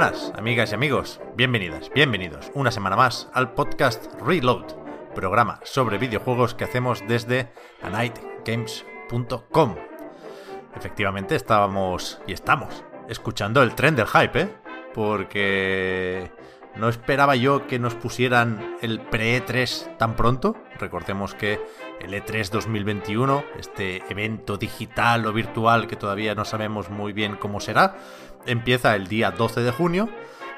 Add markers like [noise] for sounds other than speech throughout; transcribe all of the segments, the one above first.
buenas, amigas y amigos. Bienvenidas, bienvenidos una semana más al podcast Reload, programa sobre videojuegos que hacemos desde anightgames.com. Efectivamente, estábamos y estamos escuchando el tren del hype, ¿eh? Porque no esperaba yo que nos pusieran el pre-E3 tan pronto. Recordemos que el E3 2021, este evento digital o virtual que todavía no sabemos muy bien cómo será, empieza el día 12 de junio,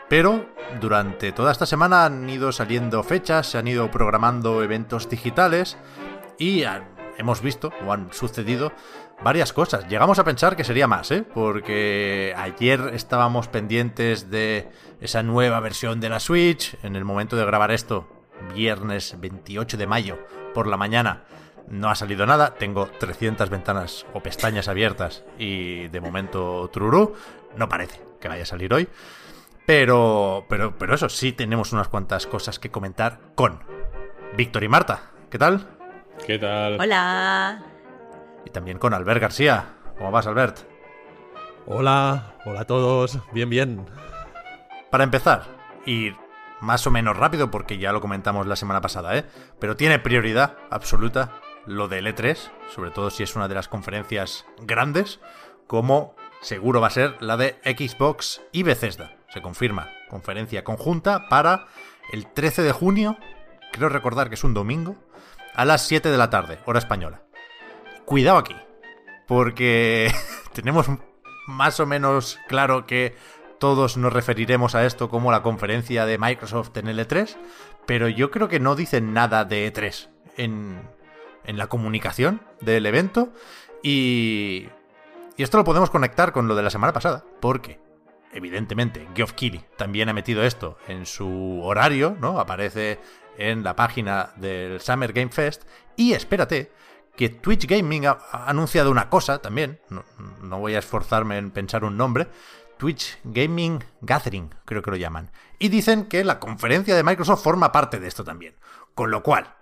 pero durante toda esta semana han ido saliendo fechas, se han ido programando eventos digitales y hemos visto o han sucedido varias cosas. Llegamos a pensar que sería más, ¿eh? Porque ayer estábamos pendientes de esa nueva versión de la Switch. En el momento de grabar esto, viernes 28 de mayo por la mañana, no ha salido nada. Tengo 300 ventanas o pestañas abiertas y de momento trurú. No parece que vaya a salir hoy. Pero, pero, pero eso, sí tenemos unas cuantas cosas que comentar con Víctor y Marta. ¿Qué tal? ¿Qué tal? Hola. Y también con Albert García. ¿Cómo vas, Albert? Hola, hola a todos. Bien, bien. Para empezar, y más o menos rápido porque ya lo comentamos la semana pasada, ¿eh? Pero tiene prioridad absoluta lo del E3, sobre todo si es una de las conferencias grandes, como seguro va a ser la de Xbox y Bethesda. Se confirma, conferencia conjunta para el 13 de junio, creo recordar que es un domingo, a las 7 de la tarde, hora española. Cuidado aquí, porque [laughs] tenemos más o menos claro que todos nos referiremos a esto como la conferencia de Microsoft en el E3, pero yo creo que no dicen nada de E3 en, en la comunicación del evento y y esto lo podemos conectar con lo de la semana pasada, porque, evidentemente, Geoff Keighley también ha metido esto en su horario, ¿no? Aparece en la página del Summer Game Fest. Y espérate, que Twitch Gaming ha anunciado una cosa también, no, no, voy a esforzarme en pensar un nombre, Twitch Gaming Gathering, creo que lo llaman. Y dicen que la conferencia de Microsoft forma parte de esto también. Con lo cual,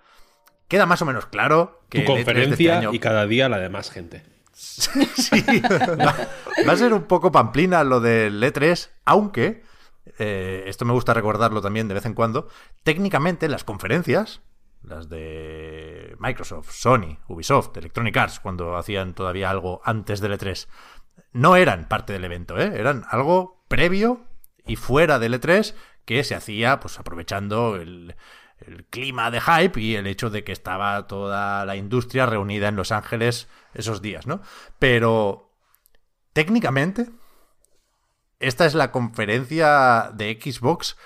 queda más o menos claro que... Tu conferencia este año... y cada día la de más gente. [laughs] sí, va, a ser un poco pamplina lo del E3, aunque, eh, esto me gusta recordarlo también de vez en cuando, técnicamente las conferencias, las de Microsoft, Sony, Ubisoft, Electronic Arts, cuando hacían todavía algo antes del E3, no eran parte del evento, ¿eh? eran algo previo y fuera del E3 que se hacía pues aprovechando el, el clima de hype y el hecho de que estaba toda la industria reunida en Los Ángeles esos días, ¿no? Pero técnicamente, esta es la conferencia de Xbox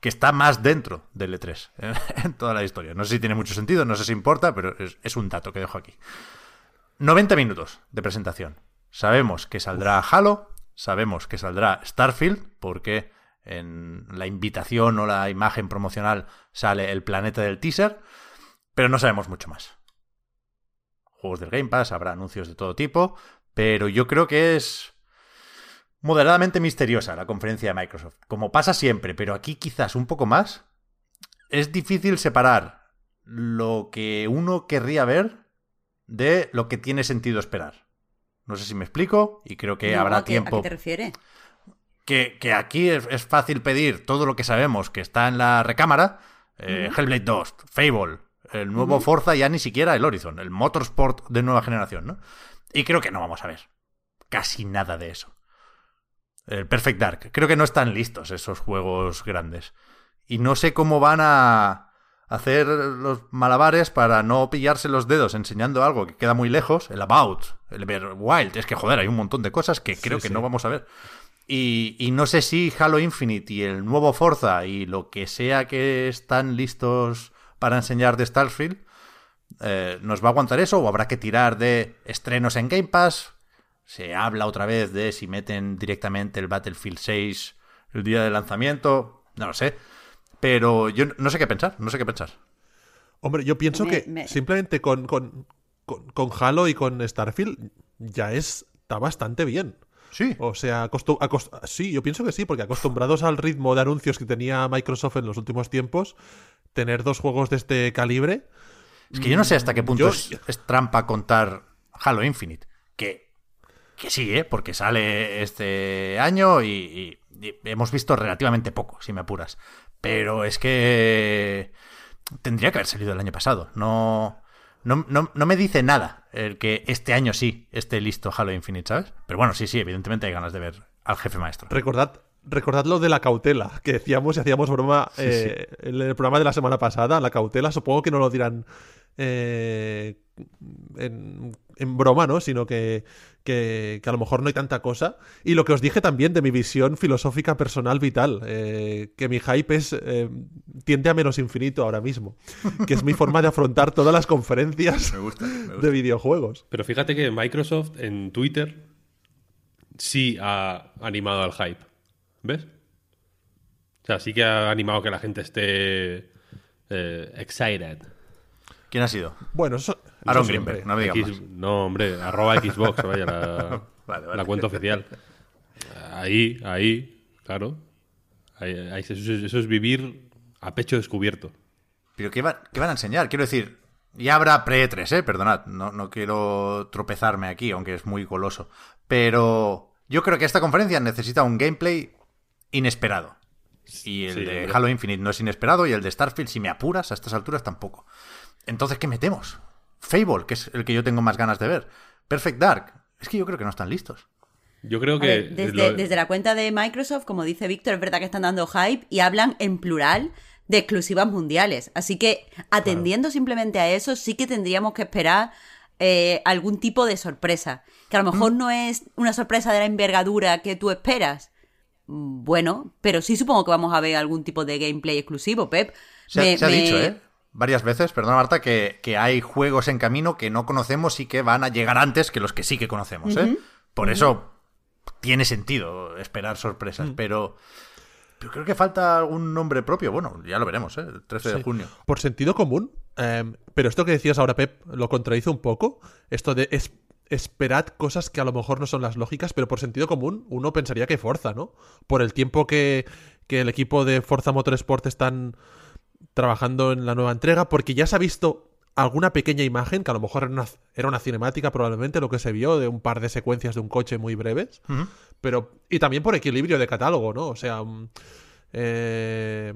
que está más dentro del E3 [laughs] en toda la historia. No sé si tiene mucho sentido, no sé si importa, pero es, es un dato que dejo aquí. 90 minutos de presentación. Sabemos que saldrá Halo, sabemos que saldrá Starfield, porque en la invitación o la imagen promocional sale el planeta del teaser, pero no sabemos mucho más. Juegos del Game Pass, habrá anuncios de todo tipo, pero yo creo que es moderadamente misteriosa la conferencia de Microsoft. Como pasa siempre, pero aquí quizás un poco más, es difícil separar lo que uno querría ver de lo que tiene sentido esperar. No sé si me explico y creo que No, habrá ¿a qué- tiempo ¿A qué te refieres? Que, que aquí es, es fácil pedir todo lo que sabemos que está en la recámara. eh, Hellblade 2, Fable, el nuevo Forza, ya ni siquiera el Horizon, el Motorsport de nueva generación, ¿no? Y creo que no vamos a ver casi nada de eso. El Perfect Dark, creo que no están listos esos juegos grandes. Y no sé cómo van a hacer los malabares para no pillarse los dedos enseñando algo que queda muy lejos. El About, el Wild, es que joder, hay un montón de cosas que creo Sí, que sí. no vamos a ver. Y, y no sé si Halo Infinite y el nuevo Forza y lo que sea que están listos para enseñar de Starfield eh, nos va a aguantar eso o habrá que tirar de estrenos en Game Pass. Se habla otra vez de si meten directamente el Battlefield 6 el día de lanzamiento. No lo sé. Pero yo no sé qué pensar, no sé qué pensar. Hombre, yo pienso que simplemente con, con, con, Halo y con Starfield ya está bastante bien. Sí. O sea, sí, yo pienso que sí, porque acostumbrados al ritmo de anuncios que tenía Microsoft en los últimos tiempos, tener dos juegos de este calibre. Es que yo no sé hasta qué punto es, trampa contar Halo Infinite. Que, que sí, ¿eh? porque sale este año y, hemos visto relativamente poco, si me apuras. Pero es que tendría que haber salido el año pasado. No, no, no, me dice nada el que este año sí esté listo Halo Infinite, ¿sabes? Pero bueno, sí, sí, evidentemente hay ganas de ver al jefe maestro. Recordad, recordad lo de la cautela, que decíamos y hacíamos broma eh, en el programa de la semana pasada. La cautela, supongo que no lo dirán eh, en, broma, ¿no? Sino que, que, a lo mejor no hay tanta cosa. Y lo que os dije también de mi visión filosófica personal vital, eh, que mi hype es eh, tiende a menos infinito ahora mismo, que es mi forma de afrontar todas las conferencias de videojuegos. Pero fíjate que Microsoft en Twitter sí ha animado al hype, ¿ves? O sea, sí que ha animado que la gente esté excited. ¿Quién ha sido? Bueno, eso, Aaron Greenberg, no me digas No, hombre, arroba Xbox, vaya, la, [laughs] cuenta oficial. Ahí, ahí, claro. eso, es vivir a pecho descubierto. ¿Pero qué, van a enseñar? Quiero decir, ya habrá pre-3, ¿eh? Perdonad, no, no quiero tropezarme aquí, aunque es muy goloso. Pero yo creo que esta conferencia necesita un gameplay inesperado. Y el de Halo Infinite no es inesperado y el de Starfield, si me apuras, a estas alturas tampoco. Entonces, ¿qué metemos? Fable, que es el que yo tengo más ganas de ver. Perfect Dark. Es que yo creo que no están listos. Yo creo que... desde, la cuenta de Microsoft, como dice Víctor, es verdad que están dando hype y hablan en plural de exclusivas mundiales. Así que, atendiendo simplemente a eso, sí que tendríamos que esperar eh, algún tipo de sorpresa. Que a lo mejor mm. no es una sorpresa de la envergadura que tú esperas. Bueno, pero sí supongo que vamos a ver algún tipo de gameplay exclusivo, Pep. Se, ha dicho, ¿eh? Varias veces, perdona Marta, que, hay juegos en camino que no conocemos y que van a llegar antes que los que sí que conocemos. ¿eh? Por eso tiene sentido esperar sorpresas, mm. pero, pero creo que falta algún nombre propio. Bueno, ya lo veremos, ¿eh? el 13 de junio. Por sentido común, em, pero esto que decías ahora, Pep, lo contradice un poco. Esto de esperad cosas que a lo mejor no son las lógicas, pero por sentido común uno pensaría que Forza, ¿no? Por el tiempo que, que el equipo de Forza Motorsport están trabajando en la nueva entrega, porque ya se ha visto alguna pequeña imagen, que a lo mejor era una, cinemática probablemente lo que se vio, de un par de secuencias de un coche muy breves, pero y también por equilibrio de catálogo, ¿no? O sea, un, eh,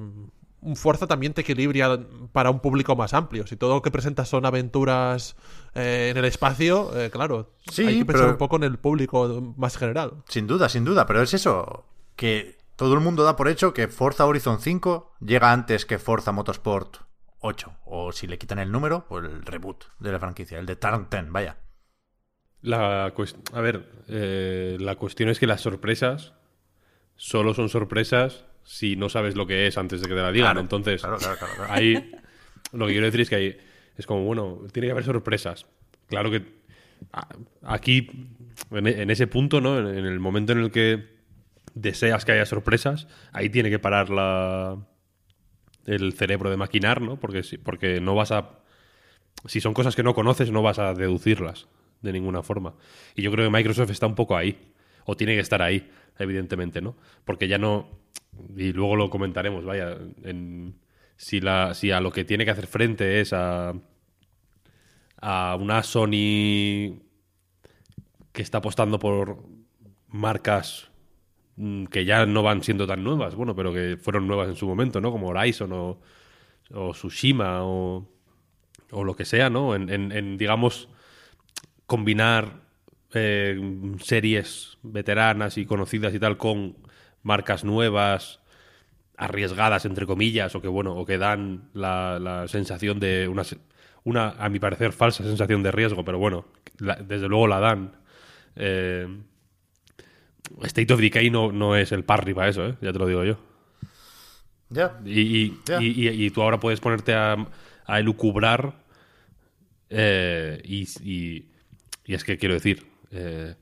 un Forza también te equilibra para un público más amplio. Si todo lo que presentas son aventuras eh, en el espacio, eh, claro, sí, hay que pensar un poco en el público más general. Sin duda, sin duda, pero es eso, que todo el mundo da por hecho que Forza Horizon 5 llega antes que Forza Motorsport 8. O si le quitan el número, pues el reboot de la franquicia, el de Turn 10, vaya. La a ver, eh, la cuestión es que las sorpresas solo son sorpresas si no sabes lo que es antes de que te la digan. Entonces, ahí [laughs] lo que quiero decir es que ahí es como, bueno, tiene que haber sorpresas. Claro que aquí, en ese punto, ¿no? En el momento en el que deseas que haya sorpresas, ahí tiene que parar la, el cerebro de maquinar, ¿no? Porque, porque no vas a... Si son cosas que no conoces, no vas a deducirlas de ninguna forma. Y yo creo que Microsoft está un poco ahí, o tiene que estar ahí, evidentemente, ¿no? Porque ya no... Y luego lo comentaremos, vaya, si, la, si a lo que tiene que hacer frente es a, a una Sony que está apostando por marcas que ya no van siendo tan nuevas, bueno, pero que fueron nuevas en su momento, ¿no? Como Horizon o, o Tsushima o, o, lo que sea, ¿no? En, digamos, combinar eh, series veteranas y conocidas y tal con marcas nuevas, arriesgadas, entre comillas, o que, bueno, o que dan la, la sensación de una, una, a mi parecer, falsa sensación de riesgo, pero bueno, desde luego la dan. Eh, State of Decay no, no es el parry para eso, ¿eh? ya te lo digo yo. Ya. Y, y, tú ahora puedes ponerte a, a elucubrar eh, y, y, es que quiero decir, eh,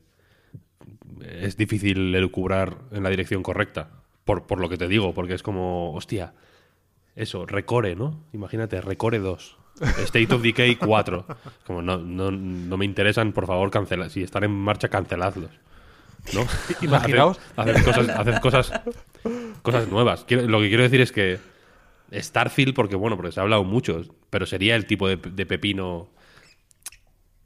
es difícil elucubrar en la dirección correcta. Por, por lo que te digo, porque es como, hostia, eso, Recore, ¿no? Imagínate, Recore 2. State of Decay 4. Como no, no, no me interesan, por favor, cancela. Si están en marcha, canceladlos. ¿No? [laughs] Imaginaos. Haced, cosas, haced cosas, cosas nuevas. lo que quiero decir es que Starfield, porque bueno, porque se ha hablado mucho, pero sería el tipo de, pepino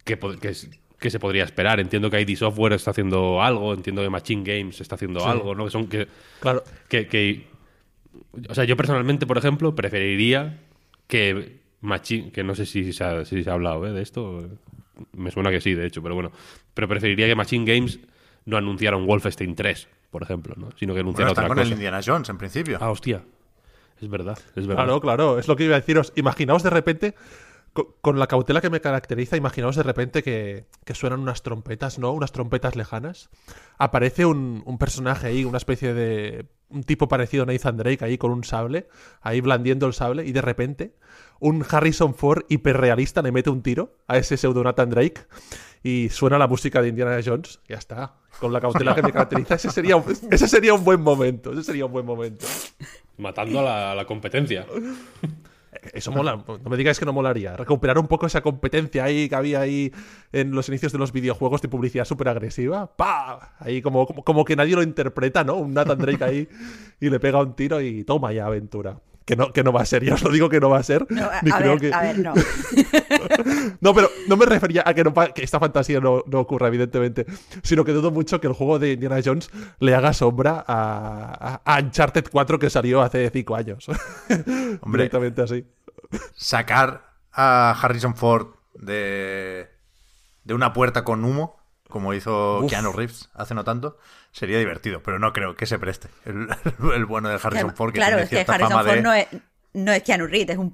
que, que, se podría esperar. Entiendo que ID Software está haciendo algo, entiendo que Machine Games está haciendo algo, ¿no? Que son que. Claro. Que, o sea, yo personalmente, por ejemplo, preferiría que Machine. Que no sé si se ha, si se ha hablado ¿eh? de esto. Me suena que sí, de hecho, pero bueno. Pero preferiría que Machine Games no anunciara un Wolfenstein 3, por ejemplo, ¿no? Sino que anunciara otra con el Indiana Jones, en principio. Ah, hostia. Es verdad, es verdad. Claro, claro, es lo que iba a deciros. Imaginaos de repente, con, la cautela que me caracteriza, imaginaos de repente que, suenan unas trompetas, ¿no? Unas trompetas lejanas. Aparece un, personaje ahí, una especie de. un tipo parecido a Nathan Drake ahí con un sable, ahí blandiendo el sable, y de repente un Harrison Ford hiperrealista le mete un tiro a ese pseudo Nathan Drake y suena la música de Indiana Jones. Ya está. Con la cautela que me caracteriza, ese sería, ese sería un buen momento. Ese sería un buen momento. Matando a la, competencia. Eso mola, no me digáis que no molaría. Recuperar un poco esa competencia ahí que había ahí en los inicios de los videojuegos de publicidad súper agresiva. ¡Pah! Ahí como, como, que nadie lo interpreta, ¿no? Un Nathan Drake ahí y le pega un tiro y toma ya aventura que no, que no va a ser, ya os lo digo que no va a ser. No, a, ver, a ver, no. [laughs] no, pero no me refería a que, no, que esta fantasía no, no, ocurra, evidentemente, sino que dudo mucho que el juego de Indiana Jones le haga sombra a, a, Uncharted 4 que salió hace 5 años. [laughs] Hombre, Directamente así. Sacar a Harrison Ford de, de una puerta con humo, como hizo Keanu Reeves hace no tanto, sería divertido, pero no creo que se preste el, [laughs] bueno de Harrison Ford. Que claro, es que Harrison Ford no, es, no es Keanu Reeves, es un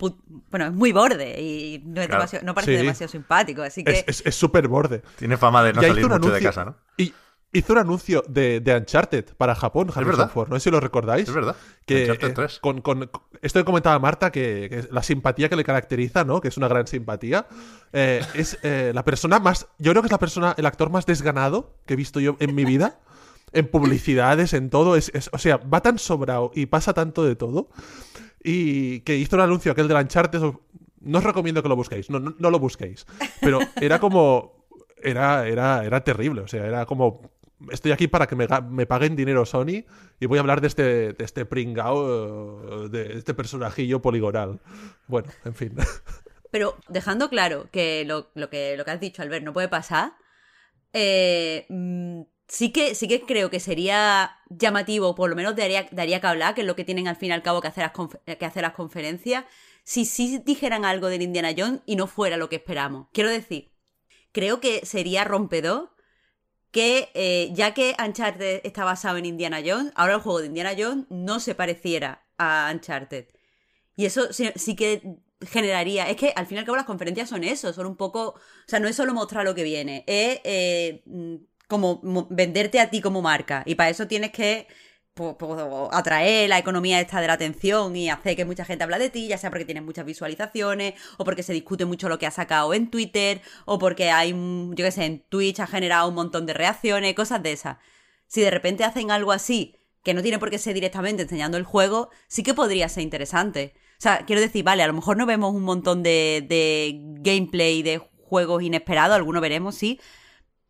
bueno, es muy borde y no, es no parece demasiado simpático, así que... Es súper borde. Tiene fama de no salir mucho de casa, ¿no? Y hizo un anuncio de, de Uncharted para Japón, Harrison Ford, no sé si lo recordáis. Es verdad. Que, Uncharted 3. Eh, con, con, esto que comentaba Marta, que, la simpatía que le caracteriza, ¿no? Que es una gran simpatía. Eh, es eh, la persona más... Yo creo que es la persona, el actor más desganado que he visto yo en mi vida en publicidades, en todo. Es, o sea, va tan sobrado y pasa tanto de todo. Y que hizo un anuncio aquel de Uncharted. No os recomiendo que lo busquéis, no, no, lo busquéis. Pero era como. Era, era, era terrible, o sea, era como. Estoy aquí para que me, me paguen dinero Sony y voy a hablar de este, de este pringao, de este personajillo poligonal. Bueno, en fin. Pero dejando claro que lo, lo que, lo que has dicho, Albert, no puede pasar, eh, mm, sí que, sí que creo que sería llamativo, por lo menos daría, daría que hablar, que es lo que tienen al fin y al cabo que hacer las, que hacer las conferencias, si sí dijeran algo del Indiana Jones y no fuera lo que esperamos. Quiero decir, creo que sería rompedor que eh, ya que Uncharted está basado en Indiana Jones, ahora el juego de Indiana Jones no se pareciera a Uncharted. Y eso sí, que generaría. Es que al fin y al cabo las conferencias son eso, son un poco. O sea, no es solo mostrar lo que viene, es eh, como venderte a ti como marca. Y para eso tienes que pues, pues, atraer la economía esta de la atención y hacer que mucha gente habla de ti, ya sea porque tienes muchas visualizaciones, o porque se discute mucho lo que has sacado en Twitter, o porque hay, yo qué sé, en Twitch ha generado un montón de reacciones, cosas de esas. Si de repente hacen algo así, que no tiene por qué ser directamente enseñando el juego, sí que podría ser interesante. O sea, quiero decir, vale, a lo mejor no vemos un montón de, de gameplay de juegos inesperados, algunos veremos, sí,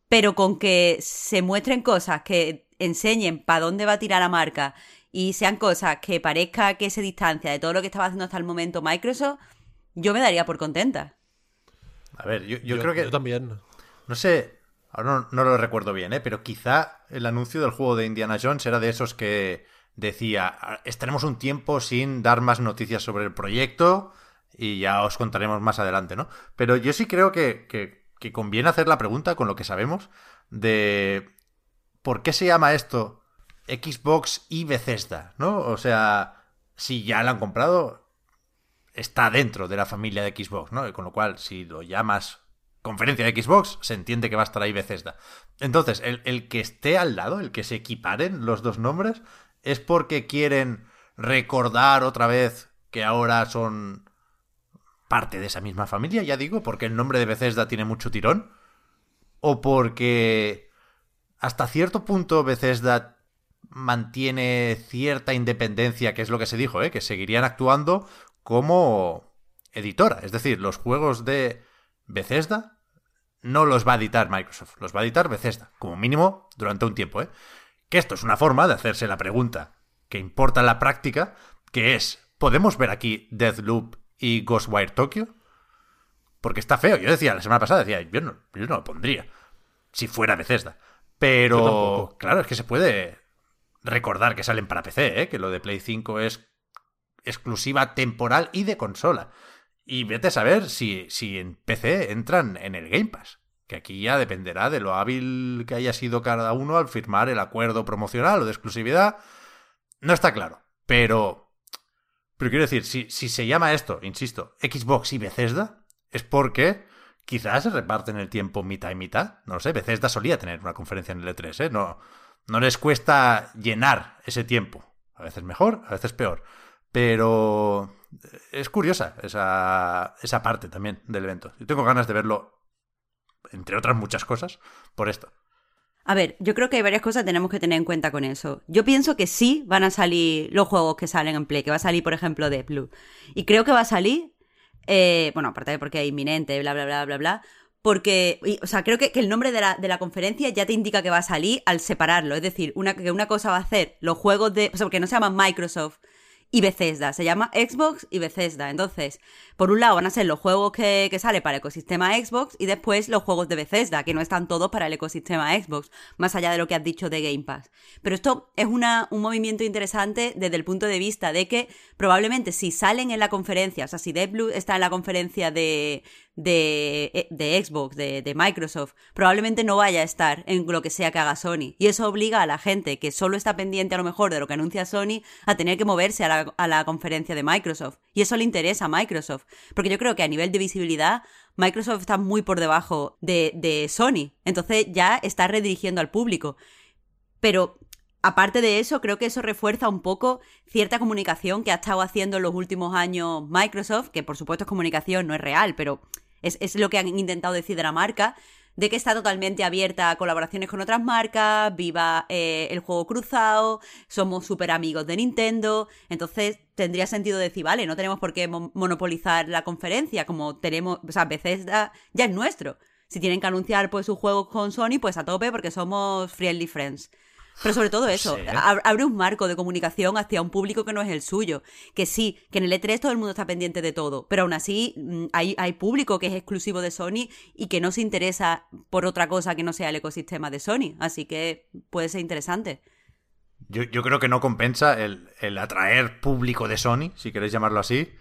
pero con que se muestren cosas que enseñen para dónde va a tirar la marca y sean cosas que parezca que se distancia de todo lo que estaba haciendo hasta el momento Microsoft, yo me daría por contenta. A ver, yo, creo que... Yo también. No sé, ahora no, lo recuerdo bien, ¿eh? pero quizá el anuncio del juego de Indiana Jones era de esos que decía, ah, estaremos un tiempo sin dar más noticias sobre el proyecto y ya os contaremos más adelante, ¿no? Pero yo sí creo que que conviene hacer la pregunta con lo que sabemos de por qué se llama esto Xbox y Bethesda, ¿no? O sea, si ya la han comprado, está dentro de la familia de Xbox, ¿no? con lo cual, si lo llamas conferencia de Xbox, se entiende que va a estar ahí Bethesda. Entonces, el, el que esté al lado, el que se equiparen los dos nombres, es porque quieren recordar otra vez que ahora son parte de esa misma familia, ya digo, porque el nombre de Bethesda tiene mucho tirón, o porque hasta cierto punto Bethesda mantiene cierta independencia, que es lo que se dijo, ¿eh? que seguirían actuando como editora. Es decir, los juegos de Bethesda no los va a editar Microsoft, los va a editar Bethesda, como mínimo durante un tiempo. ¿eh? Que esto es una forma de hacerse la pregunta que importa en la práctica, que es, ¿podemos ver aquí Deathloop y Ghostwire Tokyo? Porque está feo. Yo decía la semana pasada, decía, yo no, yo no lo pondría si fuera Bethesda. Pero, claro, es que se puede recordar que salen para PC, ¿eh? que lo de Play 5 es exclusiva temporal y de consola. Y vete a saber si, si en PC entran en el Game Pass. Que aquí ya dependerá de lo hábil que haya sido cada uno al firmar el acuerdo promocional o de exclusividad. No está claro. Pero. Pero quiero decir, si, si se llama esto, insisto, Xbox y Bethesda, es porque quizás se reparten el tiempo mitad y mitad. No lo sé, Bethesda solía tener una conferencia en el E3, ¿eh? No, no les cuesta llenar ese tiempo. A veces mejor, a veces peor. Pero es curiosa esa, esa parte también del evento. Yo tengo ganas de verlo, entre otras muchas cosas, por esto. A ver, yo creo que hay varias cosas que tenemos que tener en cuenta con eso. Yo pienso que sí van a salir los juegos que salen en Play, que va a salir, por ejemplo, de Blue. Y creo que va a salir, eh, bueno, aparte de porque es inminente, bla, bla, bla, bla, bla, porque, o sea, creo que, el nombre de la, de la, conferencia ya te indica que va a salir al separarlo. Es decir, una, que una cosa va a hacer los juegos de. O sea, porque no se llama Microsoft y Bethesda. Se llama Xbox y Bethesda. Entonces, por un lado van a ser los juegos que, que sale para el ecosistema Xbox y después los juegos de Bethesda, que no están todos para el ecosistema Xbox, más allá de lo que has dicho de Game Pass. Pero esto es una, un movimiento interesante desde el punto de vista de que probablemente si salen en la conferencia, o sea, si Deathloop está en la conferencia de, de, eh, de Xbox, de, de, Microsoft, probablemente no vaya a estar en lo que sea que haga Sony. Y eso obliga a la gente que solo está pendiente a lo mejor de lo que anuncia Sony a tener que moverse a la, a la conferencia de Microsoft. Y eso le interesa a Microsoft. Porque yo creo que a nivel de visibilidad, Microsoft está muy por debajo de, de Sony. Entonces ya está redirigiendo al público. Pero aparte de eso, creo que eso refuerza un poco cierta comunicación que ha estado haciendo en los últimos años Microsoft, que por supuesto es comunicación, no es real, pero es, lo que han intentado decir de la marca, de que está totalmente abierta a colaboraciones con otras marcas, viva eh, el juego cruzado, somos súper amigos de Nintendo, entonces tendría sentido decir, vale, no tenemos por qué monopolizar la conferencia, como tenemos, o sea, Bethesda ya es nuestro. Si tienen que anunciar pues sus juegos con Sony, pues a tope porque somos friendly friends. Pero sobre todo eso, abre un marco de comunicación hacia un público que no es el suyo. Que sí, que en el E3 todo el mundo está pendiente de todo, pero aún así mm, hay, hay público que es exclusivo de Sony y que no se interesa por otra cosa que no sea el ecosistema de Sony. Así que puede ser interesante. Yo, creo que no compensa el, atraer público de Sony, si queréis llamarlo así,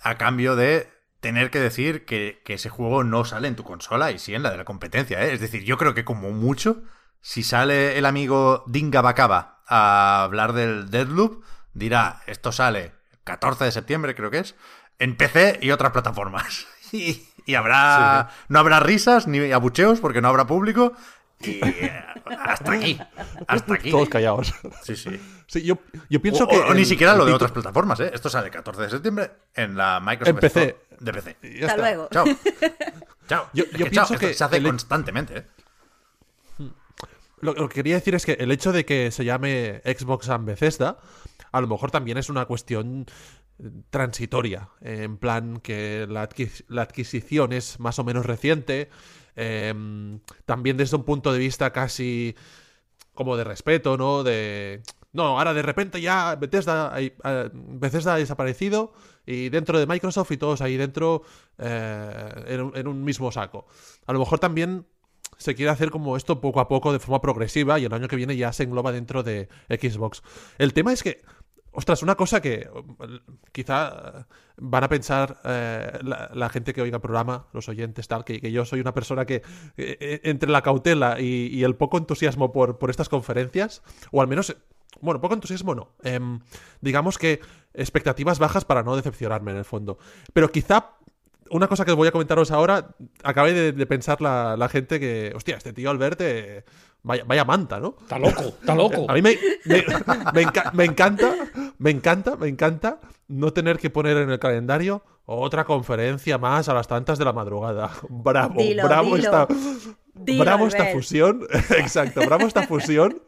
a cambio de tener que decir que, que, ese juego no sale en tu consola y sí en la de la competencia. ¿eh? Es decir, yo creo que como mucho si sale el amigo Dinga Bacaba a hablar del Deadloop, dirá, esto sale 14 de septiembre, creo que es, en PC y otras plataformas. [laughs] Y, habrá. No habrá risas ni abucheos porque no habrá público. Y eh, hasta aquí. Hasta aquí. Todos callados. Sí, sí. sí yo, pienso o, que. O, ni siquiera lo de otras plataformas, ¿eh? Esto sale 14 de septiembre en la Microsoft en PC. de PC. Hasta luego. Chao. [laughs] Chao. Yo, pienso que se hace constantemente, ¿eh? Lo, que quería decir es que el hecho de que se llame Xbox and Bethesda, a lo mejor también es una cuestión eh, transitoria, en plan que la, adquisición es más o menos reciente, em, también desde un punto de vista casi como de respeto, ¿no? De... No, ahora de repente ya Bethesda, eh, Bethesda ha desaparecido y dentro de Microsoft y todos ahí dentro eh, en un mismo saco. A lo mejor también se quiere hacer como esto poco a poco de forma progresiva y el año que viene ya se engloba dentro de Xbox. El tema es que, ostras, una cosa que quizá van a pensar eh, la, gente que oiga el programa, los oyentes, tal, que, yo soy una persona que eh, entre la cautela y, el poco entusiasmo por, por estas conferencias, o al menos bueno, poco entusiasmo no. Em, digamos que expectativas bajas para no decepcionarme en el fondo. Pero quizá una cosa que os voy a comentaros ahora, acabé de, pensar la, gente que, hostia, este tío Albert, vaya, vaya, manta, ¿no? Está loco, está loco. A mí me, encanta, me encanta, me encanta no tener que poner en el calendario otra conferencia más a las tantas de la madrugada. Bravo, bravo esta. bravo esta fusión. [laughs] Exacto, bravo esta fusión.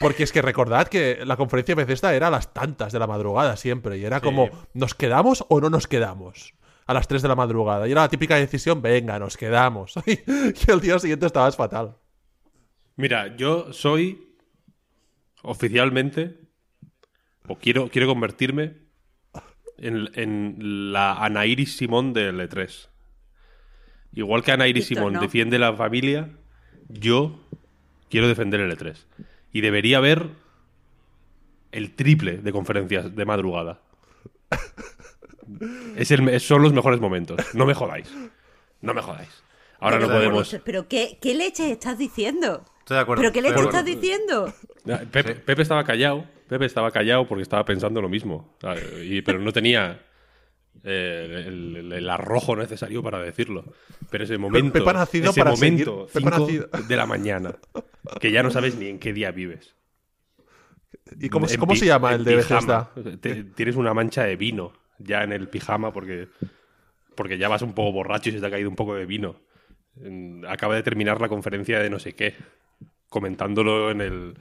Porque es que recordad que la conferencia de Bethesda era a las tantas de la madrugada siempre. Y era como, ¿nos quedamos o no nos quedamos? A las 3 de la madrugada. Y era la típica decisión, venga, nos quedamos. [laughs] y el día siguiente estabas fatal. Mira, yo soy oficialmente, o quiero, quiero convertirme en, la Anairis Simón del E3. Igual que Anairis Simón defiende la familia, yo quiero defender el E3. Y debería haber el triple de conferencias de madrugada. [laughs] Es el, son los mejores momentos. No me jodáis. No me jodáis. Ahora no podemos. Pero ¿qué, qué leche estás diciendo? Estoy de acuerdo. ¿Pero qué leche estás diciendo? Pepe, estaba callado. Pepe estaba callado porque estaba pensando lo mismo. pero no tenía eh, el, arrojo necesario para decirlo. Pero ese momento, Pepe nacido ese momento, de la mañana, que ya no sabes ni en qué día vives. ¿Y cómo, ¿cómo se llama el de Bethesda? tienes una mancha de vino ya en el pijama porque, porque ya vas un poco borracho y se te ha caído un poco de vino. acaba de terminar la conferencia de no sé qué, comentándolo en el,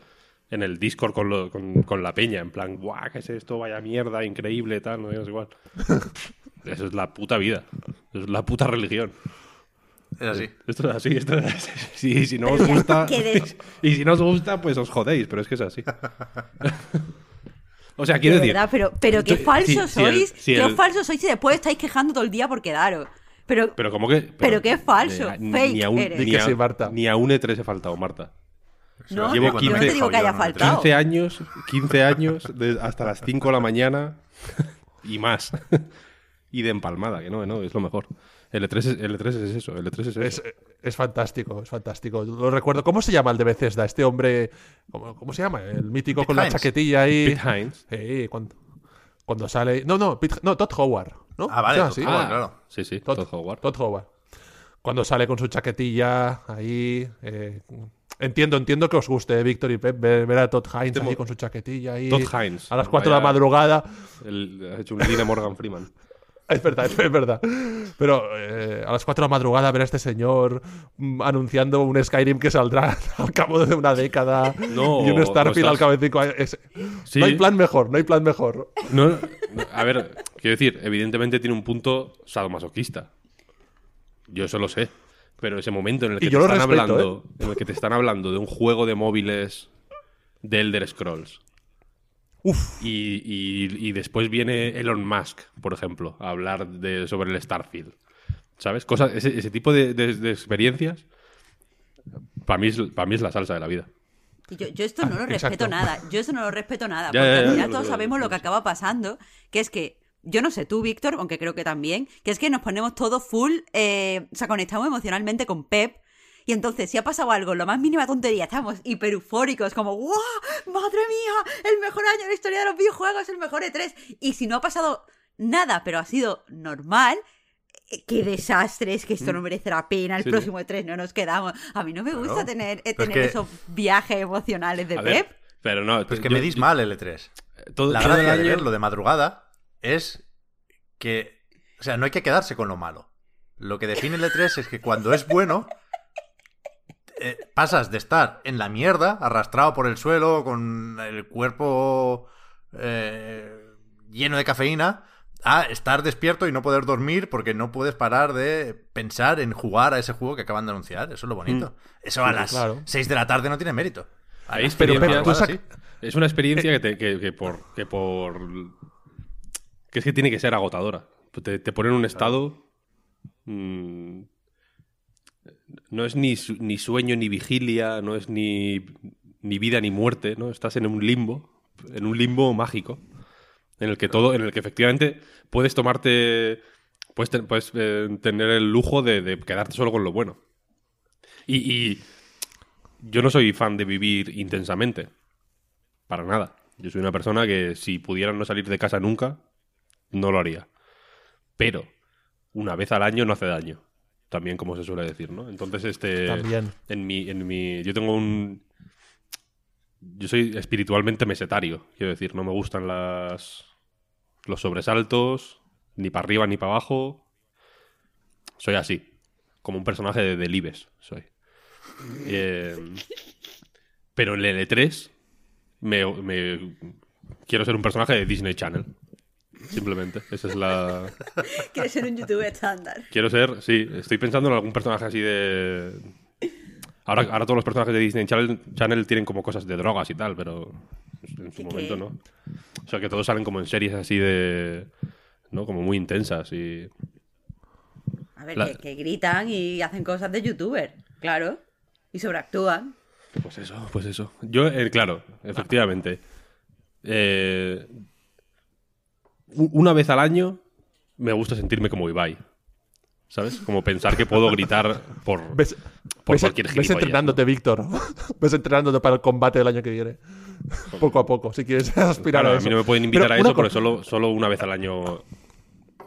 en el Discord con, con, la peña, en plan, guau, ¿qué es esto? Vaya mierda, increíble, tal, no es igual. [laughs] Eso es la puta vida. Eso es la puta religión. Es así. Esto es así, esto es así. [laughs] si no os gusta. [laughs] y si no os gusta, pues os jodéis, pero es que es así. O sea, quiero decir. pero, pero qué falsos sois. qué falsos sois y después estáis quejando todo el día por quedaros. Pero, pero como que. Pero, qué falso. fake ni, a un, ni, a, un E3 he faltado, Marta. No, Llevo 15, no te digo que haya faltado. 15 años, 15 años hasta las 5 de la mañana y más. [laughs] y de empalmada, que no, no, es lo mejor. El E3 es, el E3 es eso, el E3 es eso. Es, fantástico, es fantástico. Lo recuerdo. ¿Cómo se llama el de Bethesda? Este hombre, ¿cómo, cómo se llama? El mítico con la chaquetilla ahí. Pete Hines. Sí, cuando, cuando sale... No, no, no, Todd Howard, ¿no? Ah, vale, sí, ah, claro. Sí, sí, Todd, Howard. Todd Howard. Cuando sale con su chaquetilla ahí... Eh, Entiendo, entiendo que os guste, eh, Víctor y Pep, ver, a Todd Hines ahí con su chaquetilla ahí. Todd Hines. A las 4 de la madrugada. ha hecho un de Morgan Freeman. [laughs] Es verdad, es verdad. Pero eh, a las 4 de la madrugada ver a este señor mm, anunciando un Skyrim que saldrá [laughs] al cabo de una década y un Starfield al cabo de 5 años. No hay plan mejor, no hay plan mejor. No, a ver, quiero decir, evidentemente tiene un punto sadomasoquista. Yo eso lo sé. Pero ese momento en el que te están hablando, ¿eh? en el que te están hablando de un juego de móviles de Elder Scrolls. Uf. Y, después viene Elon Musk, por ejemplo, a hablar de, sobre el Starfield. ¿Sabes? Cosas, ese, tipo de, experiencias, para mí, es, para mí es la salsa de la vida. Yo, esto no lo respeto nada. Yo esto no lo respeto nada. porque al final todos sabemos lo que acaba pasando, que es que yo no sé tú, Víctor, aunque creo que también, que es que nos ponemos todos full, eh, o sea, conectamos emocionalmente con Pep. Y entonces, si ha pasado algo, lo más mínima tontería, estamos hiper eufóricos, como ¡Wow! ¡Madre mía! El mejor año de la historia de los videojuegos, el mejor E3. Y si no ha pasado nada, pero ha sido normal, eh, qué desastre, es que esto no mm. merece la pena, el próximo E3 no nos quedamos. A mí no me gusta tener, eh, tener esos viajes emocionales de Pep. pero no, pues que me dis mal el E3. Todo, la gracia de verlo de madrugada es que, o sea, no hay que quedarse con lo malo. Lo que define el E3 es que cuando es bueno, eh, pasas de estar en la mierda, arrastrado por el suelo, con el cuerpo eh, lleno de cafeína, a estar despierto y no poder dormir porque no puedes parar de pensar en jugar a ese juego que acaban de anunciar. Eso es lo bonito. Mm. Eso a las 6 de la tarde no tiene mérito. pero, es una experiencia que, que, por, que por que es que tiene que ser agotadora. Te, te ponen en un estado. Mm, no es ni, ni, sueño ni vigilia, no es ni, ni, vida ni muerte, ¿no? Estás en un limbo, en un limbo mágico, en el que todo, en el que efectivamente puedes tomarte, puedes, eh, tener el lujo de, quedarte solo con lo bueno. Y, y yo no soy fan de vivir intensamente, para nada. Yo soy una persona que si pudiera no salir de casa nunca, no lo haría. Pero una vez al año no hace daño. También, como se suele decir, ¿no? Entonces, este. También. En mi, en mi. Yo tengo un. Yo soy espiritualmente mesetario, quiero decir. No me gustan las. los sobresaltos, ni para arriba ni para abajo. Soy así. Como un personaje de Delibes, soy. [laughs] Eh, pero en el L3 me, me quiero ser un personaje de Disney Channel. Simplemente, esa es la... Quiero ser un youtuber estándar. Quiero ser, sí, estoy pensando en algún personaje así de... Ahora, ahora todos los personajes de Disney Channel, Channel tienen como cosas de drogas y tal, pero en su ¿Qué, momento qué? no. O sea, que todos salen como en series así de... ¿no? Como muy intensas y... A ver, La- que, que gritan y hacen cosas de youtuber, claro. Y sobreactúan. Pues eso, pues eso. Yo, eh, claro, efectivamente. Eh, una vez al año me gusta sentirme como Ibai. ¿Sabes? Como pensar que puedo gritar por, ¿Ves, por ves- cualquier ves entrenándote, Víctor. [laughs] ves entrenándote para el combate del año que viene. Poco a poco, si quieres [laughs] aspirar Claro, a a eso. mí no me pueden invitar Pero a eso porque solo, solo una vez al año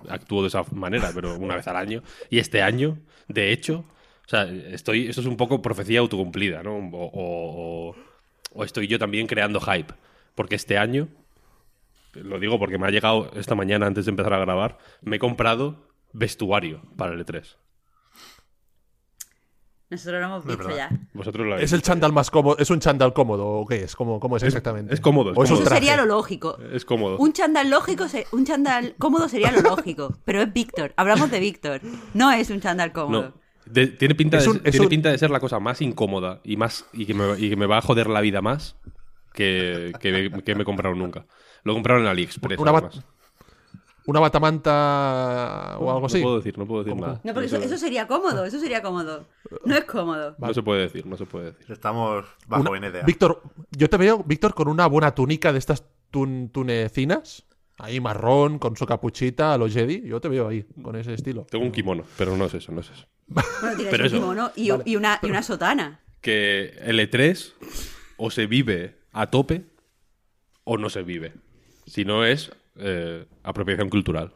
actúo de esa manera, pero una vez al año. Y este año, de hecho, o sea, estoy, esto es un poco profecía autocumplida, ¿no? O- o estoy yo también creando hype. Porque este año, lo digo porque me ha llegado esta mañana antes de empezar a grabar, me he comprado vestuario para el E3. Nosotros lo hemos visto ya. Vosotros lo ¿Es el visto. chándal más cómodo? ¿Es un chándal cómodo o qué es? ¿Cómo, cómo es exactamente? es cómodo, es ¿O es un cómodo. Eso sería lo lógico. Es cómodo. Un chándal lógico, se- un chándal cómodo sería lo lógico, pero es Víctor. Hablamos de Víctor. No es un chándal cómodo. No. De- tiene pinta, de, tiene un- pinta de ser la cosa más incómoda y más y que me, y que me va a joder la vida más que, que, me- que me he comprado nunca. Lo he comprado en AliExpress. Una bat-. ¿Una batamanta o algo No así? puedo decir, no puedo decir ¿Cómo? nada. No, porque eso, eso sería cómodo, eso sería cómodo. No es cómodo. no se puede decir, no se puede decir. Estamos bajo Una- NDA. Víctor, yo te veo, Víctor, con una buena túnica de estas tun- tunecinas. Ahí marrón, con su capuchita a los Jedi. Yo te veo ahí, con ese estilo. Tengo un kimono, pero no es eso, no es eso. Bueno, tienes Pero un eso. kimono y, y una, y una sotana. Que el E3 o se vive a tope o no se vive. Si no es eh, apropiación cultural.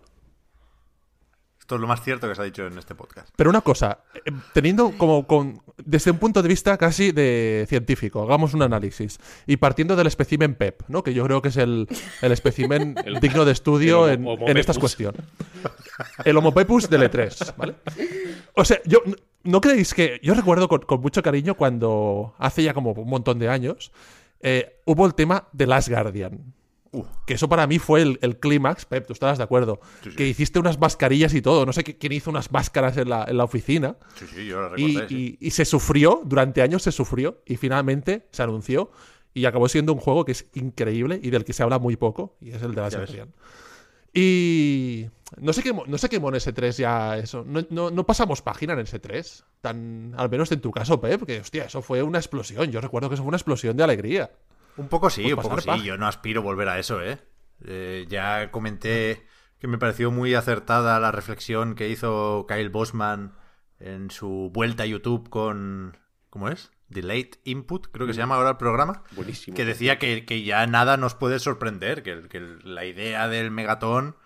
Esto es lo más cierto que se ha dicho en este podcast. Pero una cosa, eh, teniendo como con, desde un punto de vista casi de científico, hagamos un análisis y partiendo del espécimen PEP, ¿no? que yo creo que es el, el espécimen [laughs] El- digno de estudio el en, en estas cuestiones. El Homo Pepus del E3, ¿vale? O sea, yo no creéis que yo recuerdo con, con mucho cariño cuando hace ya como un montón de años eh, hubo el tema de Last Guardian. Que eso para mí fue el, el clímax, Pep, tú estabas de acuerdo. Sí, sí. Que hiciste unas mascarillas y todo. No sé qui- quién hizo unas máscaras en la, en la oficina. Sí, sí, yo lo Y, recordé. y- y se sufrió, durante años se sufrió. Y finalmente se anunció. Y acabó siendo un juego que es increíble y del que se habla muy poco. Y es el de la. Guardian. Y no sé qué, no sé qué en S3 ya eso. No, no- no pasamos página en S3. Tan, al menos en tu caso, Pep, que hostia, eso fue una explosión. Yo recuerdo que eso fue una explosión de alegría. Un poco sí, Pues un poco sí. paja. Yo no aspiro a volver a eso, ¿eh? Eh, Ya comenté que me pareció muy acertada la reflexión que hizo Kyle Bosman en su vuelta a YouTube con. ¿Cómo es? Delayed Input, creo que se llama ahora el programa. Buenísimo. Que decía que, que ya nada nos puede sorprender, que, que la idea del megatón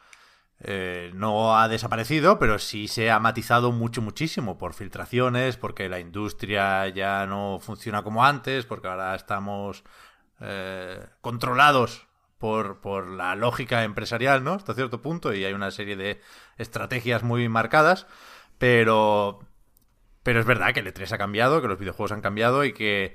eh, no ha desaparecido, pero sí se ha matizado mucho, muchísimo por filtraciones, porque la industria ya no funciona como antes, porque ahora estamos eh, controlados por, por la lógica empresarial, ¿no? Hasta cierto punto, y hay una serie de estrategias muy marcadas, pero... Pero es verdad que el E3 ha cambiado, que los videojuegos han cambiado y que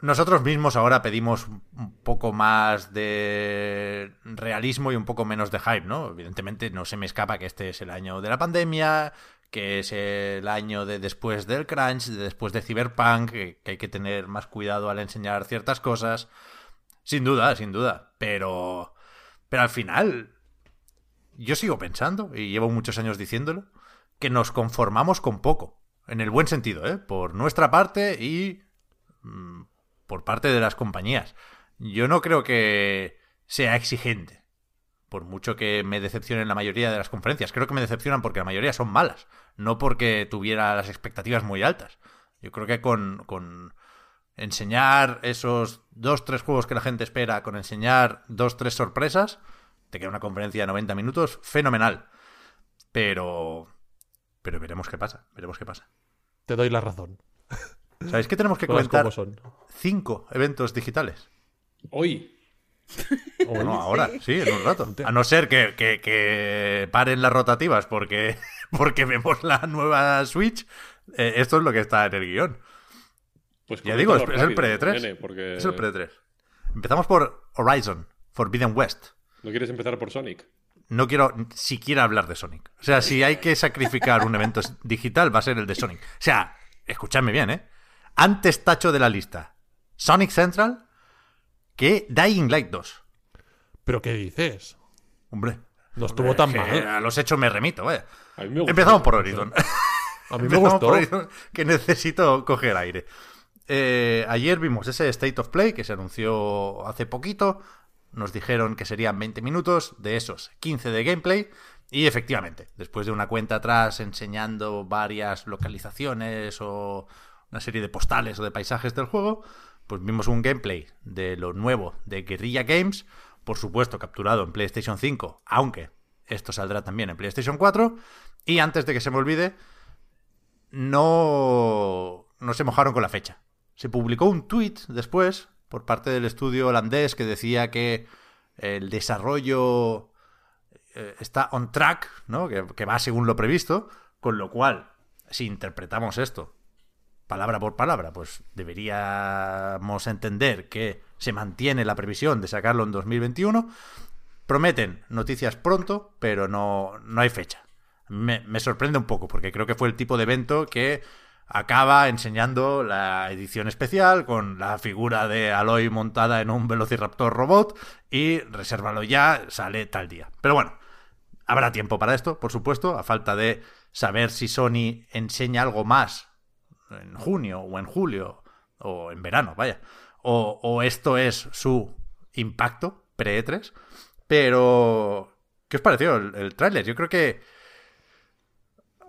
nosotros mismos ahora pedimos un poco más de realismo y un poco menos de hype, ¿no? Evidentemente no se me escapa que este es el año de la pandemia, que es el año de después del crunch, de después de Cyberpunk, que, hay que tener más cuidado al enseñar ciertas cosas. Sin duda, sin duda. Pero. Pero al final. Yo sigo pensando, y llevo muchos años diciéndolo, que nos conformamos con poco. En el buen sentido, ¿eh? Por nuestra parte y mm, por parte de las compañías. Yo no creo que sea exigente. Por mucho que me decepcionen la mayoría de las conferencias. Creo que me decepcionan porque la mayoría son malas. No porque tuviera las expectativas muy altas. Yo creo que con, con enseñar esos dos, tres juegos que la gente espera, con enseñar dos, tres sorpresas, te queda una conferencia de 90 minutos fenomenal. Pero... Pero veremos qué pasa, veremos qué pasa. Te doy la razón. ¿Sabéis que tenemos que [laughs] comentar son. cinco eventos digitales? Hoy. [laughs] Bueno, ahora, sí, en un rato. A no ser que, que- que paren las rotativas porque, [laughs] porque vemos la nueva Switch. eh, esto es lo que está en el guion. Pues ya digo, es, el pre 3 Es el pre 3 Empezamos por Horizon, Forbidden West. ¿No quieres empezar por Sonic? No quiero siquiera hablar de Sonic. O sea, si hay que sacrificar un evento [laughs] digital, va a ser el de Sonic. O sea, escuchadme bien, ¿eh? Antes tacho de la lista. Sonic Central que Dying Light 2. ¿Pero qué dices? Hombre. No estuvo tan mal. A los hechos me remito, ¿eh? Empezamos por Horizon. A mí me gustó. que necesito coger aire. Eh, ayer vimos ese State of Play que se anunció hace poquito. Nos dijeron que serían 20 minutos, de esos 15 de gameplay. Y efectivamente, después de una cuenta atrás enseñando varias localizaciones o una serie de postales o de paisajes del juego, pues vimos un gameplay de lo nuevo de Guerrilla Games, por supuesto capturado en PlayStation 5, aunque esto saldrá también en PlayStation 4. Y antes de que se me olvide, no, no se mojaron con la fecha. Se publicó un tweet después por parte del estudio holandés que decía que el desarrollo eh, está on track, ¿no? Que, que va según lo previsto, con lo cual, si interpretamos esto palabra por palabra, pues deberíamos entender que se mantiene la previsión de sacarlo en 2021. Prometen noticias pronto, pero no, no hay fecha. Me, me, sorprende un poco, porque creo que fue el tipo de evento que acaba enseñando la edición especial con la figura de Aloy montada en un Velociraptor robot y resérvalo ya, sale tal día. Pero bueno, habrá tiempo para esto, por supuesto, a falta de saber si Sony enseña algo más en junio o en julio o en verano, vaya. O, esto es su impacto pre-E3. Pero, ¿qué os pareció el, el tráiler? Yo creo que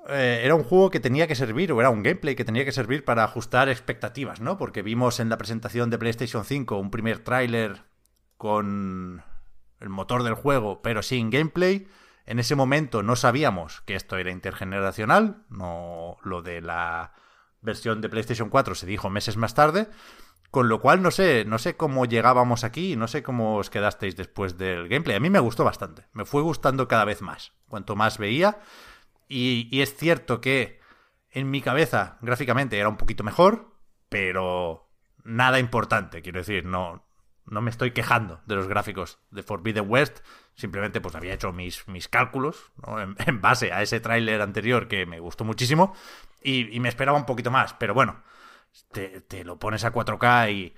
eh, era un juego que tenía que servir, o era un gameplay que tenía que servir para ajustar expectativas, ¿no? Porque vimos en la presentación de PlayStation 5 un primer tráiler con el motor del juego, pero sin gameplay. En ese momento no sabíamos que esto era intergeneracional, no lo de la versión de PlayStation 4 se dijo meses más tarde. Con lo cual no sé, no sé cómo llegábamos aquí, no sé cómo os quedasteis después del gameplay. A mí me gustó bastante, me fue gustando cada vez más, cuanto más veía. Y, y es cierto que en mi cabeza gráficamente era un poquito mejor, pero nada importante, quiero decir, no, no me estoy quejando de los gráficos de Forbidden West, simplemente pues había hecho mis, mis cálculos en, base a ese tráiler anterior que me gustó muchísimo y, me esperaba un poquito más, pero bueno, te, lo pones a 4K y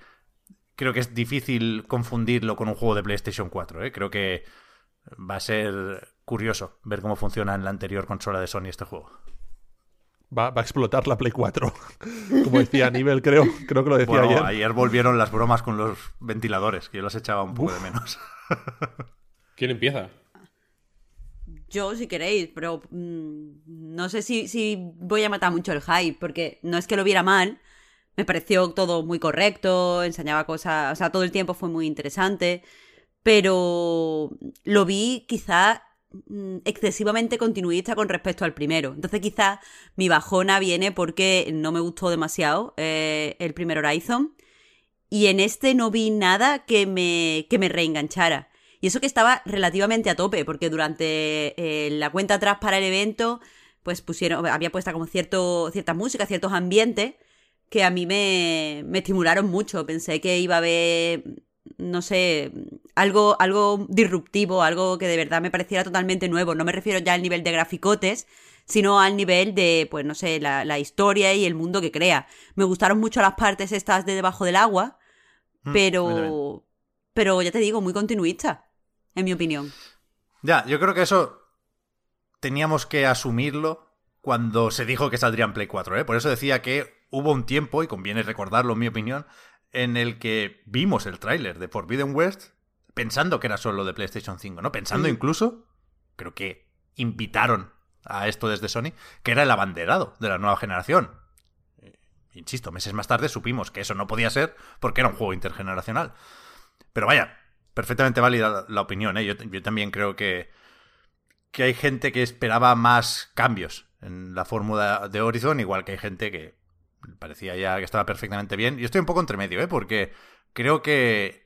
creo que es difícil confundirlo con un juego de PlayStation 4, ¿eh? creo que va a ser curioso ver cómo funciona en la anterior consola de Sony este juego. Va, a explotar la Play 4. [laughs] Como decía Nivel, creo. Creo que lo decía ayer. Ayer volvieron las bromas con los ventiladores, que yo las echaba un poco de menos. [laughs] ¿Quién empieza? Yo, si queréis, pero mm, no sé si, si voy a matar mucho el hype, porque no es que lo viera mal, me pareció todo muy correcto, enseñaba cosas, o sea, todo el tiempo fue muy interesante, pero lo vi quizá Mm, excesivamente continuista con respecto al primero. Entonces quizás mi bajona viene porque no me gustó demasiado eh, el primer Horizon y en este no vi nada que me, que me reenganchara. Y eso que estaba relativamente a tope, porque durante eh, la cuenta atrás para el evento, pues pusieron, había puesta como cierto, cierta música, ciertos ambientes que a mí me, me estimularon mucho. Pensé que iba a haber no sé, algo, algo disruptivo, algo que de verdad me pareciera totalmente nuevo. No me refiero ya al nivel de graficotes, sino al nivel de, pues no sé, la, historia y el mundo que crea. Me gustaron mucho las partes estas de debajo del agua, mm, pero, pero ya te digo, muy continuista, en mi opinión. Ya, yo creo que eso teníamos que asumirlo cuando se dijo que saldría en Play 4, ¿eh? Por eso decía que hubo un tiempo, y conviene recordarlo en mi opinión, en el que vimos el tráiler de Forbidden West pensando que era solo de PlayStation 5, ¿no? Pensando incluso, creo que invitaron a esto desde Sony, que era el abanderado de la nueva generación. Eh, insisto, meses más tarde supimos que eso no podía ser porque era un juego intergeneracional. Pero vaya, perfectamente válida la, opinión, ¿eh? Yo, yo, también creo que, que hay gente que esperaba más cambios en la fórmula de Horizon, igual que hay gente que parecía ya que estaba perfectamente bien. Y estoy un poco entre medio, ¿eh? Porque creo que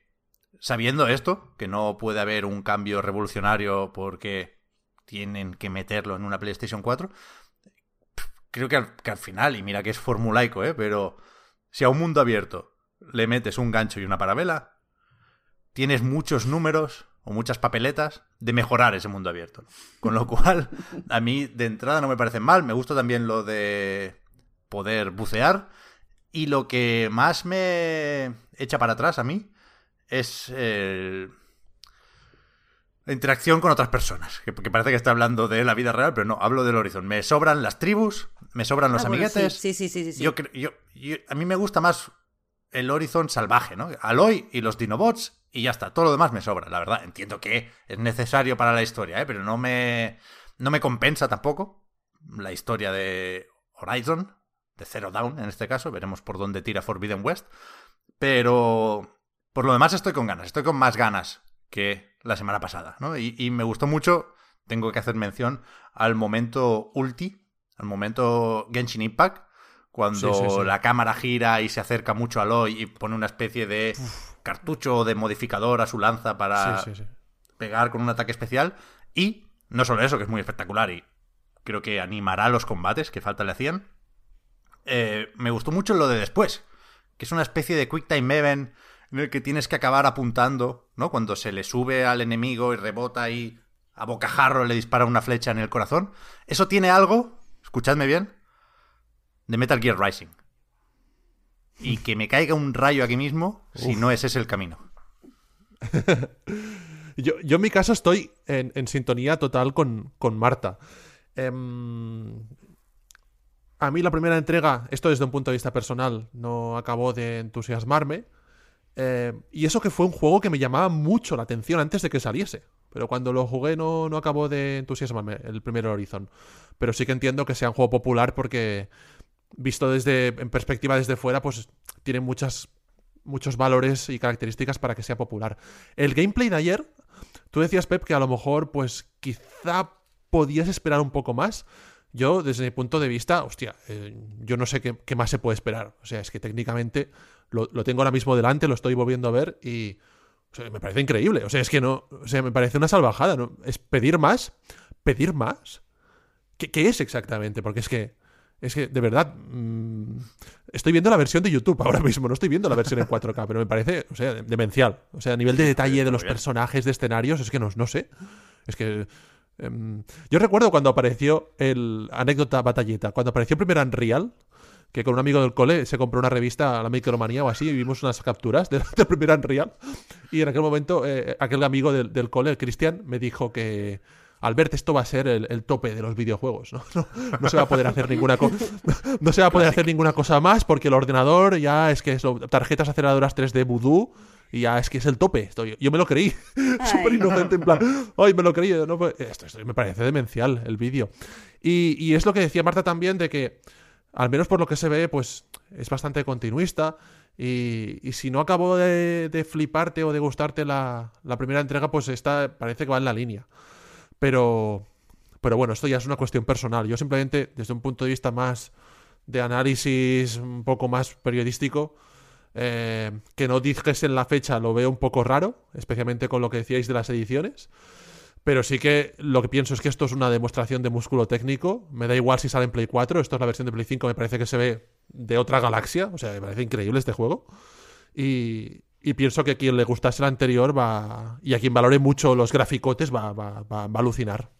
sabiendo esto, que no puede haber un cambio revolucionario porque tienen que meterlo en una PlayStation 4, creo que al, final, y mira que es formulaico, ¿eh? Pero si a un mundo abierto le metes un gancho y una parabela, tienes muchos números o muchas papeletas de mejorar ese mundo abierto. Con lo [laughs] cual, a mí de entrada no me parece mal. Me gusta también lo de poder bucear. Y lo que más me echa para atrás a mí es la interacción con otras personas. Que, parece que está hablando de la vida real, pero no, hablo del horizonte. Me sobran las tribus, me sobran los ah, amiguetes. sí, sí, sí, sí, Yo, a mí me gusta más el Horizon salvaje, ¿no? Aloy y los Dinobots y ya está. Todo lo demás me sobra, la verdad. Entiendo que es necesario para la historia, ¿eh? Pero no me, no me compensa tampoco la historia de Horizon, de Zero Down en este caso. Veremos por dónde tira Forbidden West. Pero por lo demás estoy con ganas, estoy con más ganas que la semana pasada, ¿no? Y, y me gustó mucho, tengo que hacer mención al momento ulti, al momento Genshin Impact, cuando la cámara gira y se acerca mucho a Aloy y pone una especie de cartucho de modificador a su lanza para pegar con un ataque especial. Y no solo eso, que es muy espectacular y creo que animará los combates que falta le hacían. Eh, me gustó mucho lo de después, que es una especie de quick time event en el que tienes que acabar apuntando, ¿no? Cuando se le sube al enemigo y rebota y a bocajarro le dispara una flecha en el corazón. Eso tiene algo, escuchadme bien, de Metal Gear Rising. Y que me caiga un rayo aquí mismo si no ese es el camino. [laughs] yo, en mi caso estoy en, sintonía total con, Marta. Em, a mí la primera entrega, esto desde un punto de vista personal, no acabó de entusiasmarme. Eh, y eso que fue un juego que me llamaba mucho la atención antes de que saliese. Pero cuando lo jugué no, no acabó de entusiasmarme el primer Horizon. Pero sí que entiendo que sea un juego popular porque visto desde, en perspectiva desde fuera, pues tiene muchas, muchos valores y características para que sea popular. El gameplay de ayer, tú decías, Pep, que a lo mejor, pues quizá podías esperar un poco más. Yo, desde mi punto de vista, hostia, eh, yo no sé qué, más se puede esperar. O sea, es que técnicamente lo, tengo ahora mismo delante, lo estoy volviendo a ver y me parece increíble. O sea, es que no, o sea, me parece una salvajada. ¿no? Es pedir más, pedir más. ¿Qué, ¿Qué, es exactamente? Porque es que es que, de verdad, mm, estoy viendo la versión de YouTube ahora mismo, no estoy viendo la versión en 4K, [laughs] pero me parece, o sea, demencial. O sea, a nivel de detalle de los personajes, de escenarios, es que no, no sé. Es que... Em, yo recuerdo cuando apareció el anécdota batalleta, cuando apareció el primer Unreal, que con un amigo del cole se compró una revista, la Micromanía o así, y vimos unas capturas [laughs] del, primer Unreal. Y en aquel momento, eh, aquel amigo del, del cole, Cristian, me dijo que Albert, esto va a ser el, tope de los videojuegos, [laughs] ¿no? No, se va a poder hacer ninguna cosa. [laughs] No, se va a poder hacer ninguna cosa más porque el ordenador ya es que es tarjetas aceleradoras 3D Voodoo y ya es que es el tope. yo me lo creí. [laughs] Súper inocente, en plan. Ay, me lo creí. esto, me parece demencial el vídeo. Y, es lo que decía Marta también de que, al menos por lo que se ve, pues es bastante continuista. Y, si no acabó de, fliparte o de gustarte la, la primera entrega, pues esta parece que va en la línea. Pero, pero bueno, esto ya es una cuestión personal. Yo simplemente, desde un punto de vista más de análisis, un poco más periodístico, eh, que no dijese en la fecha lo veo un poco raro, especialmente con lo que decíais de las ediciones. Pero sí que lo que pienso es que esto es una demostración de músculo técnico. Me da igual si sale en Play 4, esto es la versión de Play 5, me parece que se ve de otra galaxia. O sea, me parece increíble este juego. Y, y pienso que a quien le gustase el anterior va. Y a quien valore mucho los graficotes va, va, va, a alucinar.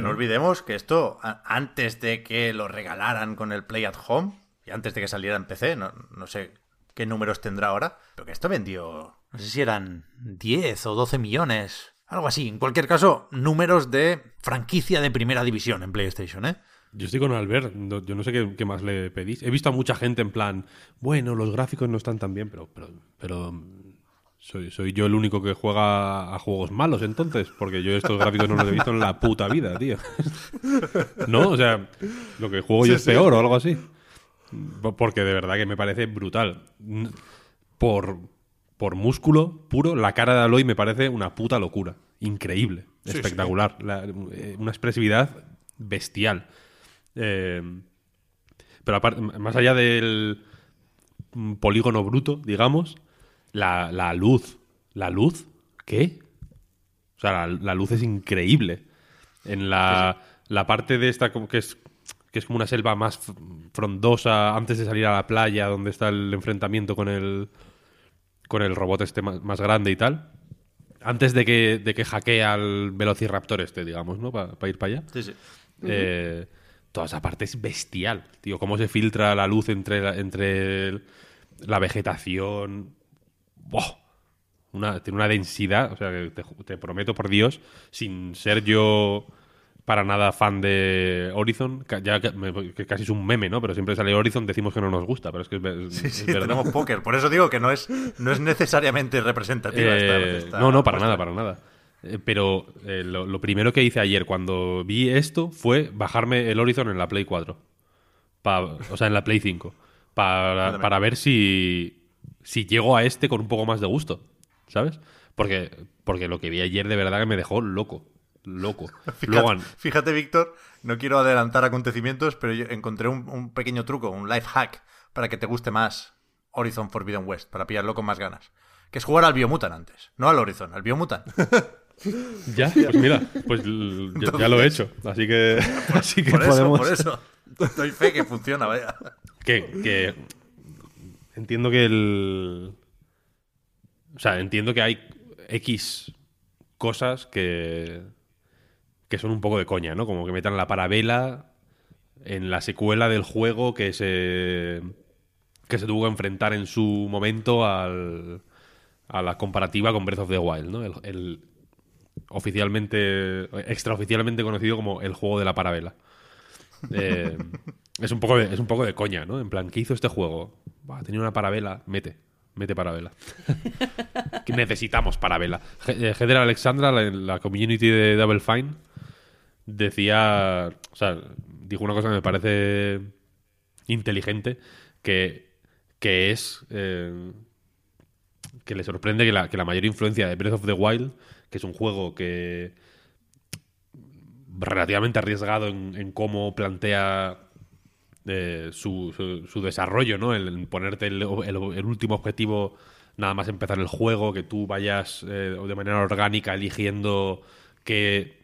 no olvidemos que esto, antes de que lo regalaran con el Play at Home, y antes de que saliera en PC, no, no sé qué números tendrá ahora, pero que esto vendió, no sé si eran 10 o 12 millones, algo así. En cualquier caso, números de franquicia de primera división en PlayStation, ¿eh? Yo estoy con Albert, yo no sé qué, más le pedís. He visto a mucha gente en plan, bueno, los gráficos no están tan bien, pero, pero, pero soy, soy yo el único que juega a juegos malos entonces, porque yo estos gráficos no los he visto en la puta vida, tío. [laughs] ¿No? O sea, lo que juego yo es peor o algo así. Porque de verdad que me parece brutal. Por, por músculo puro, la cara de Aloy me parece una puta locura. Increíble, espectacular. Eh, una expresividad bestial. Eh, pero más allá del polígono bruto, digamos, la, luz. ¿La luz? ¿Qué? O sea, la, luz es increíble. En la, la parte de esta que es que es como una selva más frondosa antes de salir a la playa, donde está el enfrentamiento con el con el robot este más, grande y tal. Antes de que, de que hackee al Velociraptor este, digamos, ¿no? Para ir para allá. Sí, sí. Eh, toda esa parte es bestial, tío. Cómo se filtra la luz entre la, entre la vegetación. Una, tiene una densidad, o sea, te, te prometo por Dios, sin ser yo para nada fan de Horizon, ya que, casi es un meme, ¿no? Pero siempre sale Horizon, decimos que no nos gusta, pero es que es, sí, sí, tenemos póker, por eso digo que no es, no es necesariamente representativa eh, No, no, para nada, para nada. Eh, pero eh, lo, primero que hice ayer cuando vi esto fue bajarme el Horizon en la Play 4. o sea, en la Play 5. Para, para ver si, si llego a este con un poco más de gusto, ¿sabes? Porque, porque lo que vi ayer de verdad que me dejó loco loco. [laughs] Fíjate, Víctor, no quiero adelantar acontecimientos, pero yo encontré un, pequeño truco, un life hack, para que te guste más Horizon Forbidden West, para pillarlo con más ganas. Que es jugar al Biomutant antes, no al Horizon, al Biomutant. [laughs] ya, pues mira, pues ya, lo he hecho, así que, [laughs] así que por podemos... Eso, por eso, doy fe que funciona, vaya. Que, que entiendo que el... O sea, entiendo que hay X cosas que que son un poco de coña, ¿no? Como que metan la parabela en la secuela del juego que se que se tuvo que enfrentar en su momento al, a la comparativa con Breath of the Wild, ¿no? El, oficialmente extraoficialmente conocido como el juego de la parabela. Eh, es un poco de, es un poco de coña, ¿no? En plan, ¿qué hizo este juego? Tenía una parabela, mete. Mete parabela. [laughs] Necesitamos parabela. Heather eh, Alexandra, la, la community de Double Fine, decía, o sea, dijo una cosa que me parece inteligente, que, que es eh, que le sorprende que la, que la mayor influencia de Breath of the Wild, que es un juego que relativamente arriesgado en, cómo plantea eh, su, su, desarrollo, ¿no? El, ponerte el, último objetivo nada más empezar el juego, que tú vayas eh, de manera orgánica eligiendo qué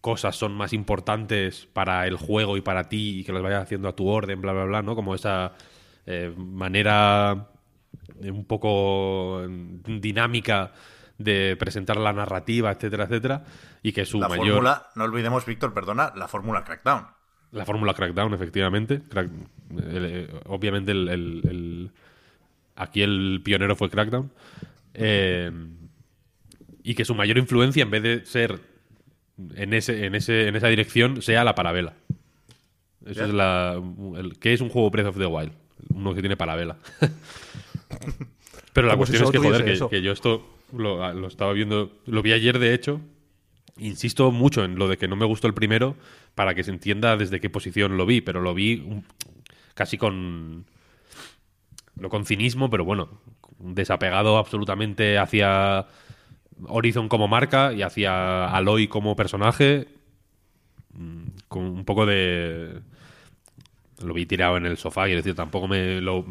cosas son más importantes para el juego y para ti y que las vayas haciendo a tu orden, bla, bla, bla, ¿no? Como esa eh, manera un poco dinámica de presentar la narrativa, etcétera, etcétera, y que su la mayor... fórmula, no olvidemos, Víctor, perdona, la fórmula Crackdown. La fórmula Crackdown, efectivamente. Eh, obviamente el, aquí el pionero fue Crackdown. Eh, y que su mayor influencia, en vez de ser en, ese, en, ese, en esa dirección sea la parabela. Eso es la. ¿Qué es un juego Breath of the Wild? Uno que tiene parabela. [laughs] Pero la cuestión es que, joder, que, yo esto lo, lo, estaba viendo. Lo vi ayer, de hecho. Insisto mucho en lo de que no me gustó el primero para que se entienda desde qué posición lo vi, pero lo vi casi con. No con cinismo, pero bueno, desapegado absolutamente hacia Horizon como marca y hacia Aloy como personaje mm, con un poco de lo vi tirado en el sofá y decir tampoco me lo,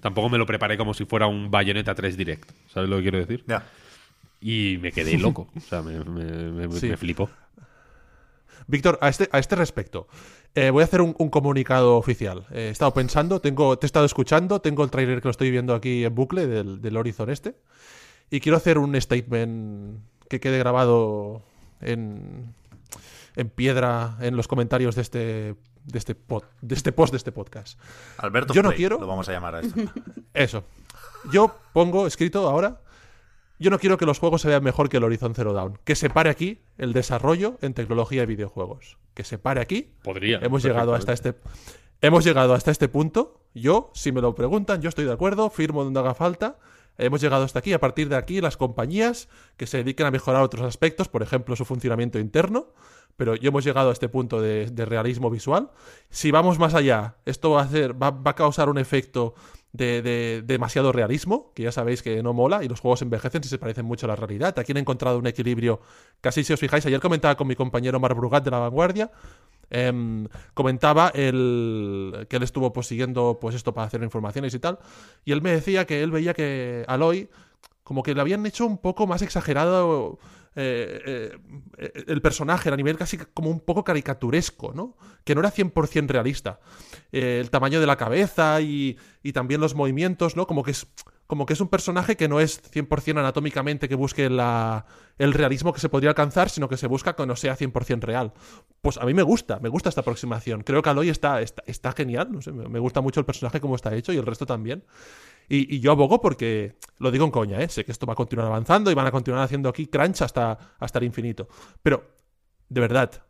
tampoco me lo preparé como si fuera un Bayonetta 3 Direct ¿sabes lo que quiero decir? y me quedé [laughs] loco o sea me, me, flipó Víctor, a este, a este respecto, eh, voy a hacer un, comunicado oficial. Eh, he estado pensando, tengo, te he estado escuchando, tengo el trailer que lo estoy viendo aquí en bucle del, del Horizon este. Y quiero hacer un statement que quede grabado en, en piedra en los comentarios de este de este, de este post de este podcast. Alberto yo no quiero lo vamos a llamar a esto. [laughs] Eso. Yo pongo escrito ahora yo no quiero que los juegos se vean mejor que el Horizon Zero Dawn. Que se pare aquí el desarrollo en tecnología de videojuegos. Que se pare aquí. Podría. Hemos llegado hasta este hemos llegado hasta este punto. Yo, si me lo preguntan, yo estoy de acuerdo, firmo donde haga falta. Hemos llegado hasta aquí. A partir de aquí, las compañías que se dediquen a mejorar otros aspectos, por ejemplo, su funcionamiento interno, pero ya hemos llegado a este punto de, realismo visual. Si vamos más allá, esto va a, hacer, va, a causar un efecto de, demasiado realismo, que ya sabéis que no mola, y los juegos envejecen si se parecen mucho a la realidad. Aquí han encontrado un equilibrio, casi si os fijáis, ayer comentaba con mi compañero Mar Brugat de La Vanguardia, Em, comentaba el, que él estuvo pues, pues esto para hacer informaciones y tal, y él me decía que él veía que Aloy como que le habían hecho un poco más exagerado eh, eh, el personaje a nivel casi como un poco caricaturesco, ¿no? Que no era 100% realista. el tamaño de la cabeza y, y, también los movimientos, ¿no? Como que es como que es un personaje que no es 100% anatómicamente que busque la, el realismo que se podría alcanzar, sino que se busca que no sea 100% real. Pues a mí me gusta, me gusta esta aproximación. Creo que Aloy está, está, está genial, no sé, me gusta mucho el personaje como está hecho y el resto también. Y, yo abogo porque, lo digo en coña, ¿eh? sé que esto va a continuar avanzando y van a continuar haciendo aquí crunch hasta, hasta el infinito. Pero, de verdad,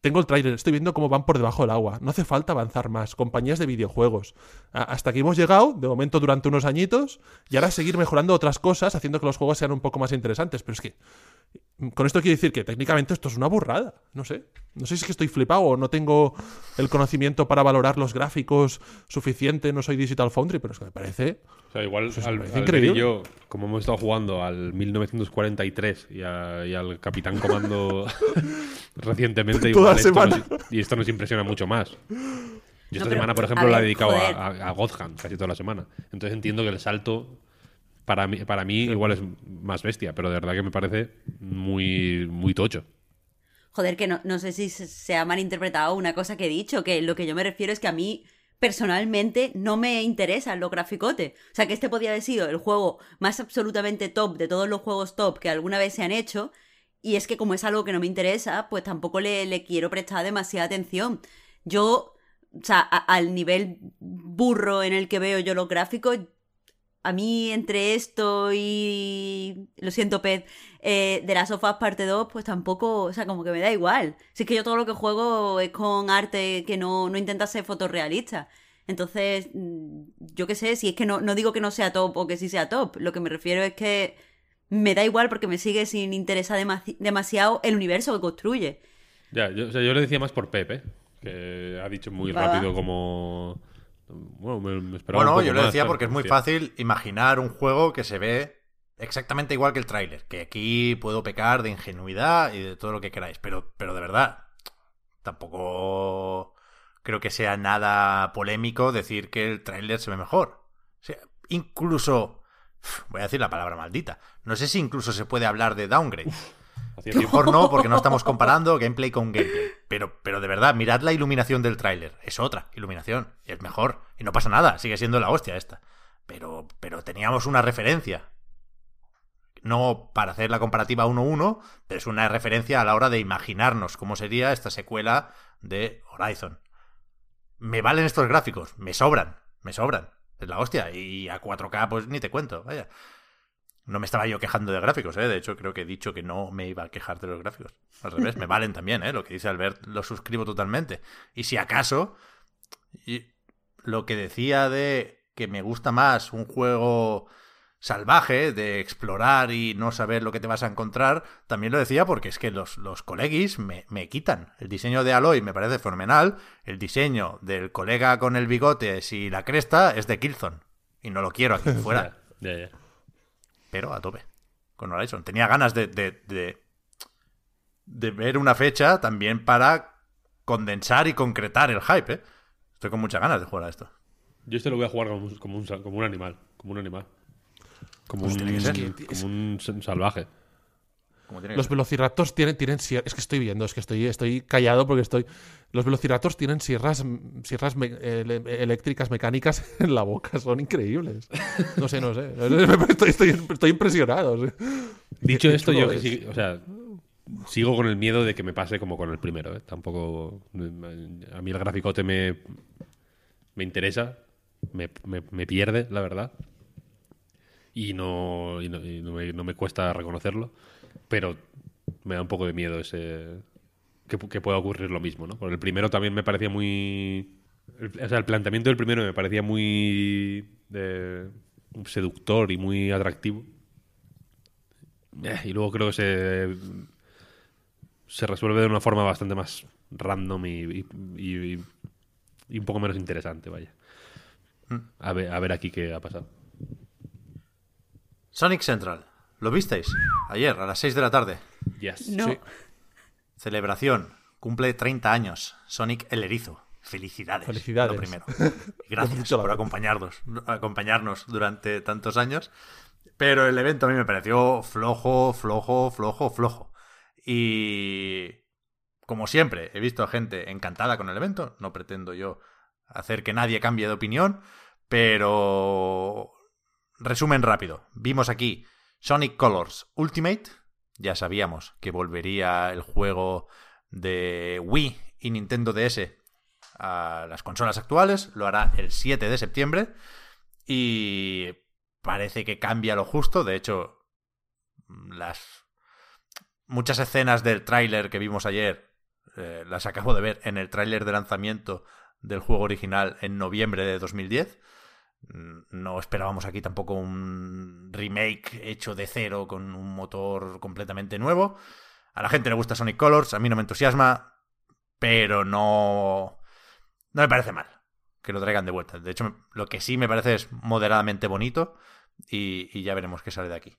tengo el tráiler, estoy viendo cómo van por debajo del agua. No hace falta avanzar más. Compañías de videojuegos. Hasta aquí hemos llegado, de momento durante unos añitos, y ahora seguir mejorando otras cosas, haciendo que los juegos sean un poco más interesantes. Pero es que con esto quiero decir que técnicamente esto es una burrada. No sé. No sé si es que estoy flipado o no tengo el conocimiento para valorar los gráficos suficiente. No soy Digital Foundry, pero es que me parece. O sea, igual al, increíble. yo, como hemos estado jugando al 1943 y, al Capitán Comando [laughs] recientemente, igual esto y esto nos impresiona mucho más. Yo esta semana, por ejemplo, la he dedicado a, a, casi toda la semana. Entonces entiendo que el salto para mí, para mí igual es más bestia, pero de verdad que me parece muy, muy tocho. Joder, que no, no sé si se ha malinterpretado una cosa que he dicho, que lo que yo me refiero es que a mí personalmente no me interesa los graficotes. O sea, que este podría haber sido el juego más absolutamente top de todos los juegos top que alguna vez se han hecho. Y es que como es algo que no me interesa, pues tampoco le, le quiero prestar demasiada atención. Yo, o sea, al nivel burro en el que veo yo los gráficos, a mí entre esto y, lo siento Pez, eh, de las sofás parte 2, pues tampoco, o sea, como que me da igual. Si es que yo todo lo que juego es con arte que no, no intenta ser fotorrealista. Entonces, mm, yo qué sé, si es que no, no digo que no sea top o que sí sea top, lo que me refiero es que me da igual porque me sigue sin interesar demasiado el universo que construye. Ya, yo, yo le decía más por Pepe, que ha dicho muy rápido como bueno, yo lo decía porque es muy fácil imaginar un juego que se ve exactamente igual que el tráiler. Que aquí puedo pecar de ingenuidad y de todo lo que queráis. Pero, pero de verdad, tampoco creo que sea nada polémico decir que el tráiler se ve mejor. incluso, voy a decir la palabra maldita, no sé si incluso se puede hablar de downgrade. Mejor no, porque no estamos comparando [laughs] gameplay con gameplay. Pero, pero de verdad, mirad la iluminación del tráiler. Es otra iluminación. Y es mejor. Y no pasa nada. Sigue siendo la hostia esta. Pero, pero teníamos una referencia. No para hacer la comparativa 1-1, pero es una referencia a la hora de imaginarnos cómo sería esta secuela de Horizon. Me valen estos gráficos. Me sobran. Me sobran. Es la hostia. Y a 4K, pues ni te cuento. Vaya. No me estaba yo quejando de gráficos, ¿eh? De hecho, creo que he dicho que no me iba a quejar de los gráficos. Al revés, me valen también, ¿eh? Lo que dice Albert lo suscribo totalmente. Y si acaso, y lo que decía de que me gusta más un juego salvaje, de explorar y no saber lo que te vas a encontrar, también lo decía porque es que los, los colegis me, me quitan. El diseño de Aloy me parece fenomenal. El diseño del colega con el bigote y la cresta es de Killzone. Y no lo quiero aquí [laughs] fuera pero a tope con Horizon. Tenía ganas de, de, de, ver una fecha también para condensar y concretar el hype, ¿eh? Estoy con muchas ganas de jugar a esto. Yo este lo voy a jugar como un, como un, como un animal. Como un animal. Como, pues un, como un salvaje. Los velociraptors tienen, tienen Es que estoy viendo, es que estoy, estoy callado porque estoy. Los velociraptors tienen sierras, sierras eléctricas mecánicas [laughs] en la boca, son increíbles. No sé, no sé. [laughs] Estoy, estoy, impresionado. Dicho esto, yo o sea, sigo con el miedo de que me pase como con el primero. ¿eh? Tampoco. A mí el graficote me, me interesa, me, me, pierde, la verdad. Y no, y no, me, no me cuesta reconocerlo pero me da un poco de miedo ese que, pueda ocurrir lo mismo, ¿no? Porque el primero también me parecía muy... o sea, el planteamiento del primero me parecía muy seductor y muy atractivo. Eh, y luego creo que se, se resuelve de una forma bastante más random y, y, un poco menos interesante, vaya. Mm. A ver, a ver aquí qué ha pasado. Sonic Central. ¿Lo visteis? Ayer, a las 6 de la tarde. Yes. No. Celebración. Cumple 30 años. Sonic el Erizo. Felicidades. Felicidades. Lo primero. [laughs] gracias por acompañarnos, acompañarnos durante tantos años. Pero el evento a mí me pareció flojo, flojo, flojo, flojo. Y como siempre, he visto a gente encantada con el evento. No pretendo yo hacer que nadie cambie de opinión, pero resumen rápido. Vimos aquí Sonic Colors Ultimate. Ya sabíamos que volvería el juego de Wii y Nintendo DS a las consolas actuales. Lo hará el 7 de septiembre. Y parece que cambia lo justo. De hecho, las muchas escenas del tráiler que vimos ayer eh, las acabo de ver en el tráiler de lanzamiento del juego original en noviembre de 2010. Mm, no esperábamos aquí tampoco un remake hecho de cero con un motor completamente nuevo. A la gente le gusta Sonic Colors, a mí no me entusiasma, pero no. No me parece mal que lo traigan de vuelta. De hecho, lo que sí me parece es moderadamente bonito y, y ya veremos qué sale de aquí.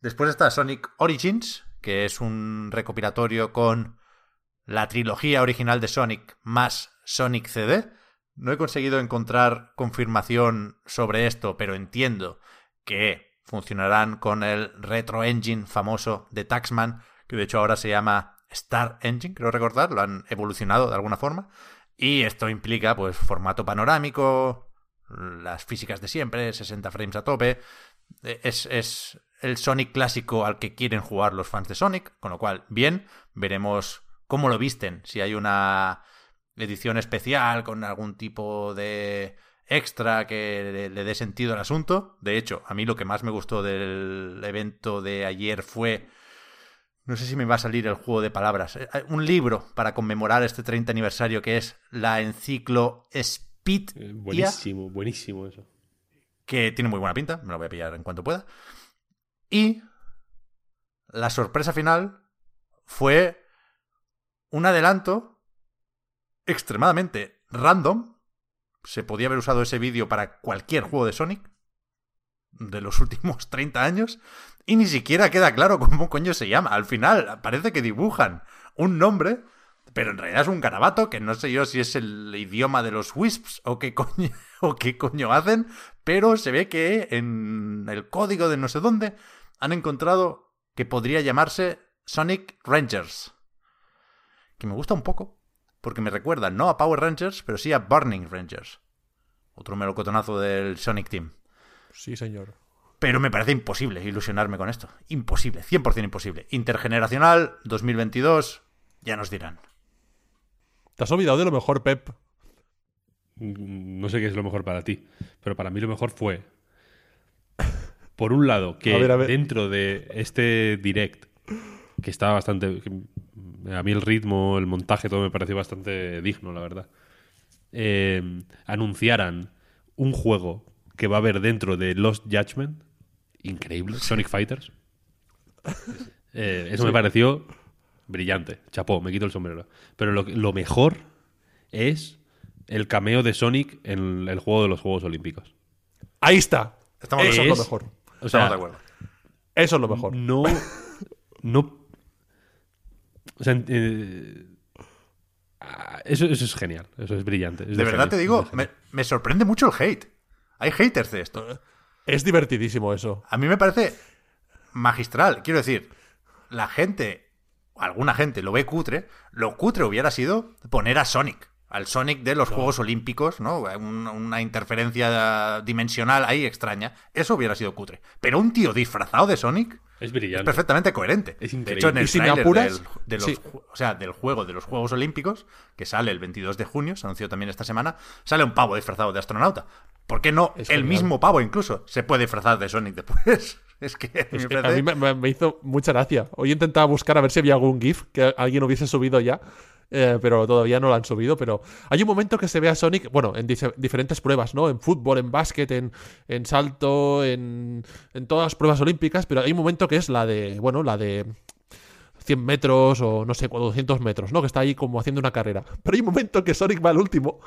Después está Sonic Origins, que es un recopilatorio con la trilogía original de Sonic más Sonic CD. No he conseguido encontrar confirmación sobre esto, pero entiendo que funcionarán con el retro engine famoso de Taxman, que de hecho ahora se llama Star Engine, creo recordar, lo han evolucionado de alguna forma. Y esto implica, pues, formato panorámico, las físicas de siempre, 60 frames a tope. Es, es el Sonic clásico al que quieren jugar los fans de Sonic, con lo cual, bien, veremos cómo lo visten, si hay una edición especial con algún tipo de extra que le, dé sentido al asunto. De hecho, a mí lo que más me gustó del evento de ayer fue... No sé si me va a salir el juego de palabras. Eh, un libro para conmemorar este 30 aniversario que es la enciclo Speed. Eh, buenísimo, buenísimo eso. Que tiene muy buena pinta, me lo voy a pillar en cuanto pueda. Y la sorpresa final fue un adelanto extremadamente random. Se podía haber usado ese vídeo para cualquier juego de Sonic de los [laughs] últimos 30 años y ni siquiera queda claro cómo coño se llama. Al final parece que dibujan un nombre, pero en realidad es un carabato que no sé yo si es el idioma de los Wisps o qué coño, [laughs] o qué coño hacen, pero se ve que en el código de no sé dónde han encontrado que podría llamarse Sonic Rangers que me gusta un poco, porque me recuerda no a Power Rangers, pero sí a Burning Rangers. Otro melocotonazo del Sonic Team. Sí, señor. Pero me parece imposible ilusionarme con esto. Imposible, 100% imposible. Intergeneracional, 2022, ya nos dirán. Te has olvidado de lo mejor, Pep. Mm, no sé qué es lo mejor para ti, pero para mí lo mejor fue, por un lado, que dentro de este direct, que estaba bastante a mí el ritmo, el montaje, todo me pareció bastante digno, la verdad. Eh, anunciaran un juego que va a haber dentro de Lost Judgment, increíble, Sonic Fighters. [laughs] Eh, eso me pareció brillante. Chapó, me quito el sombrero. Pero lo, mejor es el cameo de Sonic en el juego de los Juegos Olímpicos. Ahí está. Estamos eso es lo mejor. Estamos de acuerdo. Eso es lo mejor. No, no o sea, eh, ah, eso, es genial, eso es brillante. de, verdad te digo, me, sorprende mucho el hate. Hay haters de esto. Es divertidísimo eso. A mí me parece magistral. Quiero decir, la gente, alguna gente lo ve cutre. Lo cutre hubiera sido poner a Sonic al Sonic de los Juegos Olímpicos, ¿no? una interferencia dimensional ahí extraña. Eso hubiera sido cutre. Pero un tío disfrazado de Sonic es brillante. perfectamente coherente. Es increíble. De hecho, en el trailer del, o sea, del juego de los Juegos Olímpicos, que sale el 22 de junio, se anunció también esta semana, sale un pavo disfrazado de astronauta. ¿Por qué no el mismo pavo incluso se puede disfrazar de Sonic después? [laughs] es que, a mí me, hizo mucha gracia. Hoy intentaba buscar a ver si había algún GIF que alguien hubiese subido ya. Eh, pero todavía no lo han subido. Pero hay un momento que se ve a Sonic, bueno, en diferentes pruebas, ¿no? En fútbol, en básquet, en, en salto, en, en todas las pruebas olímpicas, pero hay un momento que es la de, bueno, la de 100 metros o no sé, 200 metros, ¿no? Que está ahí como haciendo una carrera. Pero hay un momento que Sonic va al último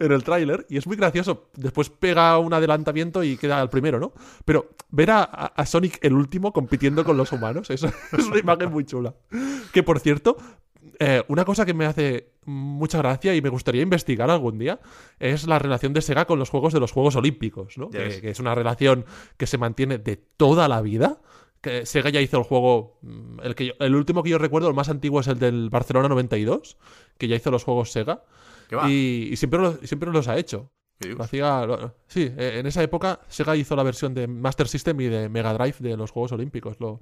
en el tráiler y es muy gracioso. Después pega un adelantamiento y queda al primero, ¿no? Pero ver a, Sonic el último compitiendo con los humanos, eso [laughs] es una imagen muy chula. Que por cierto, eh, una cosa que me hace mucha gracia y me gustaría investigar algún día es la relación de Sega con los juegos de los Juegos Olímpicos, ¿no? Que, que, es una relación que se mantiene de toda la vida. Que Sega ya hizo el juego, mm, el, que el último que yo recuerdo, el más antiguo es el del Barcelona 92, que ya hizo los juegos Sega. Y, y, siempre, siempre los ha hecho. hacía, sí, eh, en esa época Sega hizo la versión de Master System y de Mega Drive de los Juegos Olímpicos. Lo,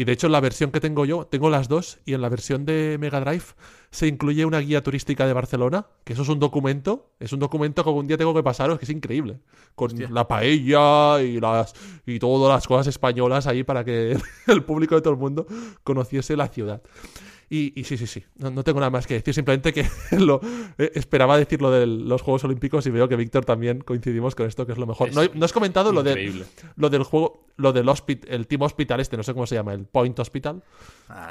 y de hecho, en la versión que tengo yo, tengo las dos, y en la versión de Mega Drive se incluye una guía turística de Barcelona, que eso es un documento, es un documento que algún día tengo que pasaros, que es increíble. Con la paella y las y todas las cosas españolas ahí para que [laughs] el público de todo el mundo conociese la ciudad. Y, sí, sí, sí, no, tengo nada más que decir, simplemente que [laughs] lo, eh, esperaba decir lo de los Juegos Olímpicos y veo que Víctor también coincidimos con esto, que es lo mejor. no, has comentado lo, de, lo del juego, lo del hospital, el Team Hospital este, no sé cómo se llama, el Point Hospital,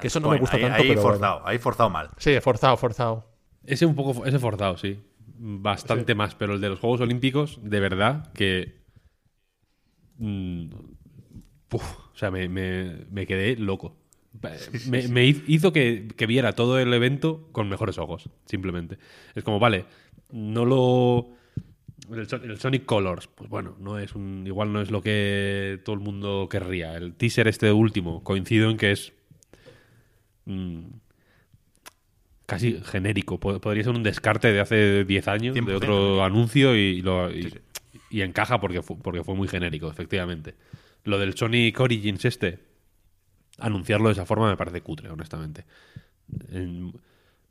que eso no me gusta tanto. Ahí forzado, ahí forzado mal. Sí, forzado, forzado. Ese un poco, ese forzado, sí. Bastante más, pero el de los Juegos Olímpicos, de verdad, que... Mm, o sea, me, me quedé loco. Me, hizo que, viera todo el evento con mejores ojos, simplemente. Es como, vale, no lo. El, Sonic Colors, pues bueno, no es un, igual no es lo que todo el mundo querría. El teaser este último, coincido en que es mm, casi genérico. Podría ser un descarte de hace 10 años, de otro anuncio y, lo, y, encaja porque porque fue muy genérico, efectivamente. Lo del Sonic Origins este, anunciarlo de esa forma me parece cutre, honestamente.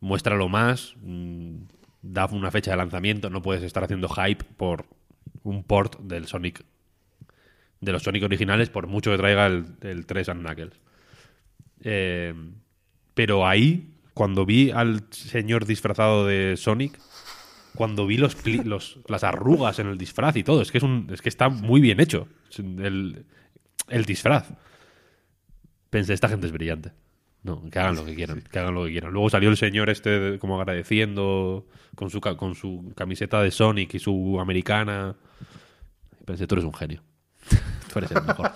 muéstralo más, mm, da una fecha de lanzamiento, no puedes estar haciendo hype por un port del Sonic de los Sonic originales, por mucho que traiga el, 3 and Knuckles. Eh, pero ahí, cuando vi al señor disfrazado de Sonic, cuando vi los, las arrugas en el disfraz y todo, es que, es, un, es que está muy bien hecho el, el disfraz pensé, esta gente es brillante. No, que hagan lo que quieran, que hagan lo que quieran. Luego salió el señor este como agradeciendo con su, con su camiseta de Sonic y su americana. Y pensé, tú eres un genio. [laughs] tú eres el mejor.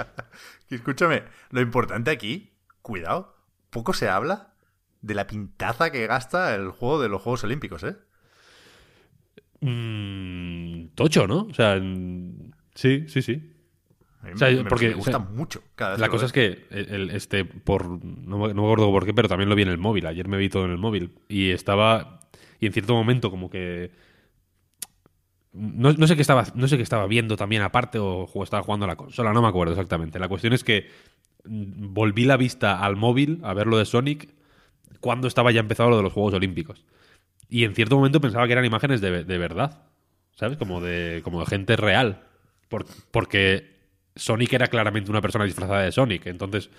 [laughs] y escúchame, lo importante aquí, cuidado, poco se habla de la pintaza que gasta el juego de los Juegos Olímpicos, ¿eh? Mm, tocho, ¿no? O sea, sí, sí, sí porque, me gusta mucho. la cosa es que el, este, por no, me acuerdo por qué, pero también lo vi en el móvil. Ayer me vi todo en el móvil. Y estaba. Y en cierto momento, como que. No, sé qué estaba, no sé qué estaba viendo también aparte o estaba jugando a la consola, no me acuerdo exactamente. La cuestión es que volví la vista al móvil a ver lo de Sonic cuando estaba ya empezado lo de los Juegos Olímpicos. Y en cierto momento pensaba que eran imágenes de, verdad. ¿Sabes? Como de, como de gente real. porque Sonic era claramente una persona disfrazada de Sonic. Entonces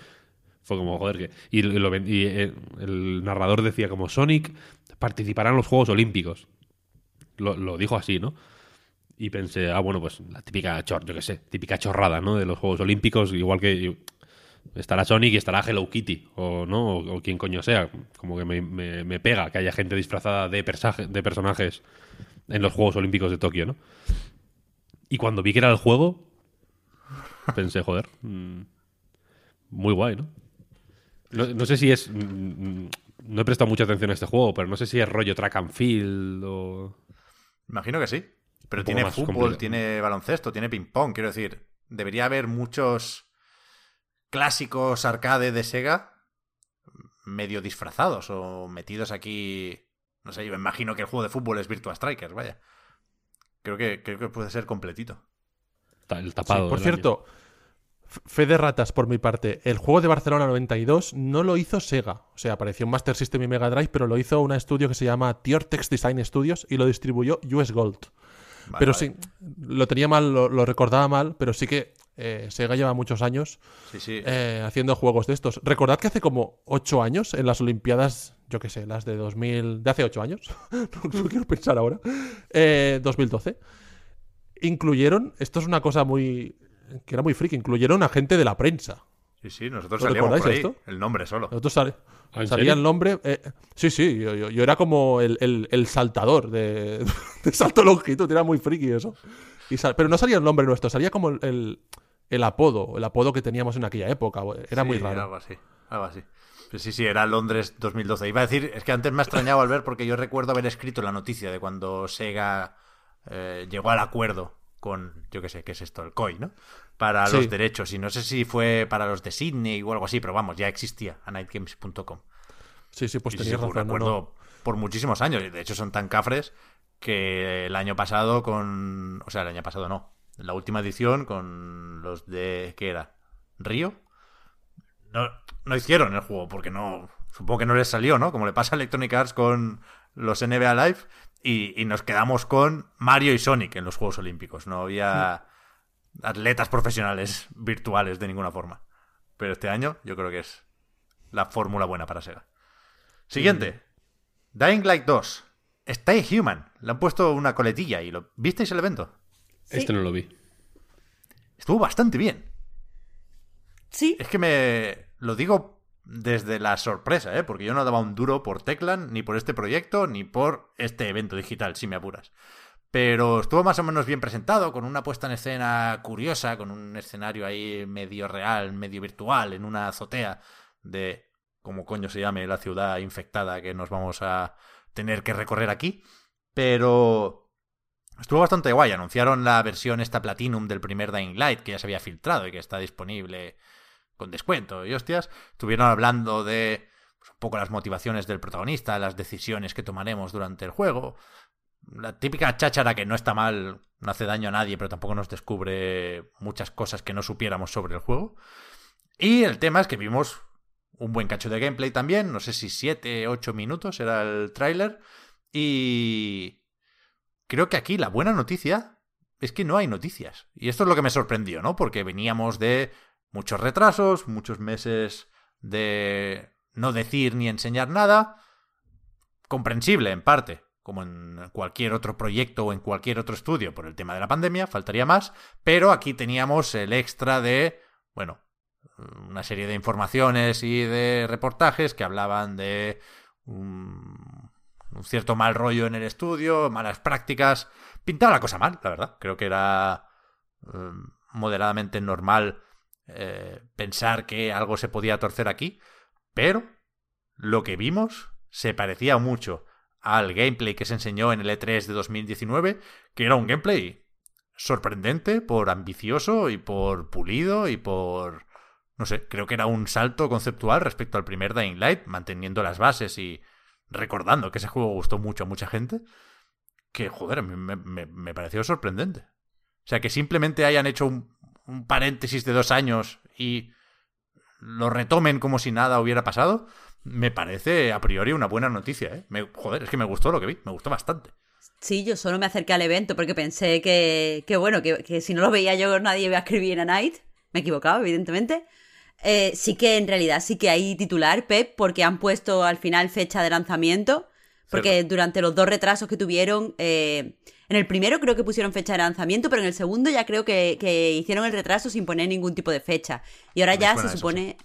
fue como, joder, que. Y, eh, el narrador decía como Sonic participará en los Juegos Olímpicos. Lo, dijo así, ¿no? Y pensé, ah, bueno, pues la típica chor, yo qué sé, típica chorrada, ¿no? De los Juegos Olímpicos, igual que estará Sonic y estará Hello Kitty, o no, o, quien coño sea. Como que me, pega que haya gente disfrazada de, de personajes en los Juegos Olímpicos de Tokio, ¿no? Y cuando vi que era el juego, pensé, joder, mm, muy guay, ¿no? ¿no? sé si es... Mm, mm, no he prestado mucha atención a este juego, pero no sé si es rollo track and field o... Imagino que sí. Pero tiene fútbol, tiene baloncesto, tiene ping-pong. Quiero decir, debería haber muchos clásicos arcade de Sega medio disfrazados o metidos aquí. No sé, yo imagino que el juego de fútbol es Virtua Strikers, vaya. Creo que, creo que puede ser completito. El tapado. por cierto, fe de ratas por mi parte. El juego de Barcelona 92 no lo hizo Sega. O sea, apareció en Master System y Mega Drive, pero lo hizo un estudio que se llama Text Design Studios y lo distribuyó US Gold. pero sí, lo tenía mal, lo, recordaba mal, pero sí que eh, Sega lleva muchos años eh, haciendo juegos de estos. Recordad que hace como 8 años en las Olimpiadas, yo qué sé, las de 2000, de hace 8 años, [laughs] no, quiero pensar ahora, 2012 eh, incluyeron, esto es una cosa muy que era muy friki, incluyeron a gente de la prensa. Sí, sí, nosotros salíamos por ahí, esto? el nombre solo. Nosotros ¿Ah, salía el nombre. Eh, sí, sí, yo, era como el, saltador [laughs] de, salto longitud, era muy friki eso. pero no salía el nombre nuestro, salía como el, apodo, el apodo que teníamos en aquella época. Era muy raro. Algo así, algo así. Pues sí, sí, era Londres 2012. Iba a decir, es que antes me ha extrañado al ver porque yo recuerdo haber escrito la noticia de cuando Sega eh, llegó al acuerdo con, yo qué sé, ¿qué es esto? El COI, ¿no? Para los derechos. Y no sé si fue para los de Sydney o algo así, pero vamos, ya existía a nightgames.com. Sí, sí, pues tenías razón. recuerdo por muchísimos años. Y de hecho son tan cafres que el año pasado con... O sea, el año pasado no. La última edición con los de... ¿Qué era? ¿Río? No, no hicieron el juego porque no... Supongo que no les salió, ¿no? Como le pasa a Electronic Arts con los NBA Live y, nos quedamos con Mario y Sonic en los Juegos Olímpicos. No había atletas profesionales virtuales de ninguna forma. Pero este año yo creo que es la fórmula buena para Sega. Siguiente. Dying Light 2. Stay Human. Le han puesto una coletilla y lo ¿visteis el evento? Este no lo vi. Estuvo bastante bien. Sí. Es que me lo digo desde la sorpresa, ¿eh? porque yo no daba un duro por Teclan, ni por este proyecto, ni por este evento digital, si me apuras. Pero estuvo más o menos bien presentado, con una puesta en escena curiosa, con un escenario ahí medio real, medio virtual, en una azotea de, como coño se llame, la ciudad infectada que nos vamos a tener que recorrer aquí. Pero estuvo bastante guay. Anunciaron la versión esta Platinum del primer Dying Light, que ya se había filtrado y que está disponible con descuento y hostias, estuvieron hablando de pues, un poco las motivaciones del protagonista, las decisiones que tomaremos durante el juego. La típica cháchara que no está mal, no hace daño a nadie, pero tampoco nos descubre muchas cosas que no supiéramos sobre el juego. Y el tema es que vimos un buen cacho de gameplay también, no sé si 7, 8 minutos era el tráiler. Y creo que aquí la buena noticia es que no hay noticias. Y esto es lo que me sorprendió, ¿no? Porque veníamos de muchos retrasos, muchos meses de no decir ni enseñar nada. Comprensible en parte, como en cualquier otro proyecto o en cualquier otro estudio por el tema de la pandemia, faltaría más, pero aquí teníamos el extra de, bueno, una serie de informaciones y de reportajes que hablaban de un, cierto mal rollo en el estudio, malas prácticas. Pintaba la cosa mal, la verdad. Creo que era eh, moderadamente normal eh, pensar que algo se podía torcer aquí, pero lo que vimos se parecía mucho al gameplay que se enseñó en el E3 de 2019, que era un gameplay sorprendente por ambicioso y por pulido y por... No sé, creo que era un salto conceptual respecto al primer Dying Light, manteniendo las bases y recordando que ese juego gustó mucho a mucha gente, que joder, me, me pareció sorprendente. O sea, que simplemente hayan hecho un, un paréntesis de dos años y lo retomen como si nada hubiera pasado, me parece a priori una buena noticia. ¿eh? Me, joder, es que me gustó lo que vi, me gustó bastante. Sí, yo solo me acerqué al evento porque pensé que, que bueno, que, si no lo veía yo nadie iba a escribir a Night. Me he equivocado, evidentemente. Eh, sí que en realidad sí que hay titular, Pep, porque han puesto al final fecha de lanzamiento. Porque durante los dos retrasos que tuvieron, eh, en el primero creo que pusieron fecha de lanzamiento, pero en el segundo ya creo que, hicieron el retraso sin poner ningún tipo de fecha. Y ahora ya se supone...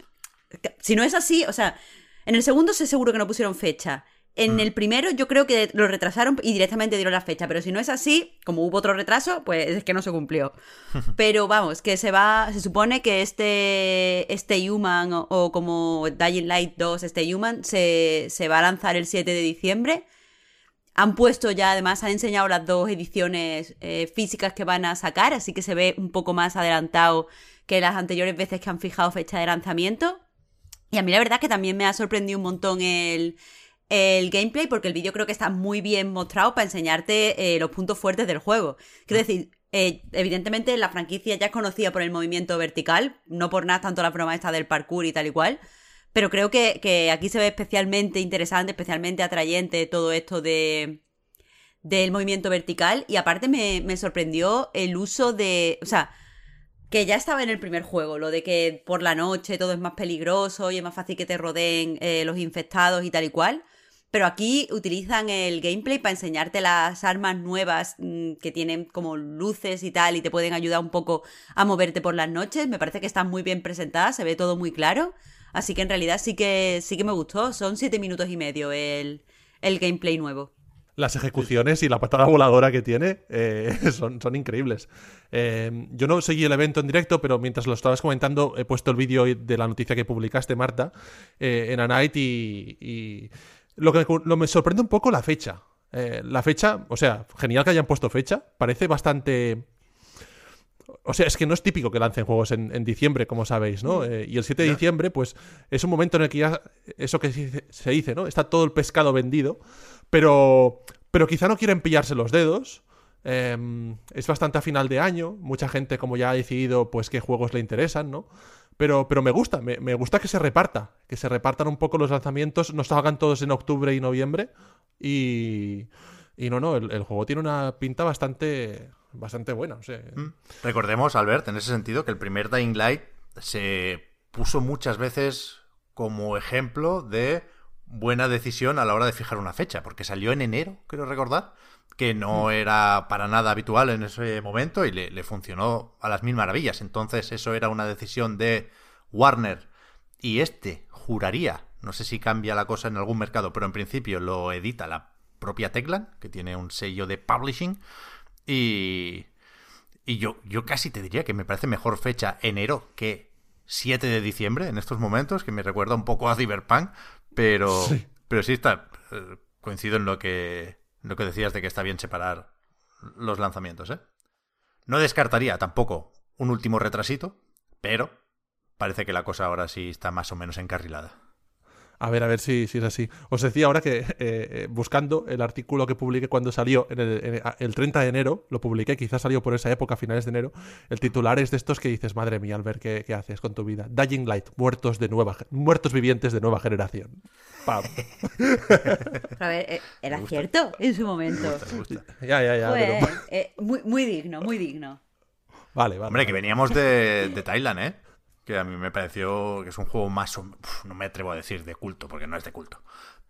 Si no es así, o sea, en el segundo sé seguro que no pusieron fecha. En mm. el primero yo creo que lo retrasaron y directamente dieron la fecha, pero si no es así, como hubo otro retraso, pues es que no se cumplió. [laughs] pero vamos, que se va, se supone que este, este Human o, como Dying Light 2, este Human, se, se va a lanzar el 7 de diciembre han puesto ya, además, han enseñado las dos ediciones eh, físicas que van a sacar, así que se ve un poco más adelantado que las anteriores veces que han fijado fecha de lanzamiento. Y a mí la verdad que también me ha sorprendido un montón el, gameplay, porque el vídeo creo que está muy bien mostrado para enseñarte eh, los puntos fuertes del juego. Quiero decir, eh, evidentemente la franquicia ya es conocida por el movimiento vertical, no por nada tanto la broma esta del parkour y tal y cual. Pero creo que, aquí se ve especialmente interesante, especialmente atrayente todo esto de del movimiento vertical. Y aparte me, sorprendió el uso de. O sea, que ya estaba en el primer juego, lo de que por la noche todo es más peligroso y es más fácil que te rodeen eh, los infectados y tal y cual. Pero aquí utilizan el gameplay para enseñarte las armas nuevas mm, que tienen como luces y tal y te pueden ayudar un poco a moverte por las noches. Me parece que están muy bien presentadas, se ve todo muy claro. Así que en realidad sí que, sí que me gustó. Son siete minutos y medio el, gameplay nuevo. las ejecuciones y la patada voladora que tiene eh, [laughs] son, son, increíbles. Eh, yo no seguí el evento en directo, pero mientras lo estabas comentando, he puesto el vídeo de la noticia que publicaste, Marta, eh, en A Night y, lo que me sorprende un poco la fecha. la fecha, o sea, genial que hayan puesto fecha, parece bastante... O sea, es que no es típico que lancen juegos en, diciembre, como sabéis, ¿no? Mm. y el 7 de diciembre, pues, es un momento en el que ya, eso que se dice, ¿no? Está todo el pescado vendido. Pero, pero quizá no quieren pillarse los dedos. Em, es bastante a final de año. Mucha gente, como ya ha decidido, pues qué juegos le interesan, ¿no? Pero, pero me gusta, me, gusta que se reparta. Que se repartan un poco los lanzamientos. No salgan todos en octubre y noviembre. Y. Y no, no, el, juego tiene una pinta bastante. Bastante buena. Mm. Recordemos, Albert, en ese sentido, que el primer Dying Light se puso muchas veces como ejemplo de buena decisión a la hora de fijar una fecha, porque salió en enero, quiero recordar, que no mm. era para nada habitual en ese momento y le, funcionó a las mil maravillas. Entonces eso era una decisión de Warner y este juraría, no sé si cambia la cosa en algún mercado, pero en principio lo edita la propia Teclan, que tiene un sello de publishing y... Y yo, yo casi te diría que me parece mejor fecha enero que 7 de diciembre en estos momentos, que me recuerda un poco a Cyberpunk, pero sí, pero sí está. Eh, coincido en lo que, lo que decías de que está bien separar los lanzamientos, ¿eh? No descartaría tampoco un último retrasito, pero parece que la cosa ahora sí está más o menos encarrilada. A ver, a ver si, si es así. Os decía ahora que [laughs] eh, eh, buscando el artículo que publiqué cuando salió en el, 30 de enero, lo publiqué, quizás salió por esa época, a finales de enero, el titular es de estos que dices, madre mía, Albert, ¿qué, qué haces con tu vida? Dying Light, muertos, de nueva, muertos vivientes de nueva generación. ¡Pam! a ver, eh, era cierto en su momento. Ya, ya, ya. muy, muy digno, muy digno. Vale, vale. Hombre, que veníamos de, de Thailand, ¿eh? Que a mí me pareció que es un juego más, no me atrevo a decir de culto, porque no es de culto,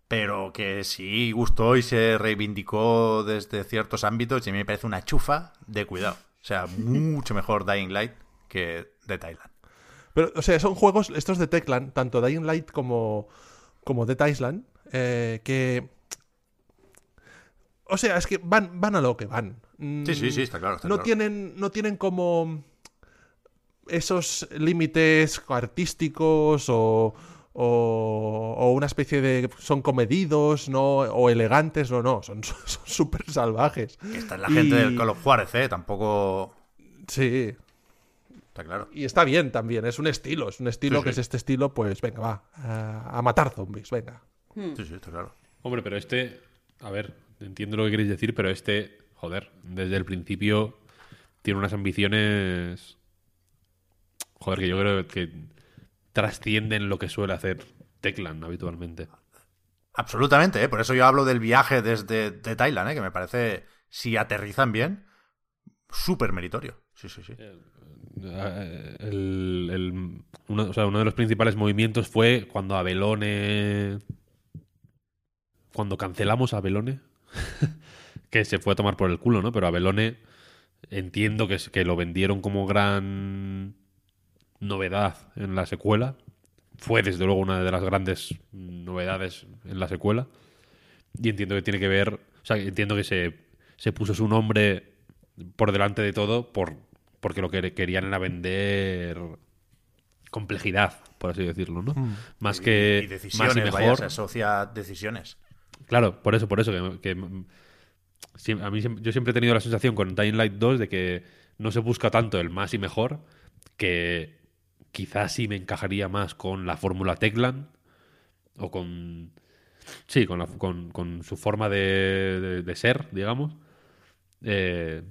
pero que sí gustó y se reivindicó desde ciertos ámbitos y a mí me parece una chufa de cuidado. O sea, mucho mejor Dying Light que de Thailand. Pero, o sea, son juegos, estos de Techland, tanto Dying Light como, como Dead Island, eh, que... O sea, es que van, van a lo que van. Sí, sí, sí, está claro. no, Tienen, no tienen como esos límites artísticos o, o, una especie de... son comedidos, ¿no? O elegantes, no, no, son [laughs] súper salvajes. Esta es la gente del Call of Juárez, ¿eh? Tampoco... Sí. Está claro. Y está bien también, es un estilo, es un estilo que es este estilo, pues venga, va, a, matar zombies, venga. Hmm. Sí, sí, está claro. Hombre, pero este, a ver, entiendo lo que queréis decir, pero este, joder, desde el principio tiene unas ambiciones Joder, que yo creo que trascienden lo que suele hacer Teclan habitualmente. Absolutamente, ¿eh? por eso yo hablo del viaje desde de Thailand, ¿eh? que me parece, si aterrizan bien, súper meritorio. Sí, sí, sí. Eh, el, uno, uno, de los principales movimientos fue cuando Abelone. Cuando cancelamos a Abelone. [laughs] que se fue a tomar por el culo, ¿no? Pero Abelone entiendo que, que lo vendieron como gran novedad en la secuela. Fue desde luego una de las grandes novedades en la secuela. Y entiendo que tiene que ver. O sea, entiendo que se, se puso su nombre por delante de todo por, porque lo que querían era vender complejidad, por así decirlo, ¿no? Hmm. Más que. Y decisiones, más y mejor. se asocia decisiones. Claro, por eso, por eso. Que, a mí yo siempre he tenido la sensación con Dying Light 2 de que no se busca tanto el más y mejor que quizás sí me encajaría más con la fórmula Teclan o con... Sí, con, con, su forma de, ser, digamos. Eh,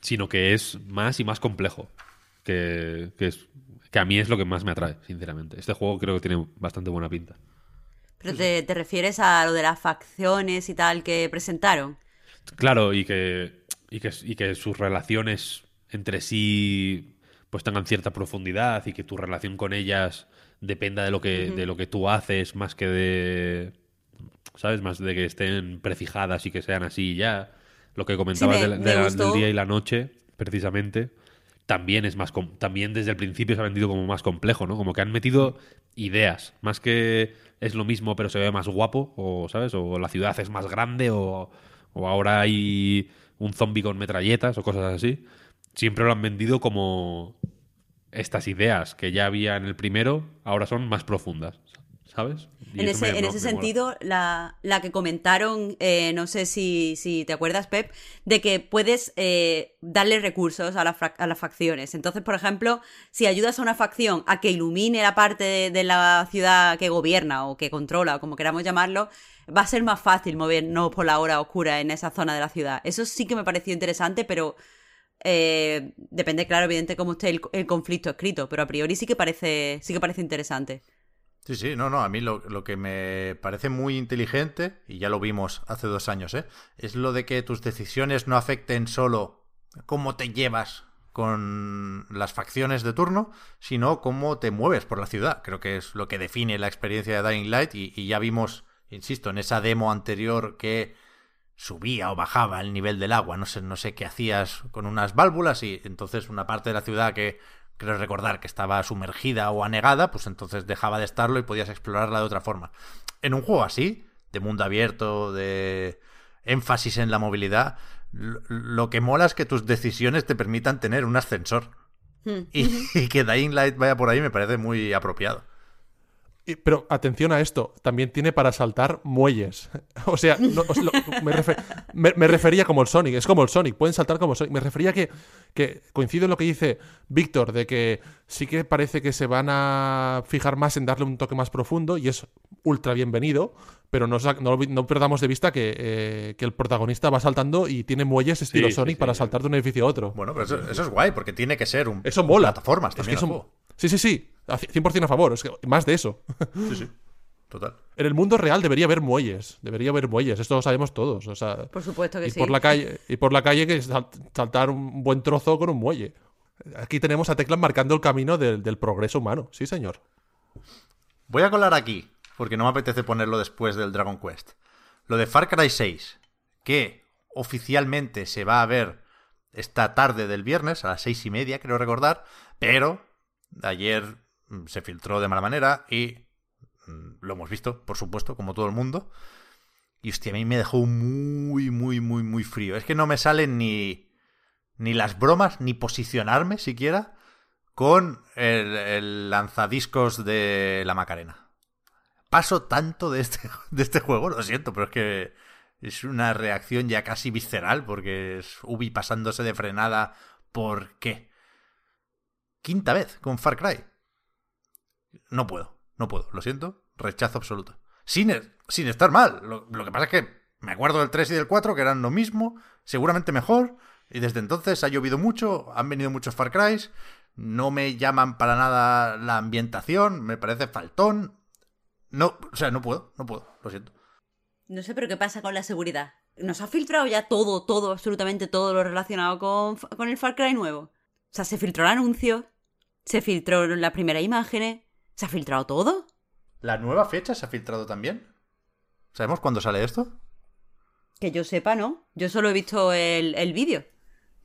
sino que es más y más complejo. Que, es, que a mí es lo que más me atrae, sinceramente. Este juego creo que tiene bastante buena pinta. ¿Pero te, te refieres a lo de las facciones y tal que presentaron? Claro, y que, y que, y que sus relaciones entre sí pues tengan cierta profundidad y que tu relación con ellas dependa de lo que, de lo que tú haces más que de. ¿Sabes? Más de que estén prefijadas y que sean así ya. Lo que comentabas del día y la noche, precisamente, también es más. También desde el principio se ha vendido como más complejo, ¿no? Como que han metido ideas. Más que es lo mismo, pero se ve más guapo, o, ¿sabes? O la ciudad es más grande, o, o ahora hay un zombie con metralletas o cosas así, siempre lo han vendido como estas ideas que ya había en el primero, ahora son más profundas, ¿sabes? en ese, en ese sentido, la, la, que comentaron, eh, no sé si, si, te acuerdas, Pep, de que puedes eh, darle recursos a, a, las facciones. Entonces, por ejemplo, si ayudas a una facción a que ilumine la parte de, la ciudad que gobierna o que controla, o como queramos llamarlo, va a ser más fácil movernos por la hora oscura en esa zona de la ciudad. Eso sí que me pareció interesante, pero eh, depende, claro, evidente cómo esté el, conflicto escrito, pero a priori sí que parece, sí que parece interesante. Sí, sí, no, no, a mí lo, lo, que me parece muy inteligente, y ya lo vimos hace dos años, ¿eh? es lo de que tus decisiones no afecten solo cómo te llevas con las facciones de turno, sino cómo te mueves por la ciudad. Creo que es lo que define la experiencia de Dying Light y ya vimos, insisto, en esa demo anterior que subía o bajaba el nivel del agua, no sé, no sé qué hacías con unas válvulas y entonces una parte de la ciudad que creo recordar que estaba sumergida o anegada, pues entonces dejaba de estarlo y podías explorarla de otra forma. En un juego así, de mundo abierto, de énfasis en la movilidad, lo que mola es que tus decisiones te permitan tener un ascensor. Hmm. Y, [laughs] que Dying Light vaya por ahí me parece muy apropiado. Pero atención a esto, también tiene para saltar muelles. [laughs] O sea, me, refería como el Sonic, es como el Sonic, pueden saltar como el Sonic. Me refería que, que coincido en lo que dice Víctor, de que sí que parece que se van a fijar más en darle un toque más profundo y es ultra bienvenido, pero no, no, perdamos de vista que, que, el protagonista va saltando y tiene muelles estilo Sonic para saltar de un edificio a otro. Bueno, pero eso, es guay, porque tiene que ser un... Eso mola. Plataformas también. Sí, sí, sí. 100% a favor, es que más de eso. Sí, sí. Total. En el mundo real debería haber muelles, debería haber muelles, esto lo sabemos todos. O sea, por supuesto que y sí. Por la calle, y por la calle que saltar un buen trozo con un muelle. Aquí tenemos a Teclan marcando el camino del, del progreso humano, sí señor. Voy a colar aquí, porque no me apetece ponerlo después del Dragon Quest. Lo de Far Cry 6, que oficialmente se va a ver esta tarde del viernes, a las seis y media, creo recordar, pero ayer Mm, se filtró de mala manera y mm, lo hemos visto, por supuesto, como todo el mundo. Y hostia, a mí me dejó muy, muy, muy, muy frío. Es que no me salen ni, ni las bromas, ni posicionarme siquiera con el, lanzadiscos de la Macarena. Paso tanto de este, [laughs] de este juego, lo siento, pero es que es una reacción ya casi visceral porque es Ubi pasándose de frenada. ¿Por qué? Quinta vez con Far Cry. No puedo, no puedo, lo siento, rechazo absoluto. Sin, sin estar mal, lo, que pasa es que me acuerdo del 3 y del 4 que eran lo mismo, seguramente mejor, y desde entonces ha llovido mucho, han venido muchos Far Cry, no me llaman para nada la ambientación, me parece faltón. No, o sea, no puedo, no puedo, lo siento. No sé, pero ¿qué pasa con la seguridad? Nos ha filtrado ya todo, todo, absolutamente todo lo relacionado con, con el Far Cry nuevo. O sea, se filtró el anuncio, se filtró las primeras imágenes, ¿Se ha filtrado todo? ¿La nueva fecha se ha filtrado también? ¿Sabemos cuándo sale esto? Que yo sepa, no. Yo solo he visto el, vídeo.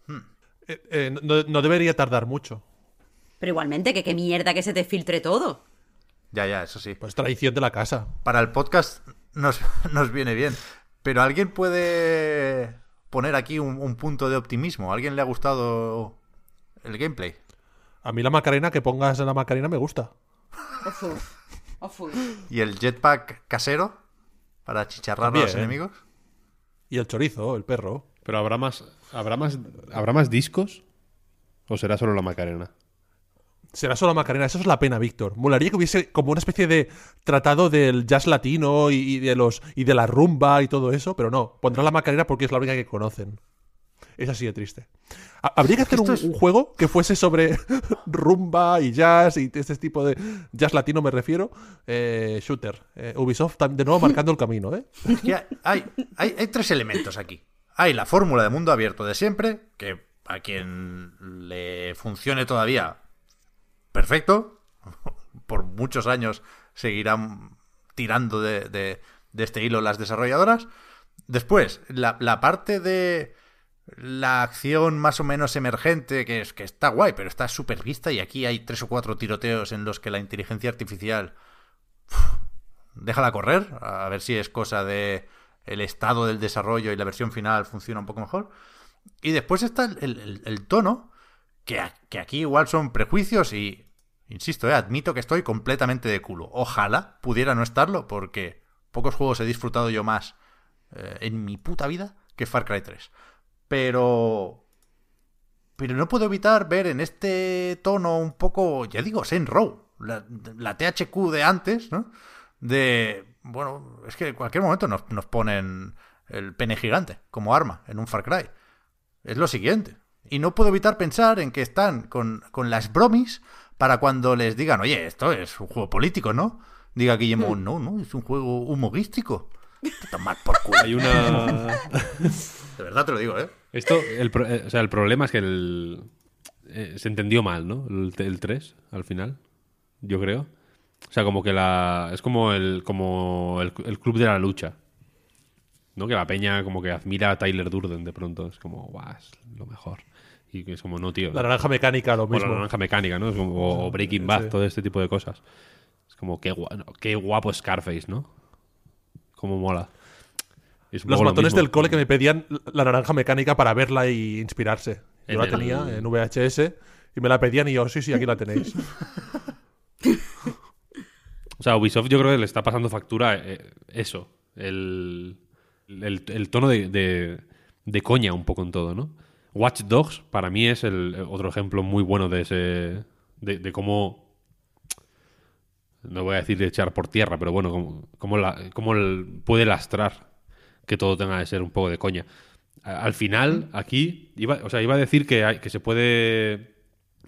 Hmm. Eh, eh, no, debería tardar mucho. Pero igualmente, que qué mierda que se te filtre todo. Ya, ya, eso sí. Pues tradición de la casa. Para el podcast nos, [laughs] nos viene bien. Pero alguien puede poner aquí un, un punto de optimismo. ¿A alguien le ha gustado el gameplay? A mí la Macarena, que pongas en la Macarena me gusta. ¿Y el jetpack casero? Para chicharrar a los enemigos. Y el chorizo, el perro. Pero habrá más, habrá más, habrá más discos o será solo la Macarena. Será solo la Macarena, eso es la pena, Víctor. Molaría que hubiese como una especie de tratado del jazz latino y, de los y de la rumba y todo eso, pero no, pondrá la Macarena porque es la única que conocen. Es así de triste. Habría que hacer un, juego que fuese sobre [laughs] rumba y jazz y este tipo de jazz latino me refiero. Eh, shooter. Eh, Ubisoft de nuevo marcando el [laughs] camino, ¿eh? hay, hay, hay tres elementos aquí. Hay la fórmula de mundo abierto de siempre, que a quien le funcione todavía, perfecto. [laughs] Por muchos años seguirán tirando de, de, este hilo las desarrolladoras. Después, la, la parte de la acción más o menos emergente, que, es, que está guay, pero está súper vista y aquí hay tres o cuatro tiroteos en los que la inteligencia artificial... déjala correr, a ver si es cosa de el estado del desarrollo y la versión final funciona un poco mejor. Y después está el, tono, que, que, aquí igual son prejuicios y, insisto, eh, admito que estoy completamente de culo. Ojalá pudiera no estarlo, porque pocos juegos he disfrutado yo más eh, en mi puta vida que Far Cry 3. Pero... Pero no puedo evitar ver en este tono un poco, ya digo, Saint Row, la, la THQ de antes, ¿no? De, bueno, es que en cualquier momento nos, nos ponen el pene gigante como arma en un Far Cry. Es lo siguiente. Y no puedo evitar pensar en que están con, con las bromis para cuando les digan, oye, esto es un juego político, ¿no? Diga Guillermo, hmm. no, no, es un juego humorístico. Tomar por culo. Hay una. [laughs] De verdad te lo digo, ¿eh? Esto, el, eh, o sea, el problema es que el, eh, se entendió mal, ¿no? El, 3, al final. Yo creo. O sea, como que la. Es como el, como el, club de la lucha. ¿No? Que la peña como que admira a Tyler Durden de pronto. Es como, guau, es lo mejor. Y que es como, no, tío. La naranja mecánica, lo mismo. O la naranja mecánica, ¿no? Es como, o Breaking Bad, todo este tipo de cosas. Es como, qué, qué guapo Scarface, ¿no? Como mola. Los matones del cole que me pedían la naranja mecánica para verla y inspirarse. Yo la tenía en VHS y me la pedían y yo, sí, sí, aquí la tenéis. [laughs] o sea, Ubisoft yo creo que le está pasando factura eh, eso. El, el, tono de, de, coña un poco en todo, ¿no? Watch Dogs para mí es el otro ejemplo muy bueno de ese. de, cómo. No voy a decir de echar por tierra, pero bueno, cómo, cómo, la, cómo puede lastrar que todo tenga que ser un poco de coña. Al final, aquí, iba, o sea, iba a decir que, hay, que se puede.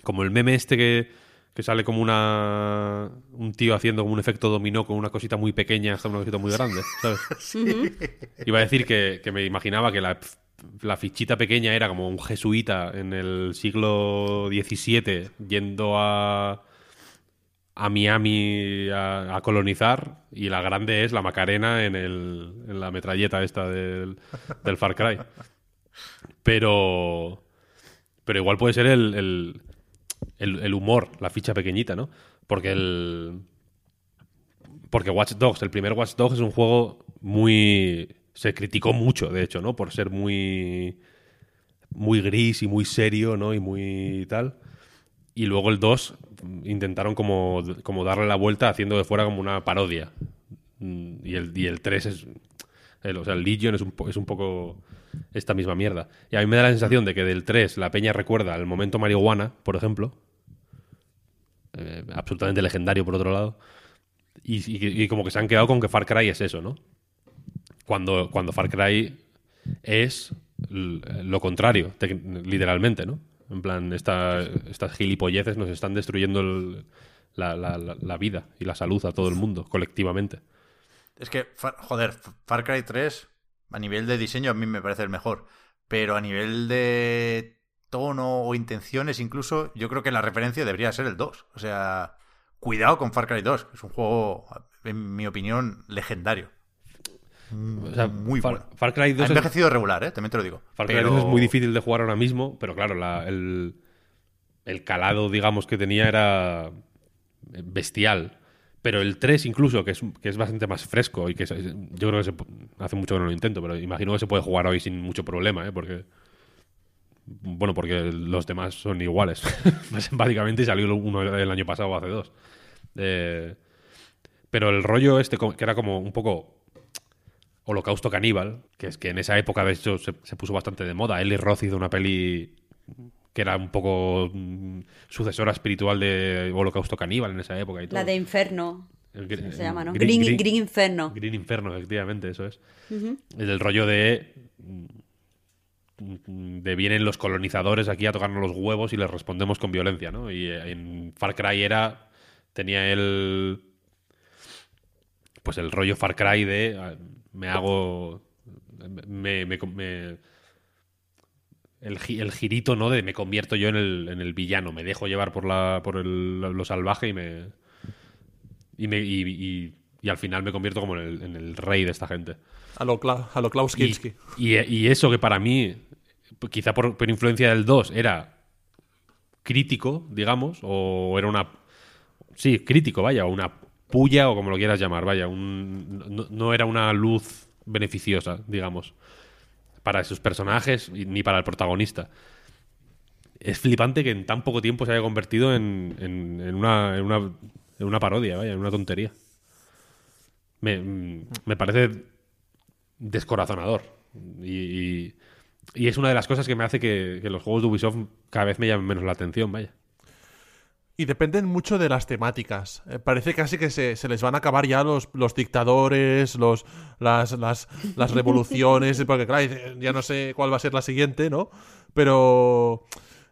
Como el meme este que, que sale como una. Un tío haciendo como un efecto dominó con una cosita muy pequeña hasta una cosita muy grande, ¿sabes? [laughs] Iba a decir que, que me imaginaba que la, la, fichita pequeña era como un jesuita en el siglo XVII yendo a a Miami a, colonizar y la grande es la Macarena en, el, en la metralleta esta del, Far Cry. Pero, pero igual puede ser el, el, humor, la ficha pequeñita, ¿no? Porque el... Porque Watch Dogs, el primer Watch Dogs es un juego muy... Se criticó mucho, de hecho, ¿no? Por ser muy... Muy gris y muy serio, ¿no? Y muy tal. Y luego el 2 intentaron como, como darle la vuelta haciendo de fuera como una parodia. Mm, y el, y el 3 es... O sea, el Legion es un, es un poco esta misma mierda. Y a mí me da la sensación de que del 3 la peña recuerda el momento marihuana, por ejemplo. Eh, absolutamente legendario, por otro lado. Y, y, como que se han quedado con que Far Cry es eso, ¿no? Cuando, cuando Far Cry es lo contrario, literalmente, ¿no? En plan, estas gilipolleces nos están destruyendo la, vida y la salud a todo el mundo, colectivamente. Es que, joder, Far Cry 3, a nivel de diseño, a mí me parece el mejor. Pero a nivel de tono o intenciones, incluso, yo creo que la referencia debería ser el 2. O sea, cuidado con Far Cry 2. Es un juego, en mi opinión, legendario. Mm, muy Far, bueno. Far Cry 2 ha envejecido regular, ¿eh? también te lo digo. Far Cry 2 es muy difícil de jugar ahora mismo, pero claro, el, calado, digamos, que tenía era bestial. Pero el 3 incluso, que es, que es bastante más fresco y que yo creo que hace mucho que no lo intento, pero imagino que se puede jugar hoy sin mucho problema, ¿eh? Porque... Bueno, porque los demás son iguales. [laughs] Básicamente salió uno el año pasado o hace dos. Eh, pero el rollo este, que era como un poco Holocausto Caníbal, que es que en esa época de hecho se, puso bastante de moda. Eli Roth hizo una peli que era un poco mm, sucesora espiritual de Holocausto Caníbal en esa época. Y todo. La de Inferno. se llama, ¿no? Green, Inferno. Green Inferno, efectivamente, eso es. El rollo de. Mm, de vienen los colonizadores aquí a tocarnos los huevos y les respondemos con violencia, ¿no? Y en Far Cry era. tenía el. Pues el rollo Far Cry de me hago. Me, me, el, el, girito, ¿no? De me convierto yo en el, en el villano, me dejo llevar por, la, por el, lo salvaje y me. Y, me y, y, al final me convierto como en el, en el rey de esta gente. A lo, a lo Klaus Kinski. Y, eso que para mí, quizá por, por influencia del 2, era crítico, digamos, o era una. Sí, crítico, vaya, una puya o como lo quieras llamar, vaya, un, no, era una luz beneficiosa, digamos, para sus personajes ni para el protagonista. Es flipante que en tan poco tiempo se haya convertido en, en, una, en, una, en una parodia, vaya, en una tontería. Me, me parece descorazonador. Y, y, es una de las cosas que me hace que, que los juegos de Ubisoft cada vez me llamen menos la atención, vaya. Y dependen mucho de las temáticas. Eh, parece casi que se, les van a acabar ya los, los dictadores, los, las, las, las revoluciones, [laughs] porque claro, ya no sé cuál va a ser la siguiente, ¿no? Pero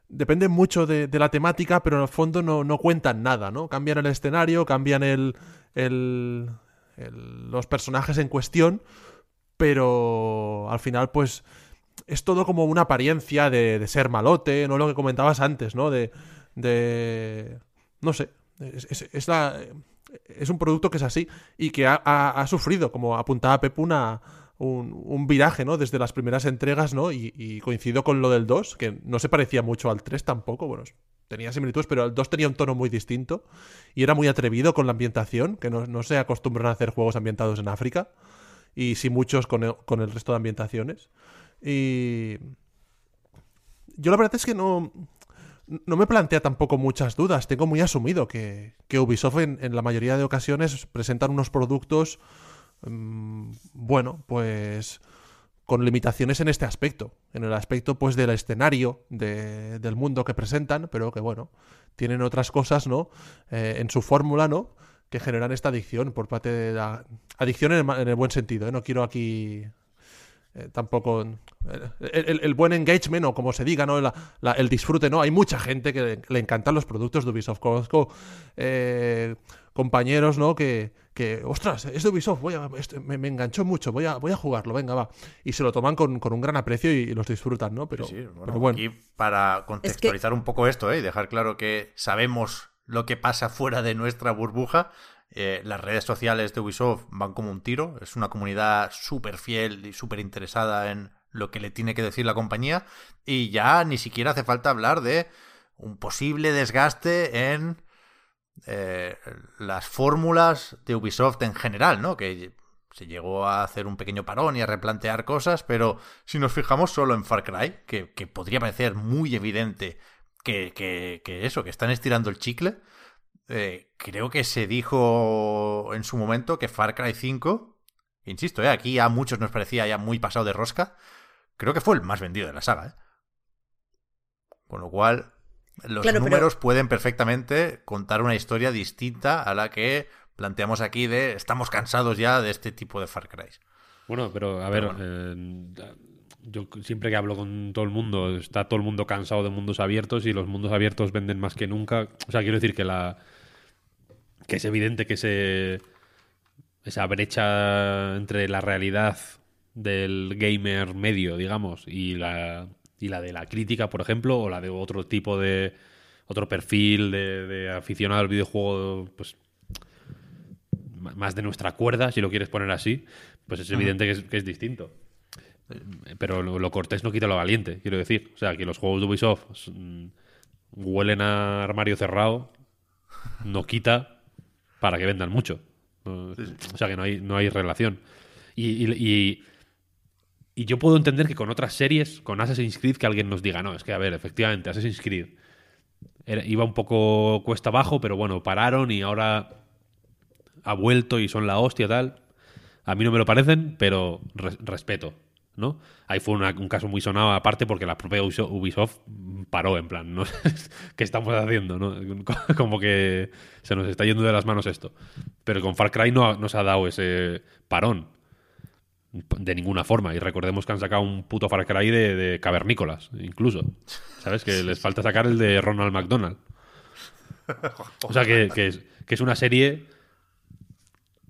depende mucho de, la temática, pero en el fondo no, no, cuentan nada, ¿no? Cambian el escenario, cambian el, el, los personajes en cuestión, pero al final pues es todo como una apariencia de, de ser malote, ¿no? Lo que comentabas antes, ¿no? De de... No sé, es, es un producto que es así y que ha, sufrido, como apuntaba Pep, una, un, viraje, ¿no? Desde las primeras entregas, ¿no? Y, coincido con lo del 2, que no se parecía mucho al 3 tampoco, bueno, tenía similitudes, pero el 2 tenía un tono muy distinto y era muy atrevido con la ambientación, que no, no se acostumbran a hacer juegos ambientados en África y sí muchos con el, con el resto de ambientaciones. Y... Yo la verdad es que no no me plantea tampoco muchas dudas. Tengo muy asumido que, Ubisoft en, la mayoría de ocasiones presentan unos productos, mm, bueno, pues con limitaciones en este aspecto. En el aspecto, pues, del escenario, del mundo que presentan, pero que, bueno, tienen otras cosas, ¿no? Eh, en su fórmula, ¿no? Que generan esta adicción por parte de la... Adicción en el, buen sentido, ¿eh? No quiero aquí eh, tampoco el, buen engagement o como se diga, ¿no? el disfrute, ¿no? Hay mucha gente que le, encantan los productos de Ubisoft. Conozco eh, compañeros, ¿no? Que, que, ostras, es de Ubisoft, voy a, este, me, enganchó mucho, voy a, voy a jugarlo, venga, va. Y se lo toman con, un gran aprecio y, los disfrutan, ¿no? Pero, bueno, Y para contextualizar un poco esto, ¿eh? Y dejar claro que sabemos lo que pasa fuera de nuestra burbuja. Eh, las redes sociales de Ubisoft van como un tiro. Es una comunidad súper fiel y súper interesada en lo que le tiene que decir la compañía. Y ya ni siquiera hace falta hablar de un posible desgaste en eh, las fórmulas de Ubisoft en general, ¿no? Que se llegó a hacer un pequeño parón y a replantear cosas, pero si nos fijamos solo en Far Cry, que, podría parecer muy evidente que, que, eso, que están estirando el chicle, eh, creo que se dijo en su momento que Far Cry 5, insisto, eh, aquí a muchos nos parecía ya muy pasado de rosca, creo que fue el más vendido de la saga. ¿eh? Con lo cual, los números pueden perfectamente contar una historia distinta a la que planteamos aquí de estamos cansados ya de este tipo de Far Cry. Bueno, pero a ver, yo siempre que hablo con todo el mundo, está todo el mundo cansado de mundos abiertos y los mundos abiertos venden más que nunca. O sea, quiero decir que la que es evidente que ese, esa brecha entre la realidad del gamer medio, digamos, y la, y la de la crítica, por ejemplo, o la de otro tipo de otro perfil de, aficionado al videojuego, pues más de nuestra cuerda, si lo quieres poner así, pues es evidente que es, distinto. Pero lo, cortés no quita lo valiente, quiero decir. O sea, que los juegos de Ubisoft mm, huelen a armario cerrado, no quita para que vendan mucho. O sea que no hay, no hay relación. Y, y, yo puedo entender que con otras series, con Assassin's Creed, que alguien nos diga, no, es que a ver, efectivamente, Assassin's Creed iba un poco cuesta abajo, pero bueno, pararon y ahora ha vuelto y son la hostia tal. A mí no me lo parecen, pero respeto. ¿No? Ahí fue un caso muy sonado aparte porque la propia Ubisoft paró en plan, ¿no? [laughs] ¿qué estamos haciendo? ¿no? [laughs] Como que se nos está yendo de las manos esto. Pero con Far Cry no nos ha dado ese parón de ninguna forma. Y recordemos que han sacado un puto Far Cry de, cavernícolas, incluso. ¿Sabes? Que les falta sacar el de Ronald McDonald. O sea que es una serie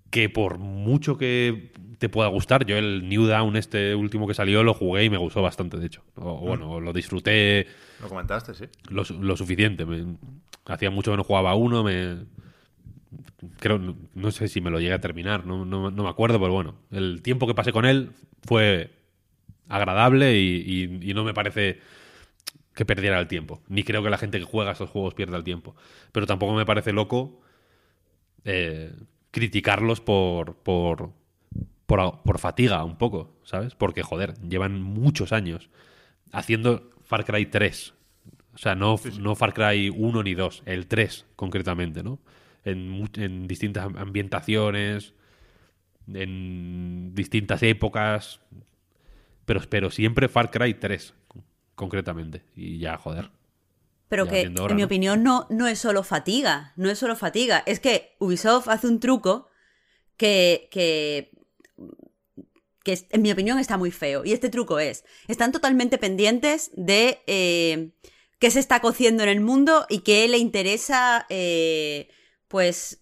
que por mucho que te pueda gustar. Yo el New Down, este último que salió, lo jugué y me gustó bastante, de hecho. O, bueno, lo disfruté. Lo comentaste, sí. Lo, suficiente. hacía mucho que no jugaba uno, me. Creo, no sé si me lo llegué a terminar, no, no, me acuerdo, pero bueno, el tiempo que pasé con él fue agradable y, y no me parece que perdiera el tiempo. Ni creo que la gente que juega estos juegos pierda el tiempo. Pero tampoco me parece loco eh, criticarlos por, por, por, por fatiga un poco, ¿sabes? Porque, joder, llevan muchos años haciendo Far Cry 3. O sea, no, no Far Cry 1 ni 2, el 3 concretamente, ¿no? En, en distintas ambientaciones, en distintas épocas, pero, pero siempre Far Cry 3, concretamente. Y ya, joder. Pero que, en mi opinión, no, no es solo fatiga. No es solo fatiga. Es que Ubisoft hace un truco que, que, en mi opinión está muy feo. Y este truco es, están totalmente pendientes de eh, qué se está cociendo en el mundo y qué le interesa, eh, pues,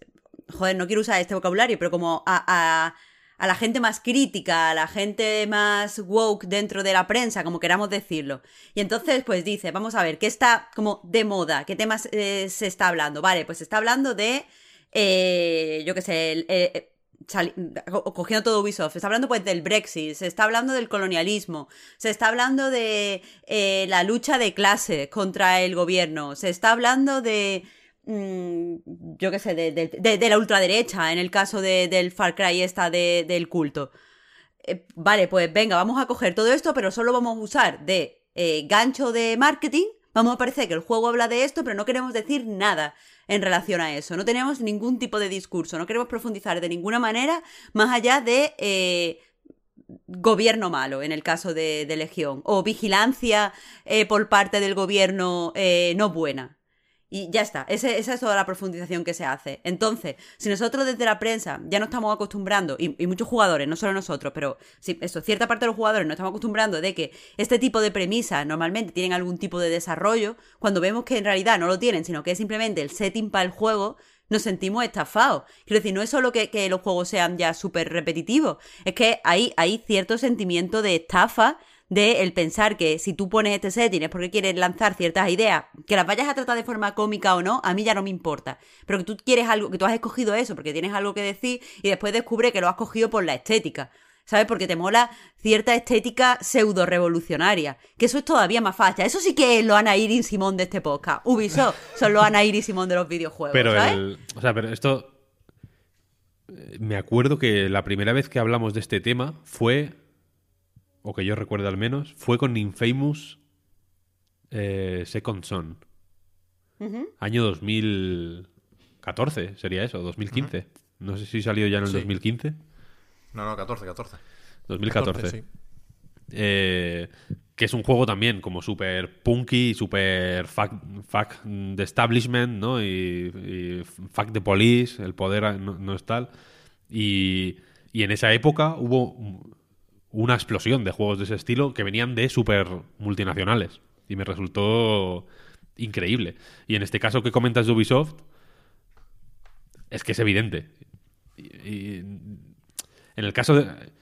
joder, no quiero usar este vocabulario, pero como a, la gente más crítica, a la gente más woke dentro de la prensa, como queramos decirlo. Y entonces, pues dice, vamos a ver, ¿qué está como de moda? ¿Qué temas eh, se está hablando? Vale, pues se está hablando de, yo qué sé, eh, cogiendo todo Ubisoft, se está hablando pues del Brexit, se está hablando del colonialismo, se está hablando de la lucha de clase contra el gobierno, se está hablando de Mm, yo qué sé, de, la ultraderecha, en el caso del Far Cry esta del culto. Eh, vale, pues venga, vamos a coger todo esto, pero solo vamos a usar de eh, gancho de marketing. Vamos a parecer que el juego habla de esto, pero no queremos decir nada en relación a eso. No tenemos ningún tipo de discurso, no queremos profundizar de ninguna manera más allá de eh, gobierno malo, en el caso de, Legión, o vigilancia por parte del gobierno no buena. Y ya está, esa es toda la profundización que se hace. Entonces, si nosotros desde la prensa ya no estamos acostumbrando, y, muchos jugadores, no solo nosotros, pero sí, eso, cierta parte de los jugadores no estamos acostumbrando de que este tipo de premisas normalmente tienen algún tipo de desarrollo, cuando vemos que en realidad no lo tienen, sino que es simplemente el setting para el juego, nos sentimos estafados. Quiero decir, no es solo que, los juegos sean ya súper repetitivos, es que hay, hay cierto sentimiento de estafa de el pensar que si tú pones este setting es porque quieres lanzar ciertas ideas, que las vayas a tratar de forma cómica o no, a mí ya no me importa. Pero que tú quieres algo, que tú has escogido eso porque tienes algo que decir y después descubre que lo has cogido por la estética. ¿Sabes? Porque te mola cierta estética pseudo revolucionaria. Que eso es todavía más facha. Eso sí que es lo Ana y Simón de este podcast. Ubisoft son los Ana y Simón de los videojuegos. Pero o sea, pero esto. Eh, me acuerdo que la primera vez que hablamos de este tema fue o que yo recuerdo al menos, fue con Infamous eh, Second Son. Año 2014 sería eso, 2015. No sé si salió ya en el 2015. No, no, 14, 14. 2014. Eh, que es un juego también como súper punky, súper fuck, fuck, de establishment, ¿no? Y, fuck de police, el poder no, no es tal. Y, y en esa época hubo una explosión de juegos de ese estilo que venían de super multinacionales. Y me resultó increíble. Y en este caso que comentas de Ubisoft, es que es evidente. Y, en el caso de.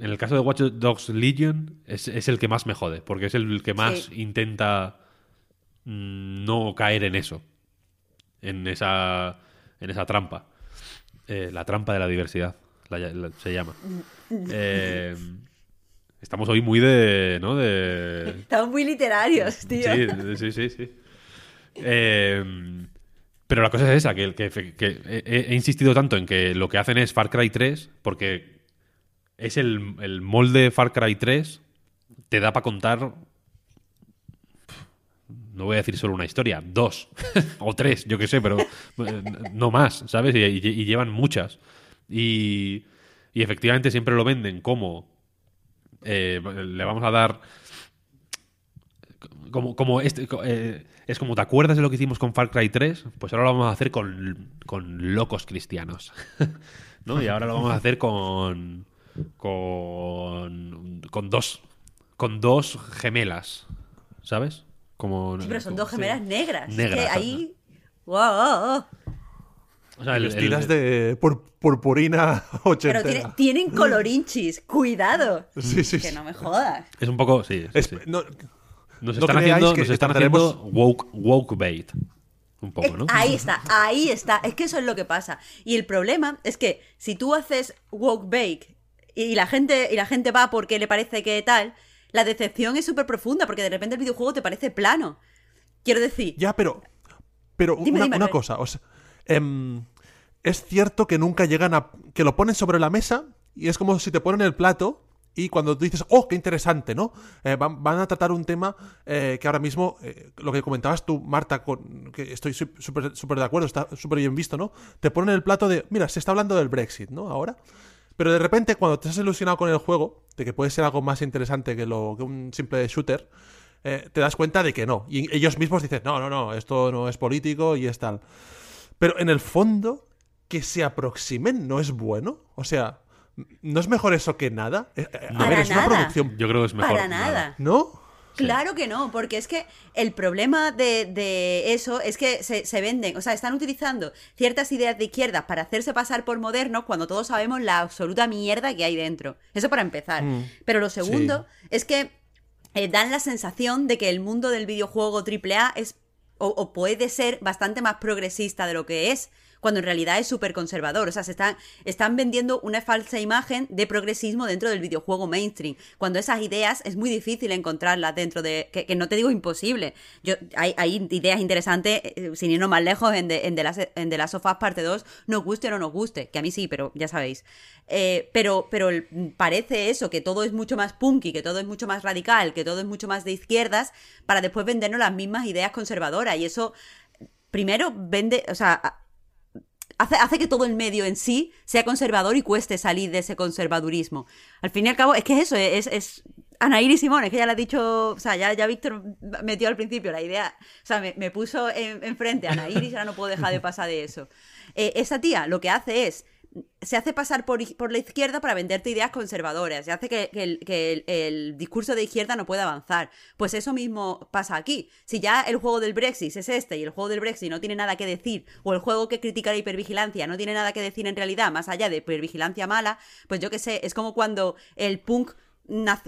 En el caso de Watch Dogs Legion es, el que más me jode, porque es el que más intenta mm, no caer en eso. En esa. en esa trampa. Eh, la trampa de la diversidad se llama. Eh, estamos hoy muy de, ¿no? De... [laughs] Estamos muy literarios, tío. Sí, sí, sí. Eh, pero la cosa es esa, que, he, insistido tanto en que lo que hacen es Far Cry 3, porque es el, el molde Far Cry 3, te da para contar no voy a decir solo una historia, dos [laughs] o tres, yo qué sé, pero eh, no más, ¿sabes? y llevan muchas. Y, efectivamente siempre lo venden como eh, le vamos a dar como, como este, eh, es como te acuerdas de lo que hicimos con Far Cry 3 pues ahora lo vamos a hacer con, con locos cristianos. [laughs] ¿no? y ahora lo vamos a hacer con con con dos con dos gemelas ¿sabes? como pero son dos gemelas negras. Negras ahí wow o sea, Vestidas de purpurina [laughs] ochentera. Pero tienen colorinchis, cuidado. Sí, sí, que no me jodas. Es un poco, sí. nos están haciendo, nos están haciendo woke, woke bait. Un poco, ¿no? Ahí está, ahí está. Es que eso es lo que pasa. Y el problema es que si tú haces woke bait y la gente, y la gente va porque le parece que tal, la decepción es súper profunda porque de repente el videojuego te parece plano. Quiero decir. Ya, pero. Pero una, cosa. O sea, Em, es cierto que nunca llegan a. que lo ponen sobre la mesa y es como si te ponen el plato y cuando tú dices, oh, qué interesante, ¿no? Eh, van, a tratar un tema eh, que ahora mismo, eh, lo que comentabas tú, Marta, con, que estoy súper de acuerdo, está súper bien visto, ¿no? Te ponen el plato de, mira, se está hablando del Brexit, ¿no? Ahora. Pero de repente, cuando te has ilusionado con el juego, de que puede ser algo más interesante que, lo, que un simple shooter, te das cuenta de que no. Y ellos mismos dicen, no, no, no, esto no es político y es tal. Pero en el fondo, que se aproximen no es bueno. O sea, ¿No es mejor eso que nada? Eh, eh, a ver, es una producción. Yo creo que es mejor. Para nada. ¿No? Claro que no, porque es que el problema de, eso es que se, venden, o sea, están utilizando ciertas ideas de izquierda para hacerse pasar por modernos cuando todos sabemos la absoluta mierda que hay dentro. Eso para empezar. Mm. Pero lo segundo es que eh, dan la sensación de que el mundo del videojuego AAA es o puede ser bastante más progresista de lo que es cuando en realidad es súper conservador. O sea, se están, están vendiendo una falsa imagen de progresismo dentro del videojuego mainstream, cuando esas ideas es muy difícil encontrarlas dentro de, que, no te digo imposible. Yo, hay, ideas interesantes, eh, sin irnos más lejos, en The, en de las, en de las sofás parte 2, nos guste o no nos guste, que a mí sí, pero ya sabéis. Eh, pero, pero parece eso, que todo es mucho más punky, que todo es mucho más radical, que todo es mucho más de izquierdas, para después vendernos las mismas ideas conservadoras. Y eso, primero, vende, o sea, hace, que todo el medio en sí sea conservador y cueste salir de ese conservadurismo. Al fin y al cabo, es que eso, es, es Anaíri Simón, es que ya lo ha dicho, o sea, ya, ya Víctor metió al principio la idea, o sea, me, puso enfrente en a Anaíris, ahora no puedo dejar de pasar de eso. Eh, esa tía lo que hace es se hace pasar por, por, la izquierda para venderte ideas conservadoras, se hace que, el, discurso de izquierda no pueda avanzar. Pues eso mismo pasa aquí. Si ya el juego del Brexit es este y el juego del Brexit no tiene nada que decir, o el juego que critica la hipervigilancia no tiene nada que decir en realidad, más allá de hipervigilancia mala, pues yo qué sé, es como cuando el punk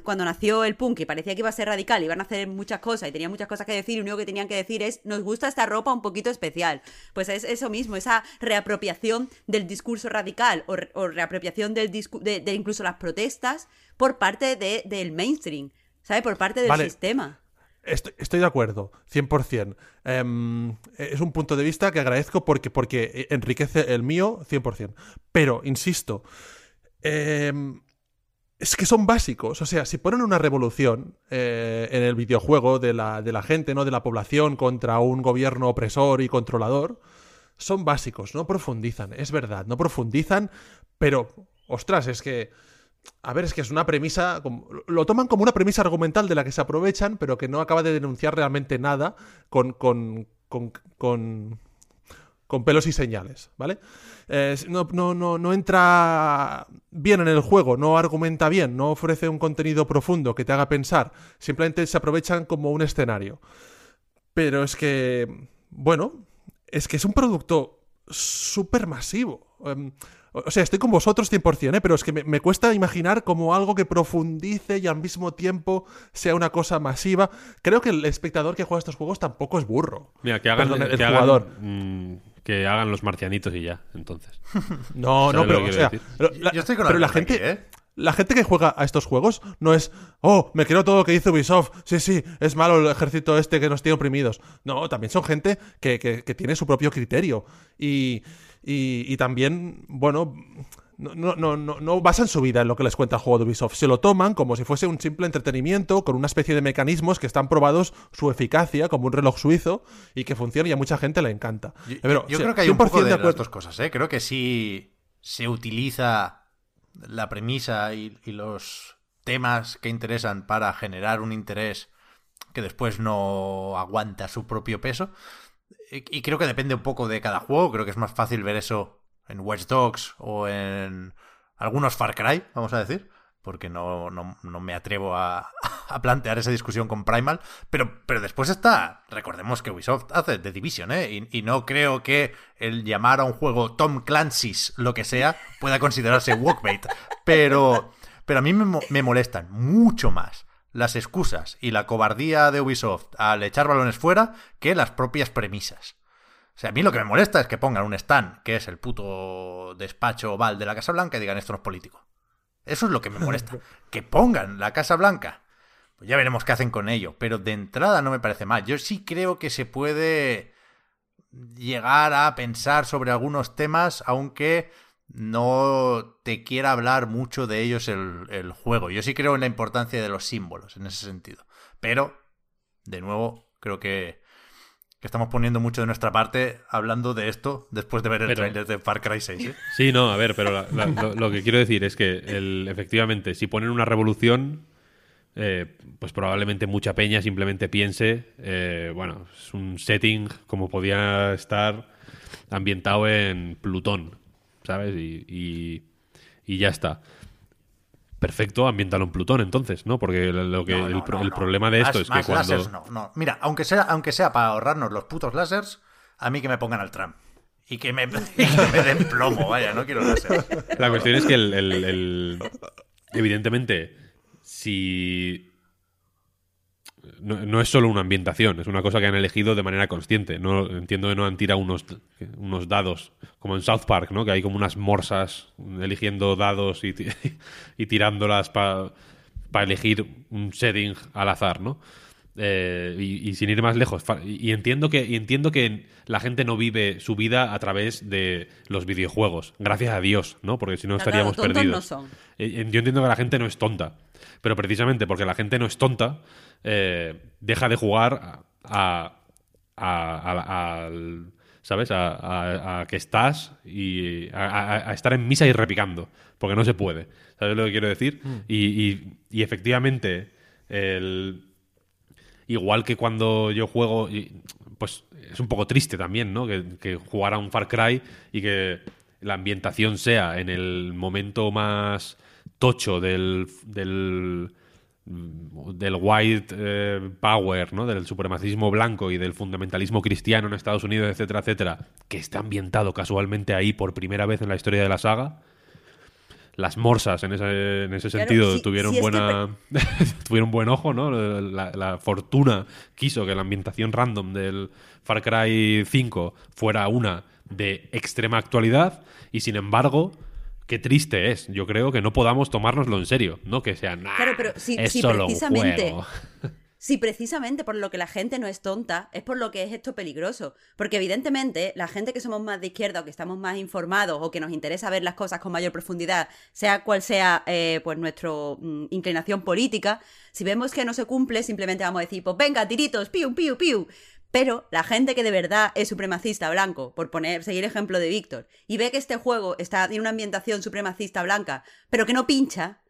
cuando nació el punk y parecía que iba a ser radical, iban a hacer muchas cosas y tenía muchas cosas que decir, y lo único que tenían que decir es, nos gusta esta ropa un poquito especial. Pues es eso mismo, esa reapropiación del discurso radical o, reapropiación del de, incluso las protestas por parte del mainstream, ¿sabes? Por parte del sistema. Estoy, de acuerdo, 100%. Em, es un punto de vista que agradezco porque, porque enriquece el mío 100%. Pero, insisto, eh, es que son básicos. O sea, si ponen una revolución eh, en el videojuego de la, de la gente, ¿no? De la población contra un gobierno opresor y controlador, son básicos, no profundizan. Es verdad, no profundizan, pero, ostras, es que. A ver, es que es una premisa. Lo toman como una premisa argumental de la que se aprovechan, pero que no acaba de denunciar realmente nada con, con, con, con con pelos y señales, ¿vale? Eh, no, no, no, no, entra bien en el juego, no argumenta bien, no ofrece un contenido profundo que te haga pensar, simplemente se aprovechan como un escenario. Pero es que, bueno, es que es un producto súper masivo. Em, o sea, estoy con vosotros 100%, ¿eh? pero es que me, cuesta imaginar como algo que profundice y al mismo tiempo sea una cosa masiva. Creo que el espectador que juega estos juegos tampoco es burro. Mira, que hagan el jugador. Que hagan los marcianitos y ya, entonces. [laughs] no, no, pero, o sea, la, Yo estoy con pero la gente, ¿eh? la gente que juega a estos juegos no es, oh, me quiero todo lo que dice Ubisoft, sí, sí, es malo el ejército este que nos tiene oprimidos. No, también son gente que, que, tiene su propio criterio. Y, y, y también, bueno, no, no, no, no basan su vida en lo que les cuenta el juego de Ubisoft. Se lo toman como si fuese un simple entretenimiento con una especie de mecanismos que están probados su eficacia como un reloj suizo y que funciona y a mucha gente le encanta. Yo, creo que hay un poco de, las dos cosas, ¿eh? Creo que sí se utiliza la premisa y, los temas que interesan para generar un interés que después no aguanta su propio peso. y creo que depende un poco de cada juego. Creo que es más fácil ver eso en Watch Dogs o en algunos Far Cry, vamos a decir, porque no, no, me atrevo [laughs] a, plantear esa discusión con Primal, pero, pero después está, recordemos que Ubisoft hace The Division, ¿eh? Y, no creo que el llamar a un juego Tom Clancy's, lo que sea, pueda considerarse walkbait, [laughs] pero, pero a mí me, me molestan mucho más las excusas y la cobardía de Ubisoft al echar balones fuera que las propias premisas. O sea, a mí lo que me molesta es que pongan un stand, que es el puto despacho oval de la Casa Blanca, y digan esto no es político. Eso es lo que me molesta. [laughs] que pongan la Casa Blanca. Pues ya veremos qué hacen con ello. Pero de entrada no me parece mal. Yo sí creo que se puede llegar a pensar sobre algunos temas, aunque no te quiera hablar mucho de ellos el, el juego. Yo sí creo en la importancia de los símbolos en ese sentido. Pero, de nuevo, creo que, estamos poniendo mucho de nuestra parte hablando de esto después de ver el trailer de Far Cry 6. ¿eh? Sí, no, a ver, pero lo, que quiero decir es que el, efectivamente, si ponen una revolución, eh, pues probablemente mucha peña simplemente piense, eh, bueno, es un setting como podía estar ambientado en Plutón, ¿sabes? Y, y ya está. Perfecto, ambiéntalo en Plutón entonces, ¿no? Porque lo que el, problema de esto es que cuando... no, no. Mira, aunque sea, aunque sea para ahorrarnos los putos lásers, a mí que me pongan al tram. [laughs] Y que me, den plomo, vaya, no quiero láser. La cuestión es que el... Evidentemente, si no, es solo una ambientación, es una cosa que han elegido de manera consciente. No, entiendo que no han tirado unos, unos dados, como en South Park, ¿no? que hay como unas morsas eligiendo dados y, [laughs] y tirándolas para elegir un setting al azar, ¿no? Eh, y, sin ir más lejos. Y entiendo, que, y entiendo que la gente no vive su vida a través de los videojuegos. Gracias a Dios, ¿no? Porque si no, estaríamos perdidos. Eh, yo entiendo que la gente no es tonta. Pero precisamente porque la gente no es tonta, eh, deja de jugar a, ¿sabes? A, que estás y a, estar en misa y repicando, porque no se puede. ¿Sabes lo que quiero decir? Mm. Y, efectivamente, igual que cuando yo juego, pues es un poco triste también, ¿no? Que, que jugar a un Far Cry y que la ambientación sea en el momento más tocho del, del del white eh, power, ¿no? del supremacismo blanco y del fundamentalismo cristiano en Estados Unidos, etcétera, etcétera, que está ambientado casualmente ahí por primera vez en la historia de la saga. Las morsas en ese, en ese sentido tuvieron buena [laughs] tuvieron buen ojo, ¿no? La, la, fortuna quiso que la ambientación random del Far Cry 5 fuera una de extrema actualidad y sin embargo qué triste es. Yo creo que no podamos tomárnoslo en serio, no que sea nada. Claro, pero si, precisamente, [laughs] Si precisamente por lo que la gente no es tonta, es por lo que es esto peligroso. Porque evidentemente la gente que somos más de izquierda o que estamos más informados o que nos interesa ver las cosas con mayor profundidad, sea cual sea eh, pues nuestra mm, inclinación política, si vemos que no se cumple, simplemente vamos a decir, pues venga, tiritos, piu, piu, piu. Pero la gente que de verdad es supremacista blanco, por poner, seguir ejemplo de Víctor, y ve que este juego está en una ambientación supremacista blanca, pero que no pincha,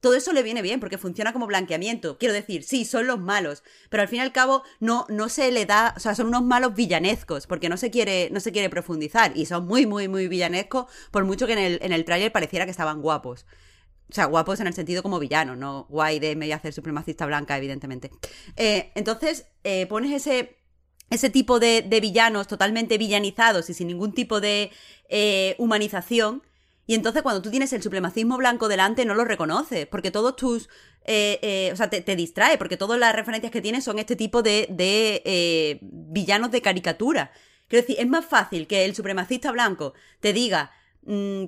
todo eso le viene bien porque funciona como blanqueamiento. Quiero decir, sí, son los malos, pero al fin y al cabo no, no se le da, o sea, son unos malos villanescos porque no se quiere, no se quiere profundizar y son muy, muy, muy villanescos por mucho que en el, en el tráiler pareciera que estaban guapos. O sea, guapos en el sentido como villanos, no guay de me voy a hacer supremacista blanca, evidentemente. Eh, entonces, eh, pones ese ese tipo de, villanos totalmente villanizados y sin ningún tipo de eh, humanización. Y entonces cuando tú tienes el supremacismo blanco delante no lo reconoces, porque todos tus... Eh, eh, o sea, te, distrae, porque todas las referencias que tienes son este tipo de, de villanos de caricatura. Quiero decir, es más fácil que el supremacista blanco te diga,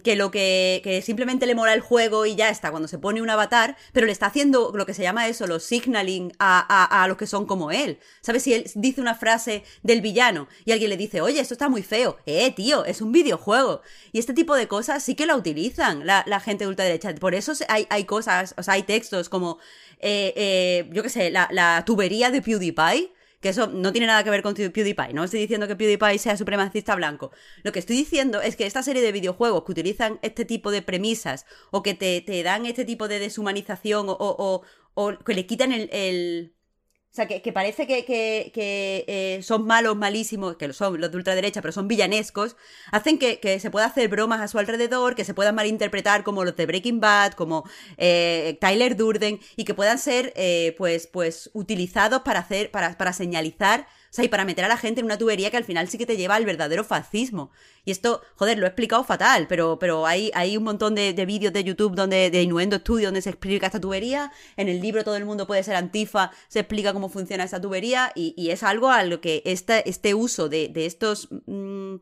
que lo que, que, simplemente le mola el juego y ya está cuando se pone un avatar, pero le está haciendo lo que se llama eso, los signaling a, a, los que son como él. ¿Sabes? Si él dice una frase del villano y alguien le dice, oye, esto está muy feo, eh, tío, es un videojuego. Y este tipo de cosas sí que la utilizan la, la gente de ultraderecha. Por eso hay, hay cosas, o sea, hay textos como, eh, eh, yo qué sé, la, la tubería de PewDiePie que eso no tiene nada que ver con PewDiePie. No estoy diciendo que PewDiePie sea supremacista blanco. Lo que estoy diciendo es que esta serie de videojuegos que utilizan este tipo de premisas o que te, dan este tipo de deshumanización o, o, que le quitan el o sea, que, parece que, eh, son malos, malísimos, que lo son los de ultraderecha, pero son villanescos, hacen que, se pueda hacer bromas a su alrededor, que se puedan malinterpretar como los de Breaking Bad, como eh, Tyler Durden, y que puedan ser, eh, pues, pues, utilizados para hacer, para, para señalizar sea, y para meter a la gente en una tubería que al final sí que te lleva al verdadero fascismo. Y esto, joder, lo he explicado fatal, pero, pero hay, hay un montón de, vídeos de YouTube donde, de Innuendo Studio donde se explica esta tubería. En el libro Todo el mundo puede ser antifa, se explica cómo funciona esta tubería. Y, es algo a lo que este, este uso de, estos. Mm,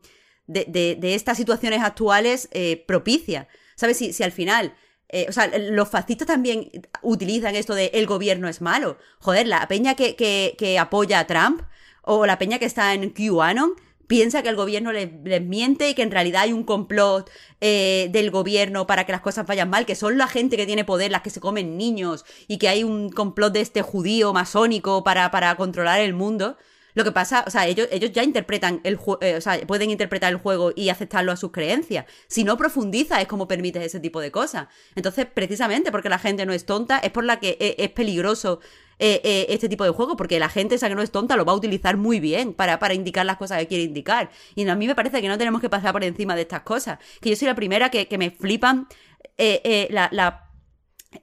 de, estas situaciones actuales eh, propicia. ¿Sabes? Si, si al final eh, o sea, los fascistas también utilizan esto de el gobierno es malo. Joder, la peña que, que apoya a Trump o la peña que está en QAnon piensa que el gobierno les, miente y que en realidad hay un complot eh, del gobierno para que las cosas vayan mal, que son la gente que tiene poder, las que se comen niños, y que hay un complot de este judío masónico para, para controlar el mundo. Lo que pasa, o sea, ellos, ellos ya interpretan el juego, eh, o sea, pueden interpretar el juego y aceptarlo a sus creencias. Si no profundiza es como permites ese tipo de cosas. Entonces, precisamente porque la gente no es tonta, es por la que e, es, peligroso eh, eh, este tipo de juego, porque la gente esa que no es tonta lo va a utilizar muy bien para, para indicar las cosas que quiere indicar. Y a mí me parece que no tenemos que pasar por encima de estas cosas. Que yo soy la primera que, que me flipan la, la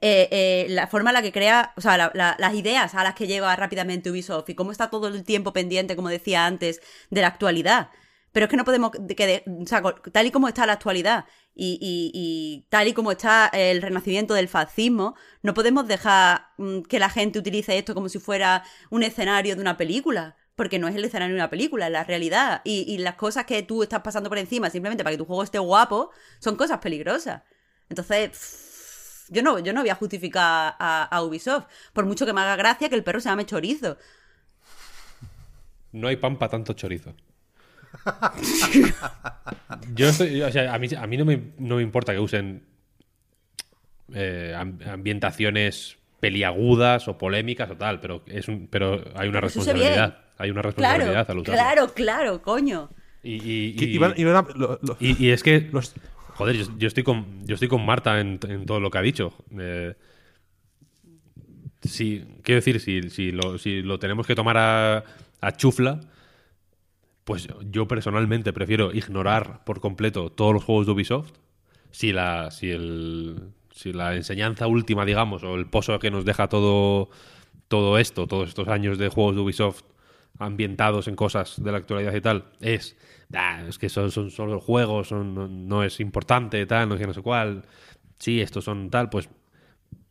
eh, eh, la forma en la que crea, o sea, las ideas a las que lleva rápidamente Ubisoft y cómo está todo el tiempo pendiente, como decía antes, de la actualidad. Pero es que no podemos, que o sea, tal y como está la actualidad y, tal y como está el renacimiento del fascismo, no podemos dejar mm, que la gente utilice esto como si fuera un escenario de una película. Porque no es el escenario de una película, es la realidad. Y, y las cosas que tú estás pasando por encima simplemente para que tu juego esté guapo son cosas peligrosas. Entonces, yo no, yo no voy a justificar a, Ubisoft, por mucho que me haga gracia que el perro se llame chorizo. No hay pan para tanto chorizo. yo estoy, o sea, a mí, a mí no, me, no, me, importa que usen eh, ambientaciones peliagudas o polémicas o tal, pero es un, pero hay una responsabilidad. Hay una responsabilidad claro, al usarlo. Claro, claro, coño. Y, y, es que los, Joder, yo, estoy con yo estoy con Marta en, todo lo que ha dicho. Eh, quiero decir, si, si, lo, si lo tenemos que tomar a, chufla, pues yo personalmente prefiero ignorar por completo todos los juegos de Ubisoft. Si la, si el, si la enseñanza última, digamos, o el pozo que nos deja todo, todo esto, todos estos años de juegos de Ubisoft ambientados en cosas de la actualidad y tal, es es que son, son solo juegos, son, no, es importante, tal, no sé, no sé cuál. Sí, estos son tal, pues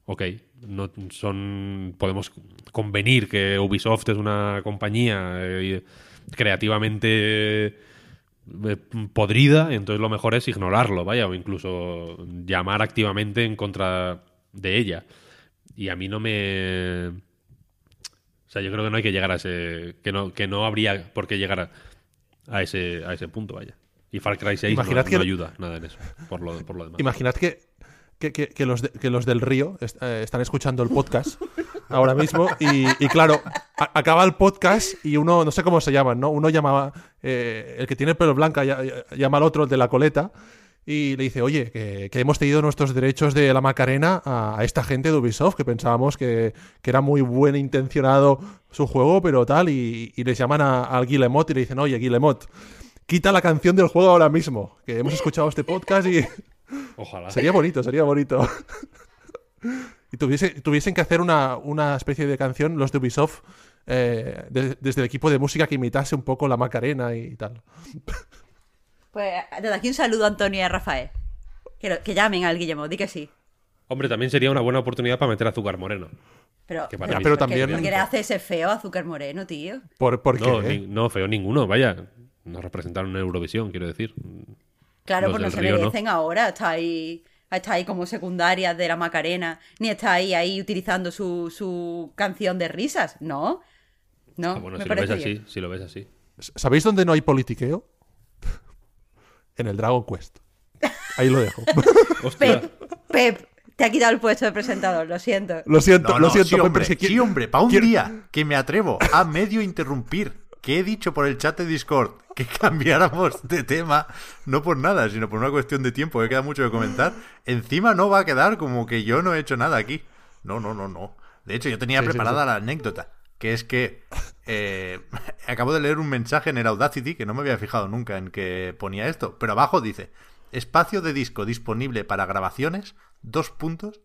ok, no son podemos convenir que Ubisoft es una compañía eh, creativamente eh, podrida, entonces lo mejor es ignorarlo, vaya, o incluso llamar activamente en contra de ella. Y a mí no me o sea, yo creo que no hay que llegar a ese que no que no habría por qué llegar a a ese, a ese punto, vaya. Y Far Cry 6 no, que... ayuda nada en eso, por lo, por lo demás. Imaginad que, que, que, los, que los del río eh, están escuchando el podcast ahora mismo y, claro, acaba el podcast y uno, no sé cómo se llaman, ¿no? Uno llamaba, eh, el que tiene el pelo blanco llama al otro, el de la coleta, y le dice, oye, que, hemos tenido nuestros derechos de la Macarena a, esta gente de Ubisoft, que pensábamos que, era muy buen intencionado su juego, pero tal, y, les llaman al Guillemot y le dicen, oye, Guillemot, quita la canción del juego ahora mismo, que hemos escuchado este podcast y... [laughs] Ojalá. Sería bonito, sería bonito. [laughs] y tuviesen que hacer una, especie de canción, los de Ubisoft, eh, desde el equipo de música que imitase un poco la Macarena y tal. [laughs] Pues desde aquí un saludo a Antonio y a Rafael. Que, llamen al Guillermo, di que sí. Hombre, también sería una buena oportunidad para meter azúcar moreno. Pero, pero, también. ¿Por qué le hace ese feo azúcar moreno, tío? ¿Por, qué? No, feo ninguno, vaya. Nos representaron en Eurovisión, quiero decir. Claro, pues no se merecen ahora. Está ahí, está ahí como secundaria de la Macarena. Ni está ahí, ahí utilizando su, su canción de risas. No. No. Ah, bueno, si lo ves así, si lo ves así. ¿Sabéis dónde no hay politiqueo? En el Dragon Quest. Ahí lo dejo. [laughs] Pep, Pep, te ha quitado el puesto de presentador, lo siento. Lo siento, lo siento, sí, hombre, sí, hombre, para un día que me atrevo a medio interrumpir que he dicho por el chat de Discord que [laughs] cambiáramos de tema, no por nada, sino por una cuestión de tiempo, que queda mucho que comentar, encima no va a quedar como que yo no he hecho nada aquí. No, no, no, no. De hecho, yo tenía preparada la anécdota que es que eh, [laughs] acabo de leer un mensaje en el Audacity que no me había fijado nunca en que ponía esto, pero abajo dice, espacio de disco disponible para grabaciones, dos puntos,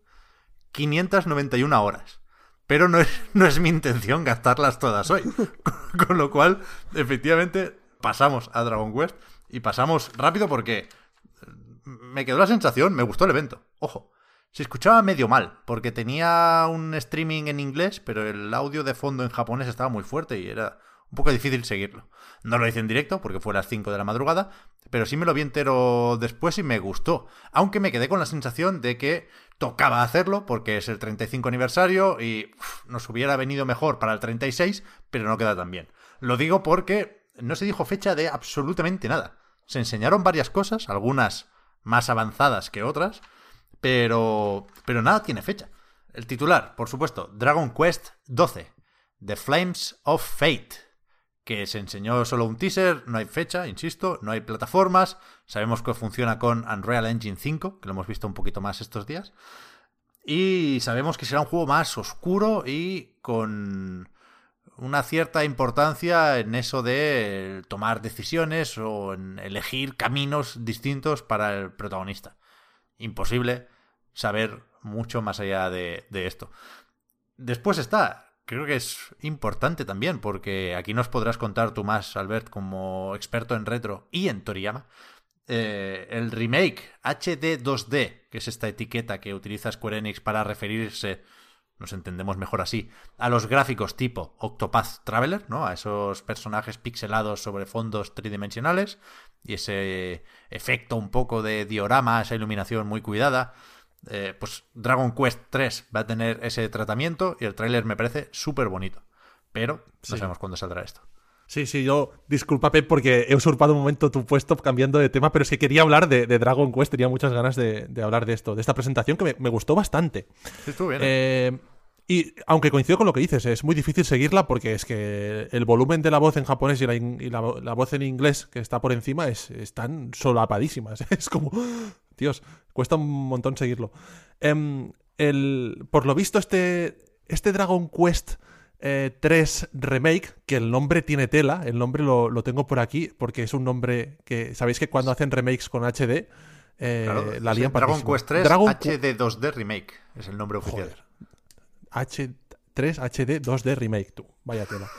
591 horas. Pero no es, [laughs] no es mi intención gastarlas todas hoy. [laughs] Con, lo cual, efectivamente, pasamos a Dragon Quest y pasamos rápido porque me quedó la sensación, me gustó el evento. Ojo, se escuchaba medio mal, porque tenía un streaming en inglés, pero el audio de fondo en japonés estaba muy fuerte y era un poco difícil seguirlo. No lo hice en directo, porque fue a las 5 de la madrugada, pero sí me lo vi entero después y me gustó. Aunque me quedé con la sensación de que tocaba hacerlo, porque es el 35 aniversario y nos hubiera venido mejor para el 36, pero no queda tan bien. Lo digo porque no se dijo fecha de absolutamente nada. Se enseñaron varias cosas, algunas más avanzadas que otras, pero, pero nada tiene fecha. El titular, por supuesto, Dragon Quest 12, The Flames of Fate, que se enseñó solo un teaser, no hay fecha, insisto, no hay plataformas, sabemos que funciona con Unreal Engine 5, que lo hemos visto un poquito más estos días, y sabemos que será un juego más oscuro y con una cierta importancia en eso de tomar decisiones o en elegir caminos distintos para el protagonista. Imposible saber mucho más allá de, esto. Después está, creo que es importante también, porque aquí nos podrás contar tú más, Albert, como experto en retro y en Toriyama, eh, el remake HD 2D, que es esta etiqueta que utiliza Square Enix para referirse nos entendemos mejor así, a los gráficos tipo Octopath Traveler, ¿no? A esos personajes pixelados sobre fondos tridimensionales y ese efecto un poco de diorama, esa iluminación muy cuidada. Eh, pues Dragon Quest 3 va a tener ese tratamiento y el tráiler me parece súper bonito. Pero no sabemos cuándo saldrá esto. Sí, sí, yo disculpa, porque he usurpado un momento tu puesto cambiando de tema, pero es que quería hablar de, Dragon Quest, tenía muchas ganas de, hablar de esto, de esta presentación que me, gustó bastante. Sí, estuvo bien. ¿eh? Eh, y aunque coincido con lo que dices, es muy difícil seguirla porque es que el volumen de la voz en japonés y la, voz en inglés que está por encima es, están solapadísimas. [laughs] Es como, Dios, cuesta un montón seguirlo. Em, el, por lo visto, este, este Dragon Quest 3 eh, Remake, que el nombre tiene tela, el nombre lo, tengo por aquí porque es un nombre que, ¿sabéis que cuando hacen remakes con HD? Eh, la lían Dragon Quest 3 HD 2D Remake es el nombre oficial. H3 HD 2D Remake, tú. Vaya tela.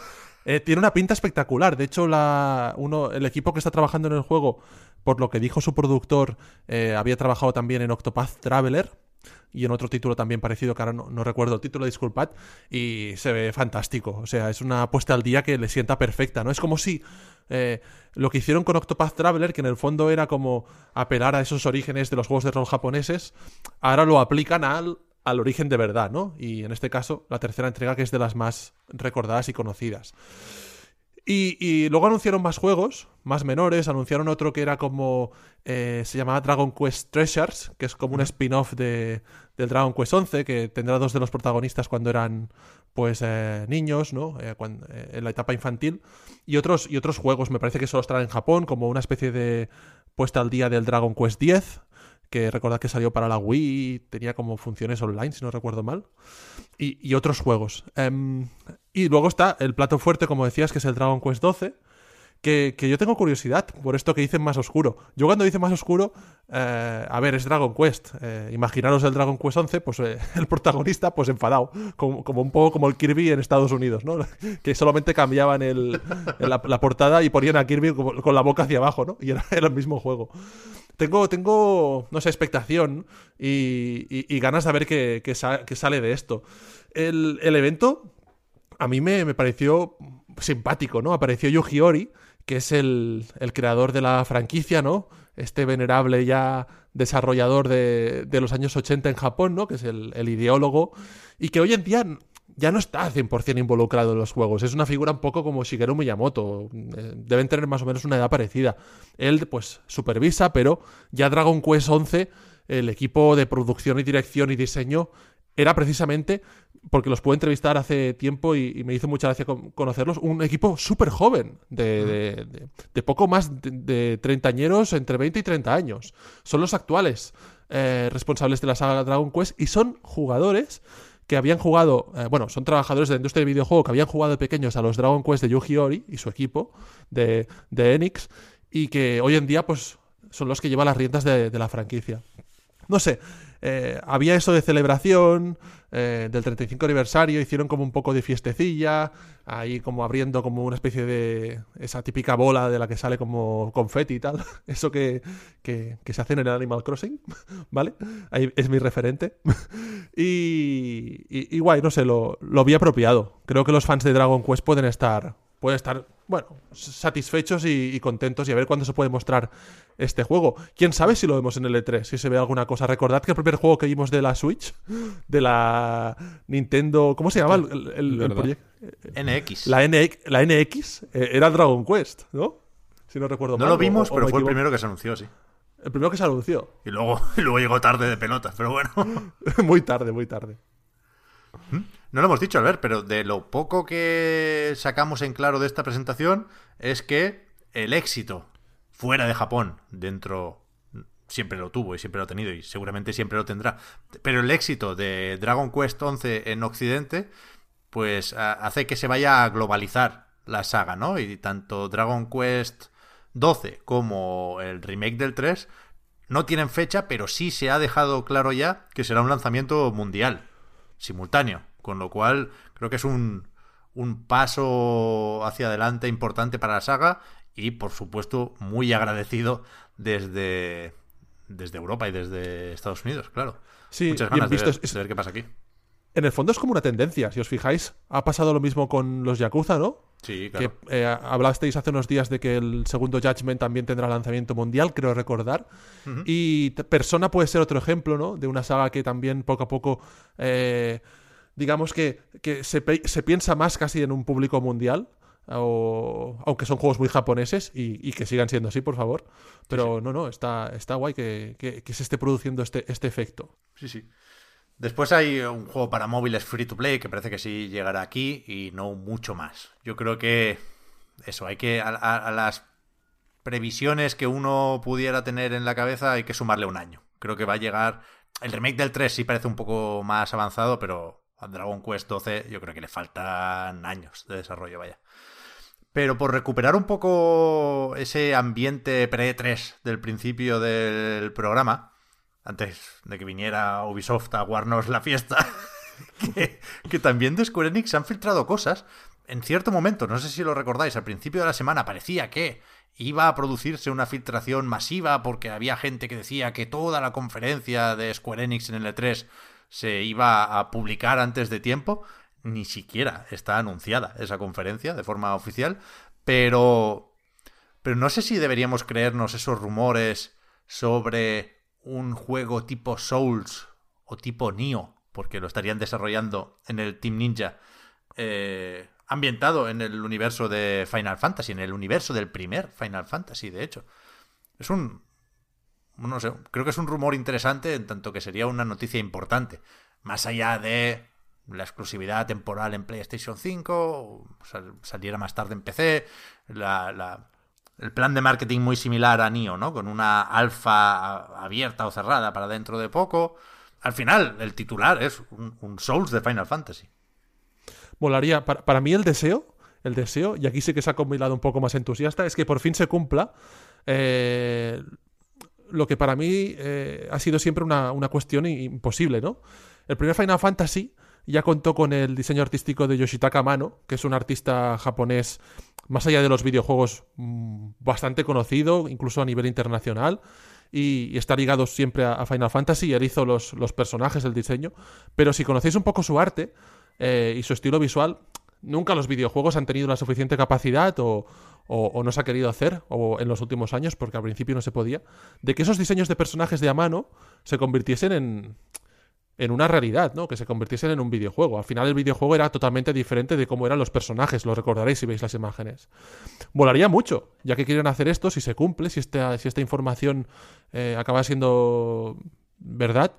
Eh, tiene una pinta espectacular. De hecho, el equipo que está trabajando en el juego, por lo que dijo su productor, eh, había trabajado también en Octopath Traveler y en otro título también parecido, que ahora no, recuerdo el título, disculpad, y se ve fantástico. O sea, es una puesta al día que le sienta perfecta, ¿no? Es como si eh, lo que hicieron con Octopath Traveler, que en el fondo era como apelar a esos orígenes de los juegos de rol japoneses, ahora lo aplican al al origen de verdad, ¿no? Y en este caso, la tercera entrega que es de las más recordadas y conocidas. Y, luego anunciaron más juegos, más menores, anunciaron otro que era como, eh, se llamaba Dragon Quest Treasures, que es como un spin-off de, del Dragon Quest 11, que tendrá dos de los protagonistas cuando eran pues eh, niños, ¿no? Eh, en la etapa infantil. Y otros, y otros juegos, me parece que solo estarán en Japón, como una especie de puesta al día del Dragon Quest 10, que recordad que salió para la Wii, tenía como funciones online, si no recuerdo mal, y, otros juegos. Em, y luego está el plato fuerte, como decías, que es el Dragon Quest 12, que, yo tengo curiosidad por esto que dicen más oscuro. Yo cuando dice más oscuro, eh, a ver, es Dragon Quest. Eh, imaginaros el Dragon Quest 11, pues eh, [laughs] el protagonista, pues enfadado, como, un poco como el Kirby en Estados Unidos, ¿no? [laughs] que solamente cambiaban el, la, portada y ponían a Kirby con, la boca hacia abajo, ¿no? Y era, el mismo juego. Tengo, tengo, no sé, expectación y, ganas de ver qué, sale de esto. El, evento a mí me, me pareció simpático, ¿no? Apareció Yuji Ori, que es el, creador de la franquicia, ¿no? Este venerable ya desarrollador de, los años 80 en Japón, ¿no? Que es el, ideólogo, y que hoy en día ya no está 100% involucrado en los juegos. Es una figura un poco como Shigeru Miyamoto. Eh, deben tener más o menos una edad parecida. Él, pues, supervisa, pero ya Dragon Quest 11, el equipo de producción y dirección y diseño era precisamente porque los pude entrevistar hace tiempo y, me hizo mucha gracia conocerlos, un equipo súper joven, de, poco más de, treintañeros, entre 20 y 30 años. Son los actuales eh, responsables de la saga Dragon Quest y son jugadores que habían jugado, eh, bueno, son trabajadores de la industria del videojuego que habían jugado de pequeños a los Dragon Quest de Yuji Ori y su equipo de, Enix y que hoy en día pues son los que llevan las riendas de la franquicia. No sé, eh, había eso de celebración eh, del 35 aniversario, hicieron como un poco de fiestecilla, ahí como abriendo como una especie de esa típica bola de la que sale como confeti y tal, [laughs] eso que, que, se hace en el Animal Crossing, [laughs] ¿vale? Ahí es mi referente. [laughs] y, y, guay, no sé, lo, lo vi apropiado. Creo que los fans de Dragon Quest pueden estar, pueden estar bueno, satisfechos y, contentos y a ver cuándo se puede mostrar este juego. ¿Quién sabe si lo vemos en el E3, si se ve alguna cosa? Recordad que el primer juego que vimos de la Switch, de la Nintendo... ¿Cómo se llama el, proyecto? NX. La, la NX eh, era Dragon Quest, ¿no? Si no recuerdo mal. No lo vimos, pero fue el primero que se anunció, sí. El primero que se anunció. Y luego, [laughs] luego llegó tarde de pelotas, pero bueno. [laughs] muy tarde, muy tarde. ¿Mm? No lo hemos dicho, Albert, pero de lo poco que sacamos en claro de esta presentación es que el éxito fuera de Japón, dentro siempre lo tuvo y siempre lo ha tenido y seguramente siempre lo tendrá, pero el éxito de Dragon Quest 11 en Occidente, pues hace que se vaya a globalizar la saga, ¿no? Y tanto Dragon Quest 12 como el remake del 3 no tienen fecha, pero sí se ha dejado claro ya que será un lanzamiento mundial, simultáneo. Con lo cual, creo que es un, un paso hacia adelante importante para la saga y, por supuesto, muy agradecido desde, desde Europa y desde Estados Unidos, claro. Sí, Muchas ganas de, ver, ver qué pasa aquí. En el fondo es como una tendencia, si os fijáis. Ha pasado lo mismo con los Yakuza, ¿no? Sí, claro. Que eh, hablasteis hace unos días de que el segundo Judgment también tendrá lanzamiento mundial, creo recordar. Y Persona puede ser otro ejemplo, ¿no? De una saga que también poco a poco eh, digamos que, se, piensa más casi en un público mundial. O, aunque son juegos muy japoneses y, que sigan siendo así, por favor. Pero no, no, está, está guay que, se esté produciendo este, este efecto. Sí, sí. Después hay un juego para móviles free to play que parece que sí llegará aquí y no mucho más. Yo creo que eso, hay que a, las previsiones que uno pudiera tener en la cabeza hay que sumarle un año. Creo que va a llegar... El remake del 3 sí parece un poco más avanzado, pero a Dragon Quest 12 yo creo que le faltan años de desarrollo, vaya. Pero por recuperar un poco ese ambiente pre-3 del principio del programa, antes de que viniera Ubisoft a guarnos la fiesta, [laughs] que, que, también de Square Enix se han filtrado cosas. En cierto momento, no sé si lo recordáis, al principio de la semana parecía que iba a producirse una filtración masiva porque había gente que decía que toda la conferencia de Square Enix en el E3 se iba a publicar antes de tiempo. Ni siquiera está anunciada esa conferencia de forma oficial. Pero. Pero no sé si deberíamos creernos esos rumores sobre un juego tipo Souls o tipo Nioh, porque lo estarían desarrollando en el Team Ninja, eh, ambientado en el universo de Final Fantasy, en el universo del primer Final Fantasy, de hecho. Es un, no sé, creo que es un rumor interesante en tanto que sería una noticia importante. Más allá de la exclusividad temporal en PlayStation 5, saliera más tarde en PC, el plan de marketing muy similar a Nio, ¿no? Con una alfa abierta o cerrada para dentro de poco. Al final, el titular es un, Souls de Final Fantasy. Molaría, para, para, mí el deseo, el deseo, y aquí sí que se ha combinado un poco más entusiasta, es que por fin se cumpla eh, lo que para mí eh, ha sido siempre una, cuestión imposible, ¿no? El primer Final Fantasy ya contó con el diseño artístico de Yoshitaka Mano, que es un artista japonés, más allá de los videojuegos, mm, bastante conocido, incluso a nivel internacional, y, está ligado siempre a, Final Fantasy, y él hizo los, los, personajes, el diseño, pero si conocéis un poco su arte eh, y su estilo visual, nunca los videojuegos han tenido la suficiente capacidad o, o, no se ha querido hacer o en los últimos años, porque al principio no se podía, de que esos diseños de personajes de a mano se convirtiesen en, en una realidad, ¿no? Que se convirtiesen en un videojuego. Al final el videojuego era totalmente diferente de cómo eran los personajes, lo recordaréis si veis las imágenes. Volaría mucho, ya que quieren hacer esto, si se cumple, si esta, si esta información eh, acaba siendo verdad,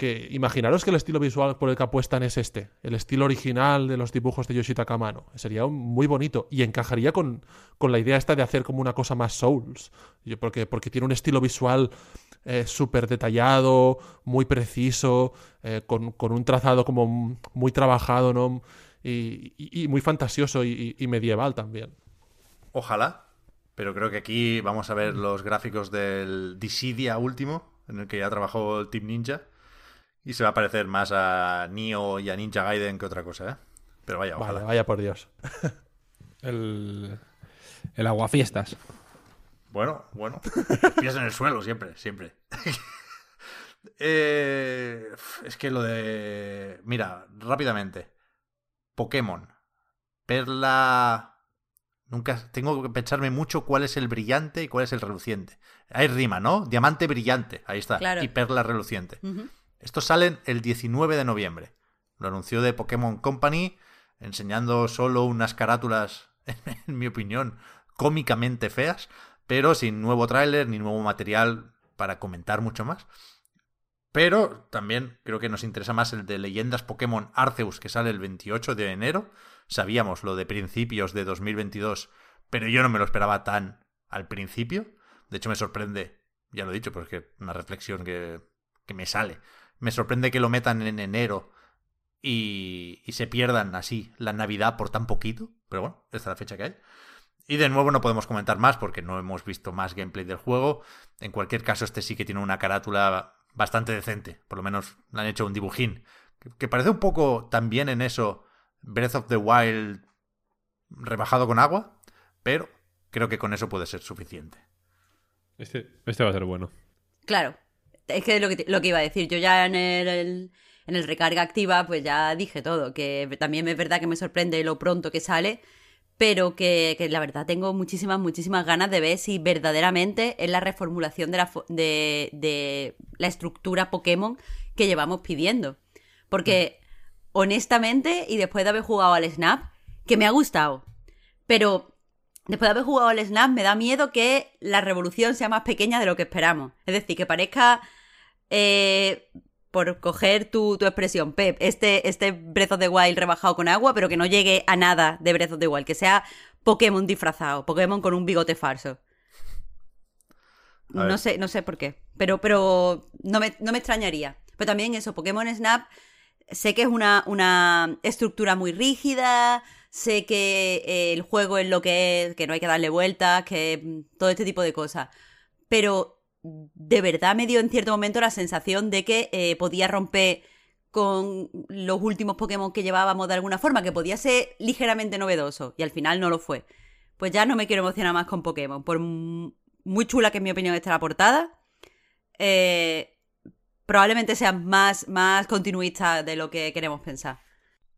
que imaginaros que el estilo visual por el que apuestan es este, el estilo original de los dibujos de Yoshitaka Mano. Sería muy bonito y encajaría con, la idea esta de hacer como una cosa más Souls, porque, tiene un estilo visual eh, súper detallado, muy preciso, eh, con, un trazado como muy trabajado, ¿no? Y, muy fantasioso y, y medieval también. Ojalá, pero creo que aquí vamos a ver los gráficos del Dissidia último, en el que ya trabajó el Team Ninja y se va a parecer más a Nio y a Ninja Gaiden que otra cosa, ¿eh? Pero vaya, ojalá. vaya por Dios. [laughs] el, el aguafiestas. Bueno, bueno. [laughs] Pies en el suelo, siempre, siempre. [laughs] Eh, es que lo de. Mira, rápidamente. Pokémon. Perla Nunca tengo que pensarme mucho cuál es el brillante y cuál es el reluciente. Hay rima, ¿no? Diamante brillante, ahí está. Y perla reluciente. Estos salen el 19 de noviembre. Lo anunció de Pokémon Company, enseñando solo unas carátulas, [laughs] en mi opinión, cómicamente feas, pero sin nuevo tráiler ni nuevo material para comentar mucho más. Pero también creo que nos interesa más el de Leyendas Pokémon Arceus, que sale el 28 de enero. Sabíamos lo de principios de 2022, pero yo no me lo esperaba tan al principio. De hecho, me sorprende, ya lo he dicho, pero es una reflexión que, que me sale. Me sorprende que lo metan en enero y, y se pierdan así la Navidad por tan poquito. Pero bueno, esta es la fecha que hay. Y de nuevo no podemos comentar más porque no hemos visto más gameplay del juego. En cualquier caso, este sí que tiene una carátula bastante decente. Por lo menos le han hecho un dibujín. Que, parece un poco también en eso Breath of the Wild rebajado con agua. Pero creo que con eso puede ser suficiente. Este, este va a ser bueno. Claro. Es que lo que, lo que iba a decir. Yo ya en el, en el recarga activa, pues ya dije todo. Que también es verdad que me sorprende lo pronto que sale pero que, la verdad tengo muchísimas, muchísimas ganas de ver si verdaderamente es la reformulación de la, de, la estructura Pokémon que llevamos pidiendo. Porque, honestamente, y después de haber jugado al Snap, que me ha gustado, pero después de haber jugado al Snap me da miedo que la revolución sea más pequeña de lo que esperamos. Es decir, que parezca... Eh, por coger tu, expresión, Pep, este, este Breath of the Wild rebajado con agua, pero que no llegue a nada de Breath of the Wild, que sea Pokémon disfrazado, Pokémon con un bigote falso. No sé, no sé por qué, pero, pero no, me, no me extrañaría. Pero también eso, Pokémon Snap, sé que es una, una estructura muy rígida, sé que eh, el juego es lo que es, que no hay que darle vueltas, que mm, todo este tipo de cosas. Pero de verdad me dio en cierto momento la sensación de que eh, podía romper con los últimos Pokémon que llevábamos de alguna forma, que podía ser ligeramente novedoso, y al final no lo fue. Pues ya no me quiero emocionar más con Pokémon. Por muy chula que en mi opinión esté la portada, eh, probablemente sea más, más continuista de lo que queremos pensar.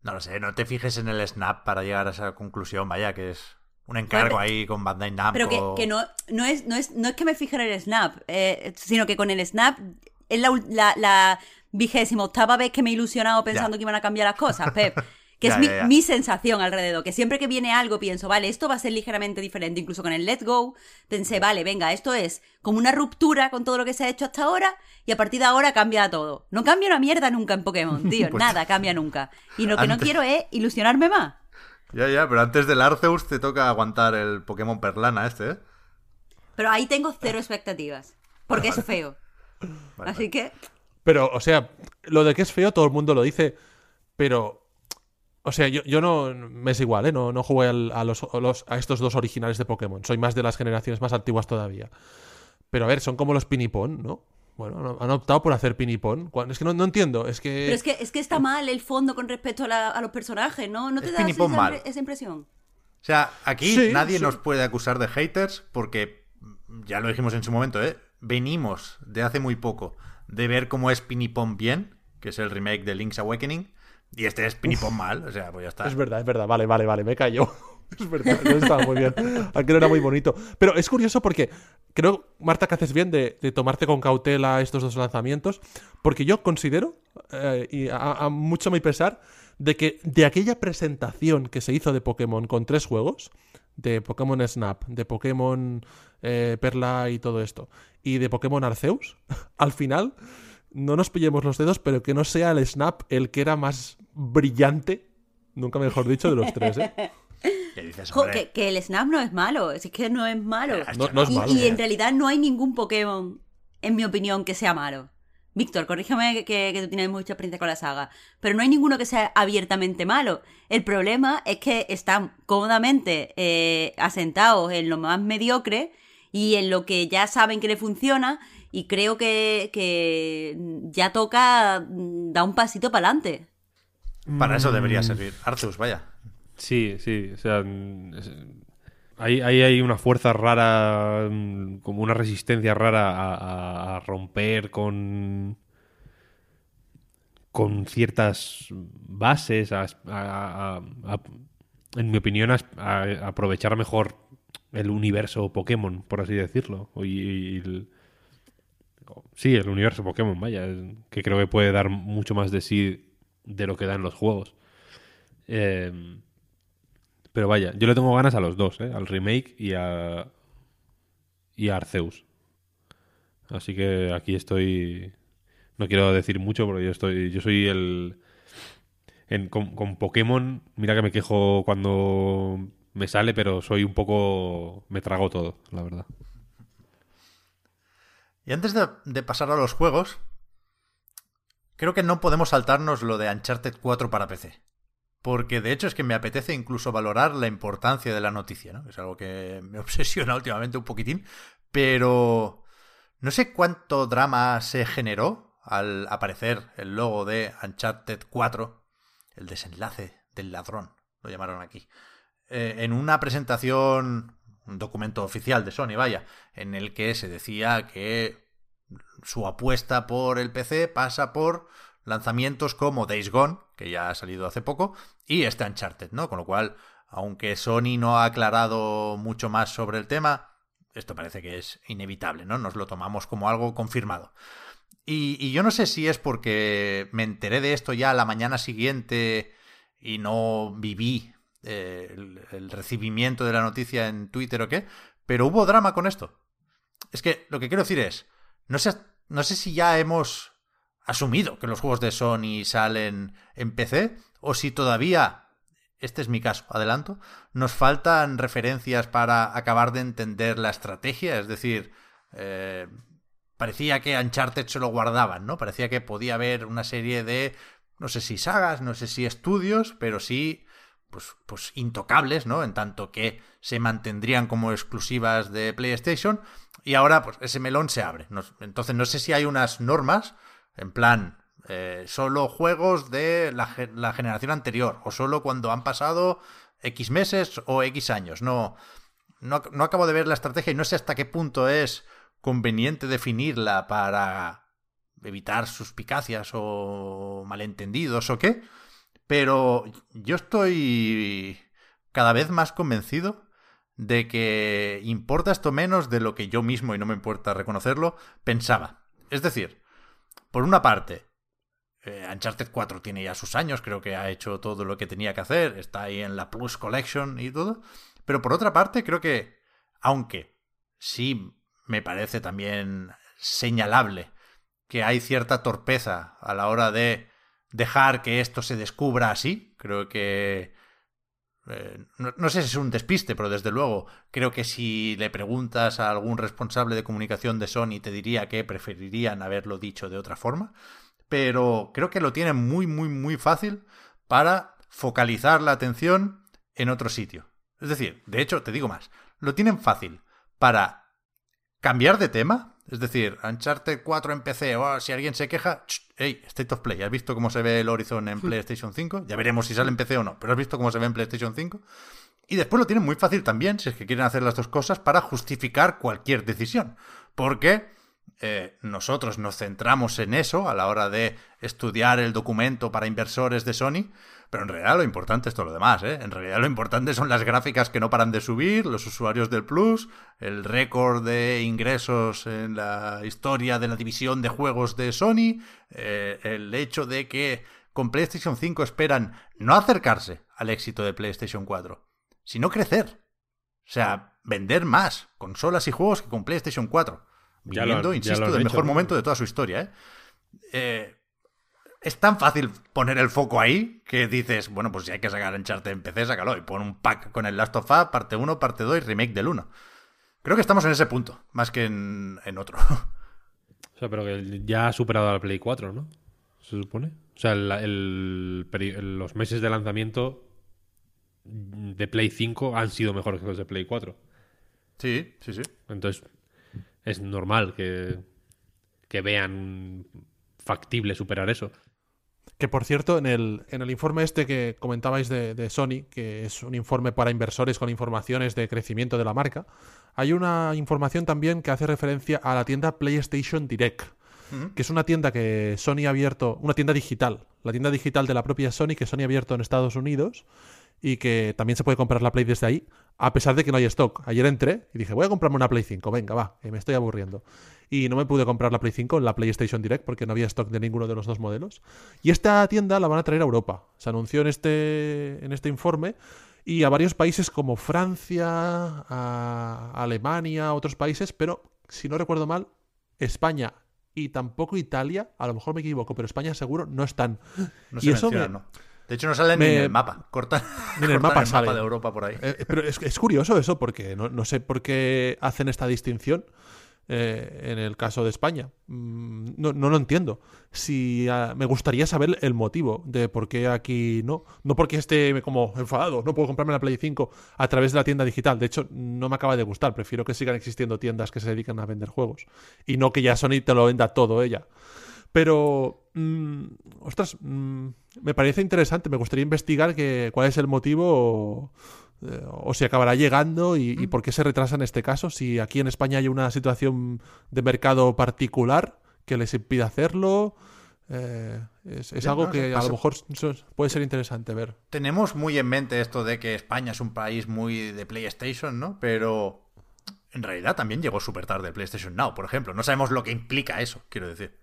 No lo sé, no te fijes en el snap para llegar a esa conclusión, vaya, que es un encargo ahí con Bandai Namco. Pero que, no, no, es, no, es, no es que me fije en el Snap, eh, sino que con el Snap es la, la, vigésima octava vez que me he ilusionado pensando que iban a cambiar las cosas, Pep. [laughs] Que es mi, mi, sensación alrededor. Que siempre que viene algo pienso, vale, esto va a ser ligeramente diferente. Incluso con el Let's Go, pensé, vale, venga, esto es como una ruptura con todo lo que se ha hecho hasta ahora y a partir de ahora cambia todo. No cambia una mierda nunca en Pokémon, tío. [laughs] Pues nada cambia nunca. Y lo que no quiero es ilusionarme más. Ya, ya, pero antes del Arceus te toca aguantar el Pokémon Perlana este, ¿eh? Pero ahí tengo cero expectativas. Porque es feo. Así que. Pero, o sea, lo de que es feo todo el mundo lo dice. Pero. O sea, yo, yo no. Me es igual, ¿eh? No, no jugué a, los, a estos dos originales de Pokémon. Soy más de las generaciones más antiguas todavía. Pero a ver, son como los Pinipón, ¿no? Bueno, han optado por hacer pinipón. Es que no, entiendo, es que... Pero es que, es que está mal el fondo con respecto a, los personajes, ¿no? ¿No te da esa, impresión? O sea, aquí nadie nos puede acusar de haters porque, ya lo dijimos en su momento, ¿eh? Venimos de hace muy poco de ver cómo es Pinipón bien, que es el remake de Link's Awakening, y este es Pinipón mal, o sea, pues ya está. Es verdad, es verdad, vale, vale, vale, me callo. [laughs] Es verdad, no estaba muy bien. Aquello era muy bonito. Pero es curioso porque creo, Marta, que haces bien de, tomarte con cautela estos dos lanzamientos, porque yo considero, eh, y a, mucho mi pesar, de que de aquella presentación que se hizo de Pokémon con tres juegos, de Pokémon Snap, de Pokémon eh, Perla y todo esto, y de Pokémon Arceus, [laughs] al final, no nos pillemos los dedos, pero que no sea el Snap el que era más brillante, nunca mejor dicho, de los tres, ¿eh? [laughs] que, el Snap no es malo, es que no es malo. y, en realidad no hay ningún Pokémon, en mi opinión, que sea malo. Víctor, corrígeme que, tú tienes mucha experiencia con la saga, pero no hay ninguno que sea abiertamente malo. El problema es que están cómodamente eh, asentados en lo más mediocre y en lo que ya saben que le funciona y creo que, que ya toca mm, dar un pasito para adelante. Para eso debería mm. servir. Arceus, vaya. Sí, sí, o sea, ahí, hay una fuerza rara, mm, como una resistencia rara a, romper con con ciertas bases, a, en mi opinión, aprovechar mejor el universo Pokémon, por así decirlo. Y, sí, el universo Pokémon, vaya, que creo que puede dar mucho más de sí de lo que dan los juegos. Em, pero vaya, yo le tengo ganas a los dos, ¿eh? al remake y a, y a Arceus. Así que aquí estoy. No quiero decir mucho porque yo estoy. Yo soy el. con, con, Pokémon, mira que me quejo cuando me sale, pero soy un poco. Me trago todo, la verdad. Y antes de, pasar a los juegos, creo que no podemos saltarnos lo de Uncharted 4 para PC. Porque de hecho es que me apetece incluso valorar la importancia de la noticia, ¿no? Es algo que me [laughs] obsesiona últimamente un poquitín. Pero no sé cuánto drama se generó al aparecer el logo de Uncharted 4, el desenlace del ladrón, lo llamaron aquí. Eh, en una presentación, un documento oficial de Sony, vaya, en el que se decía que su apuesta por el PC pasa por lanzamientos como Days Gone, que ya ha salido hace poco, y este Uncharted, ¿no? Con lo cual, aunque Sony no ha aclarado mucho más sobre el tema, esto parece que es inevitable, ¿no? Nos lo tomamos como algo confirmado. Y, yo no sé si es porque me enteré de esto ya la mañana siguiente y no viví eh, el, recibimiento de la noticia en Twitter o qué, pero hubo drama con esto. Es que lo que quiero decir es, no sé, no sé si ya hemos asumido que los juegos de Sony salen en PC o si todavía, este es mi caso, adelanto, nos faltan referencias para acabar de entender la estrategia, es decir, eh, parecía que Uncharted se lo guardaban, ¿no? Parecía que podía haber una serie de, no sé si sagas, no sé si estudios, pero sí pues, pues intocables, ¿no? En tanto que se mantendrían como exclusivas de PlayStation y ahora pues ese melón se abre. entonces no sé si hay unas normas en plan eh, solo juegos de la, la, generación anterior o solo cuando han pasado X meses o X años. No, no, no acabo de ver la estrategia y no sé hasta qué punto es conveniente definirla para evitar suspicacias o malentendidos o qué. Pero yo estoy cada vez más convencido de que importa esto menos de lo que yo mismo, y no me importa reconocerlo, pensaba. Es decir, por una parte, eh, Uncharted 4 tiene ya sus años, creo que ha hecho todo lo que tenía que hacer, está ahí en la Plus Collection y todo, pero por otra parte, creo que, aunque sí me parece también señalable que hay cierta torpeza a la hora de dejar que esto se descubra así. Creo que... Eh, no, sé si es un despiste, pero desde luego creo que si le preguntas a algún responsable de comunicación de Sony te diría que preferirían haberlo dicho de otra forma. Pero creo que lo tienen muy, muy, muy fácil para focalizar la atención en otro sitio. Es decir, de hecho, te digo más, lo tienen fácil para cambiar de tema, es decir, Uncharted 4 en PC, o si alguien se queja, hey, State of Play, ¿has visto cómo se ve el Horizon en PlayStation 5? Ya veremos si sale en PC o no, pero ¿has visto cómo se ve en PlayStation 5? Y después lo tienen muy fácil también, si es que quieren hacer las dos cosas, para justificar cualquier decisión. Porque eh, nosotros nos centramos en eso a la hora de estudiar el documento para inversores de Sony, pero en realidad lo importante es todo lo demás, ¿eh? En realidad lo importante son las gráficas que no paran de subir, los usuarios del Plus, el récord de ingresos en la historia de la división de juegos de Sony, eh, el hecho de que con PlayStation 5 esperan no acercarse al éxito de PlayStation 4, sino crecer. O sea, vender más consolas y juegos que con PlayStation 4. Viviendo, insisto, del mejor momento de toda su historia, ¿eh? eh es tan fácil poner el foco ahí que dices, bueno, pues si hay que sacar Uncharted en PC, sácalo y pon un pack con el Last of Us, parte 1, parte 2 y remake del 1. Creo que estamos en ese punto, más que en, otro. O sea, pero que ya ha superado al Play 4, ¿no? Se supone. O sea, los meses de lanzamiento de Play 5 han sido mejores que los de Play 4. Sí, sí, sí. Entonces, es normal que, que vean factible superar eso. Que por cierto, en el, en el informe este que comentabais de, Sony, que es un informe para inversores con informaciones de crecimiento de la marca, hay una información también que hace referencia a la tienda PlayStation Direct, que es una tienda que Sony ha abierto, una tienda digital, la tienda digital de la propia Sony que Sony ha abierto en Estados Unidos y que también se puede comprar la Play desde ahí, a pesar de que no hay stock. Ayer entré y dije, voy a comprarme una Play 5, venga, va, que me estoy aburriendo. Y no me pude comprar la Play 5 en la PlayStation Direct porque no había stock de ninguno de los dos modelos. Y esta tienda la van a traer a Europa. Se anunció en este, en este informe y a varios países como Francia, a Alemania, otros países, pero si no recuerdo mal, España y tampoco Italia, a lo mejor me equivoco, pero España seguro no están. No y eso no. De hecho, no sale ni en el mapa. Corta, ni en el mapa, de Europa por ahí. Eh, pero es, curioso eso, porque no, sé por qué hacen esta distinción. Eh, en el caso de España. Mm, no, no lo entiendo. Si ah, me gustaría saber el motivo de por qué aquí no. No porque esté como enfadado, no puedo comprarme la Play 5 a través de la tienda digital. De hecho, no me acaba de gustar. Prefiero que sigan existiendo tiendas que se dedican a vender juegos. Y no que ya Sony te lo venda todo ella. Pero, mm, ostras, mm, me parece interesante. Me gustaría investigar que, cuál es el motivo eh, o, si acabará llegando y, y, por qué se retrasa en este caso. Si aquí en España hay una situación de mercado particular que les impide hacerlo. Eh, es, algo que a lo mejor puede ser interesante ver. Tenemos muy en mente esto de que España es un país muy de PlayStation, ¿no? Pero en realidad también llegó súper tarde el PlayStation Now, por ejemplo. No sabemos lo que implica eso, quiero decir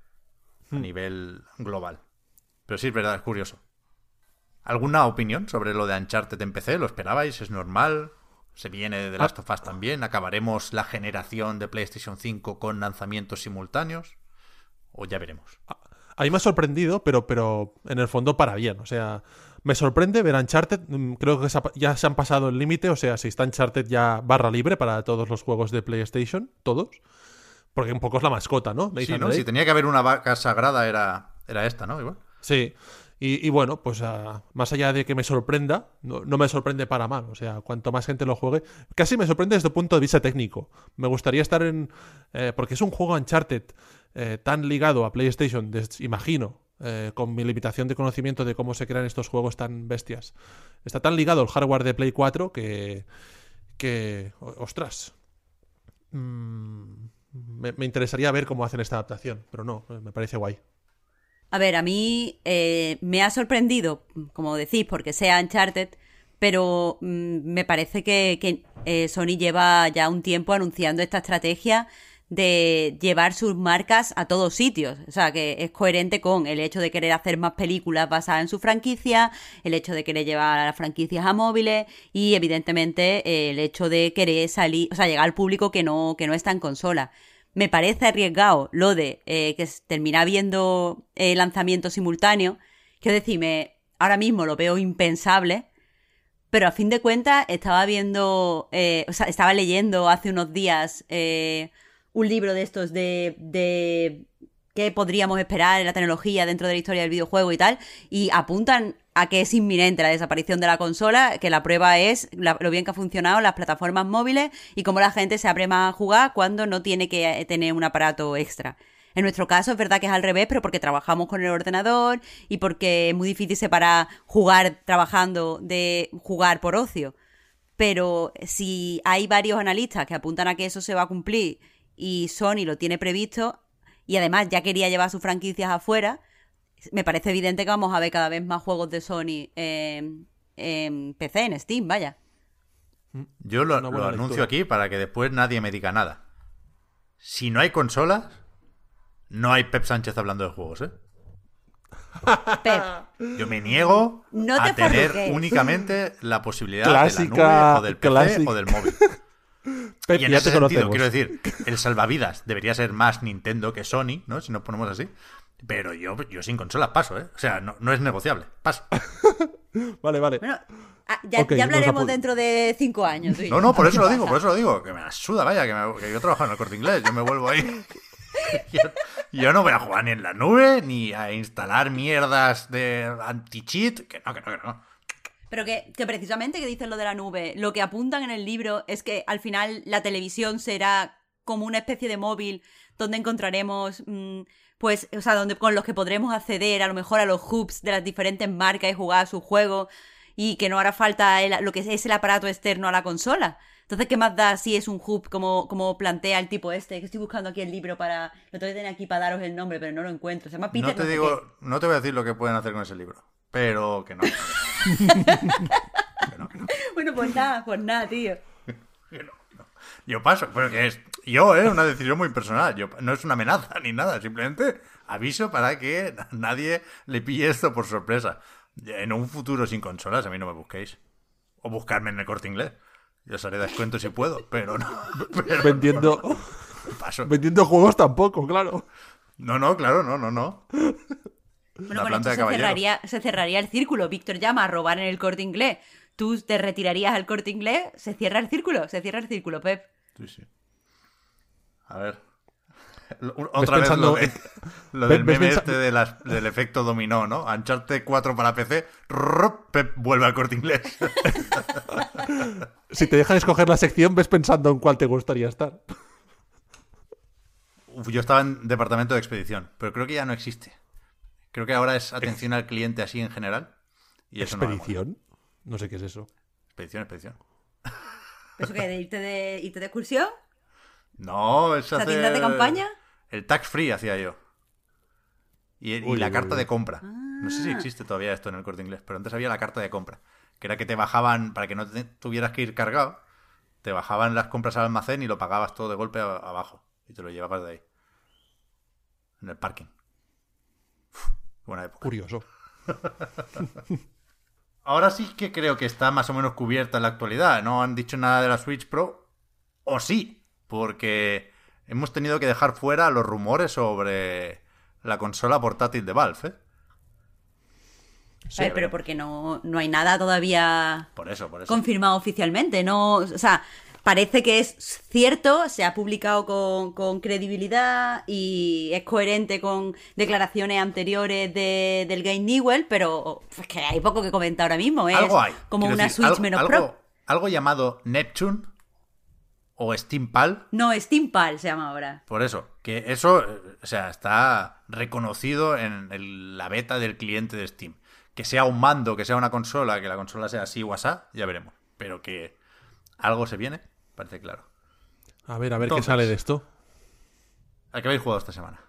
a hmm. nivel global. Pero sí es verdad, es curioso. ¿Alguna opinión sobre lo de Uncharted en PC? ¿Lo esperabais? ¿Es normal? ¿Se viene de Last of Us también? ¿Acabaremos la generación de PlayStation 5 con lanzamientos simultáneos? ¿O ya veremos? A mí me ha sorprendido, pero, pero en el fondo para bien. O sea, me sorprende ver Uncharted. Mm, creo que ya se han pasado el límite. O sea, si está Uncharted ya barra libre para todos los juegos de PlayStation, todos. Porque un poco es la mascota, ¿no? sí, ¿no? Si tenía que haber una vaca sagrada era, era esta, ¿no? Igual. Sí. Y, bueno, pues ah, más allá de que me sorprenda, no, me sorprende para mal. O sea, cuanto más gente lo juegue, casi me sorprende desde el punto de vista técnico. Me gustaría estar en... Eh, porque es un juego Uncharted eh, tan ligado a PlayStation, imagino, eh, con mi limitación de conocimiento de cómo se crean estos juegos tan bestias. Está tan ligado al hardware de Play 4 que... que ostras. Mmm me, interesaría ver cómo hacen esta adaptación, pero no, me parece guay. A ver, a mí eh, me ha sorprendido, como decís, porque sea Uncharted, pero mm, me parece que, eh, Sony lleva ya un tiempo anunciando esta estrategia de llevar sus marcas a todos sitios. O sea, que es coherente con el hecho de querer hacer más películas basadas en su franquicia, el hecho de querer llevar a las franquicias a móviles y, evidentemente, el hecho de querer salir, o sea, llegar al público que no, que no está en consola. Me parece arriesgado lo de eh, que termina viendo eh, lanzamiento simultáneo. Quiero decirme, ahora mismo lo veo impensable, pero a fin de cuentas estaba viendo, eh, o sea, estaba leyendo hace unos días un libro de estos de qué podríamos esperar en la tecnología dentro de la historia del videojuego y tal, y apuntan a que es inminente la desaparición de la consola, que la prueba es lo bien que ha funcionado las plataformas móviles y cómo la gente se abre más a jugar cuando no tiene que tener un aparato extra. En nuestro caso es verdad que es al revés, pero porque trabajamos con el ordenador y porque es muy difícil separar jugar trabajando de jugar por ocio. Pero si hay varios analistas que apuntan a que eso se va a cumplir y Sony lo tiene previsto y además ya quería llevar sus franquicias afuera, me parece evidente que vamos a ver cada vez más juegos de Sony en, PC, en Steam, vaya. Yo lo, anuncio aquí para que después nadie me diga nada. Si no hay consolas, no hay Pep Sánchez hablando de juegos, ¿eh? [laughs] Pep. Yo me niego a tener únicamente la posibilidad de la nube o del PC o del móvil [laughs] y en ese sentido, quiero decir, el salvavidas debería ser más Nintendo que Sony, ¿no? Si nos ponemos así. Pero yo, yo sin consola paso, ¿eh? O sea, no, es negociable. Paso. [laughs] vale, vale. Bueno, ah, ya, hablaremos dentro de cinco años. No, no, por eso lo digo, [laughs] por eso lo digo. Que me asuda, vaya, que, yo trabajo en el corte inglés, yo me vuelvo ahí. [laughs] yo, no voy a jugar ni en la nube, ni a instalar mierdas de anti-cheat. Que no, que no, que no. Pero que, precisamente que dicen lo de la nube, lo que apuntan en el libro es que al final la televisión será como una especie de móvil donde encontraremos, mm, pues, o sea, donde con los que podremos acceder a lo mejor a los hubs de las diferentes marcas y jugar a su juego y que no hará falta lo que es el aparato externo a la consola. Entonces, ¿qué más da si es un hub como, como plantea el tipo este? Que estoy buscando aquí el libro para... Lo tengo que tener aquí para daros el nombre, pero no lo encuentro. Se llama Peter. No te digo, no te voy a decir lo que pueden hacer con ese libro. Pero que no. bueno, pues nada, pues nada, tío. Yo paso, pero que es yo, ¿eh? Una decisión muy personal. Yo, no es una amenaza ni nada, simplemente aviso para que nadie le pille esto por sorpresa. En un futuro sin consolas, a mí no me busquéis. O buscarme en el corte inglés. Yo os haré descuento si puedo, pero no. Vendiendo. Paso. Vendiendo juegos tampoco, claro. No, no, claro, no, no, no. Bueno, con esto se cerraría, se cerraría el círculo. Víctor llama a robar en el corte inglés. Tú te retirarías al corte inglés, se cierra el círculo, se cierra el círculo, Pep. Sí, sí. A ver. [laughs] Otra vez lo, [laughs] del meme este del efecto dominó, ¿no? Ancharte 4 para PC, Pep vuelve al corte inglés. [laughs] si te dejan escoger la sección, ves pensando en cuál te gustaría estar. yo estaba en departamento de expedición, pero creo que ya no existe. Creo que ahora es atención al cliente así en general. Y ¿Expedición? No, sé qué es eso. Expedición, expedición. ¿Eso qué? ¿De irte de, irte de excursión? No, es ¿La tienda de campaña? El tax free hacía yo. Y, la carta de compra. No sé si ah. existe todavía esto en el corte inglés, pero antes había la carta de compra. Que era que te bajaban, para que no tuvieras que ir cargado, te bajaban las compras al almacén y lo pagabas todo de golpe abajo. Y te lo llevabas de ahí. En el parking. Buena época. Curioso. [laughs] Ahora sí que creo que está más o menos cubierta en la actualidad. No han dicho nada de la Switch Pro. O sí, porque hemos tenido que dejar fuera los rumores sobre la consola portátil de Valve. ¿eh? a ver, pero porque no, no hay nada todavía por eso, por eso. confirmado oficialmente. No, o sea, parece que es cierto, se ha publicado con, credibilidad y es coherente con declaraciones anteriores de, del Game Newell, pero es que hay poco que comentar ahora mismo. Es algo hay. como una Switch menos pro. Algo llamado Neptune o Steampal. No, Steampal se llama ahora. Por eso, que eso, o sea, está reconocido en la beta del cliente de Steam. Que sea un mando, que sea una consola, que la consola sea así o ya veremos. Pero que algo se viene, parece claro. A ver, a ver qué sale de esto. ¿A qué habéis jugado esta semana?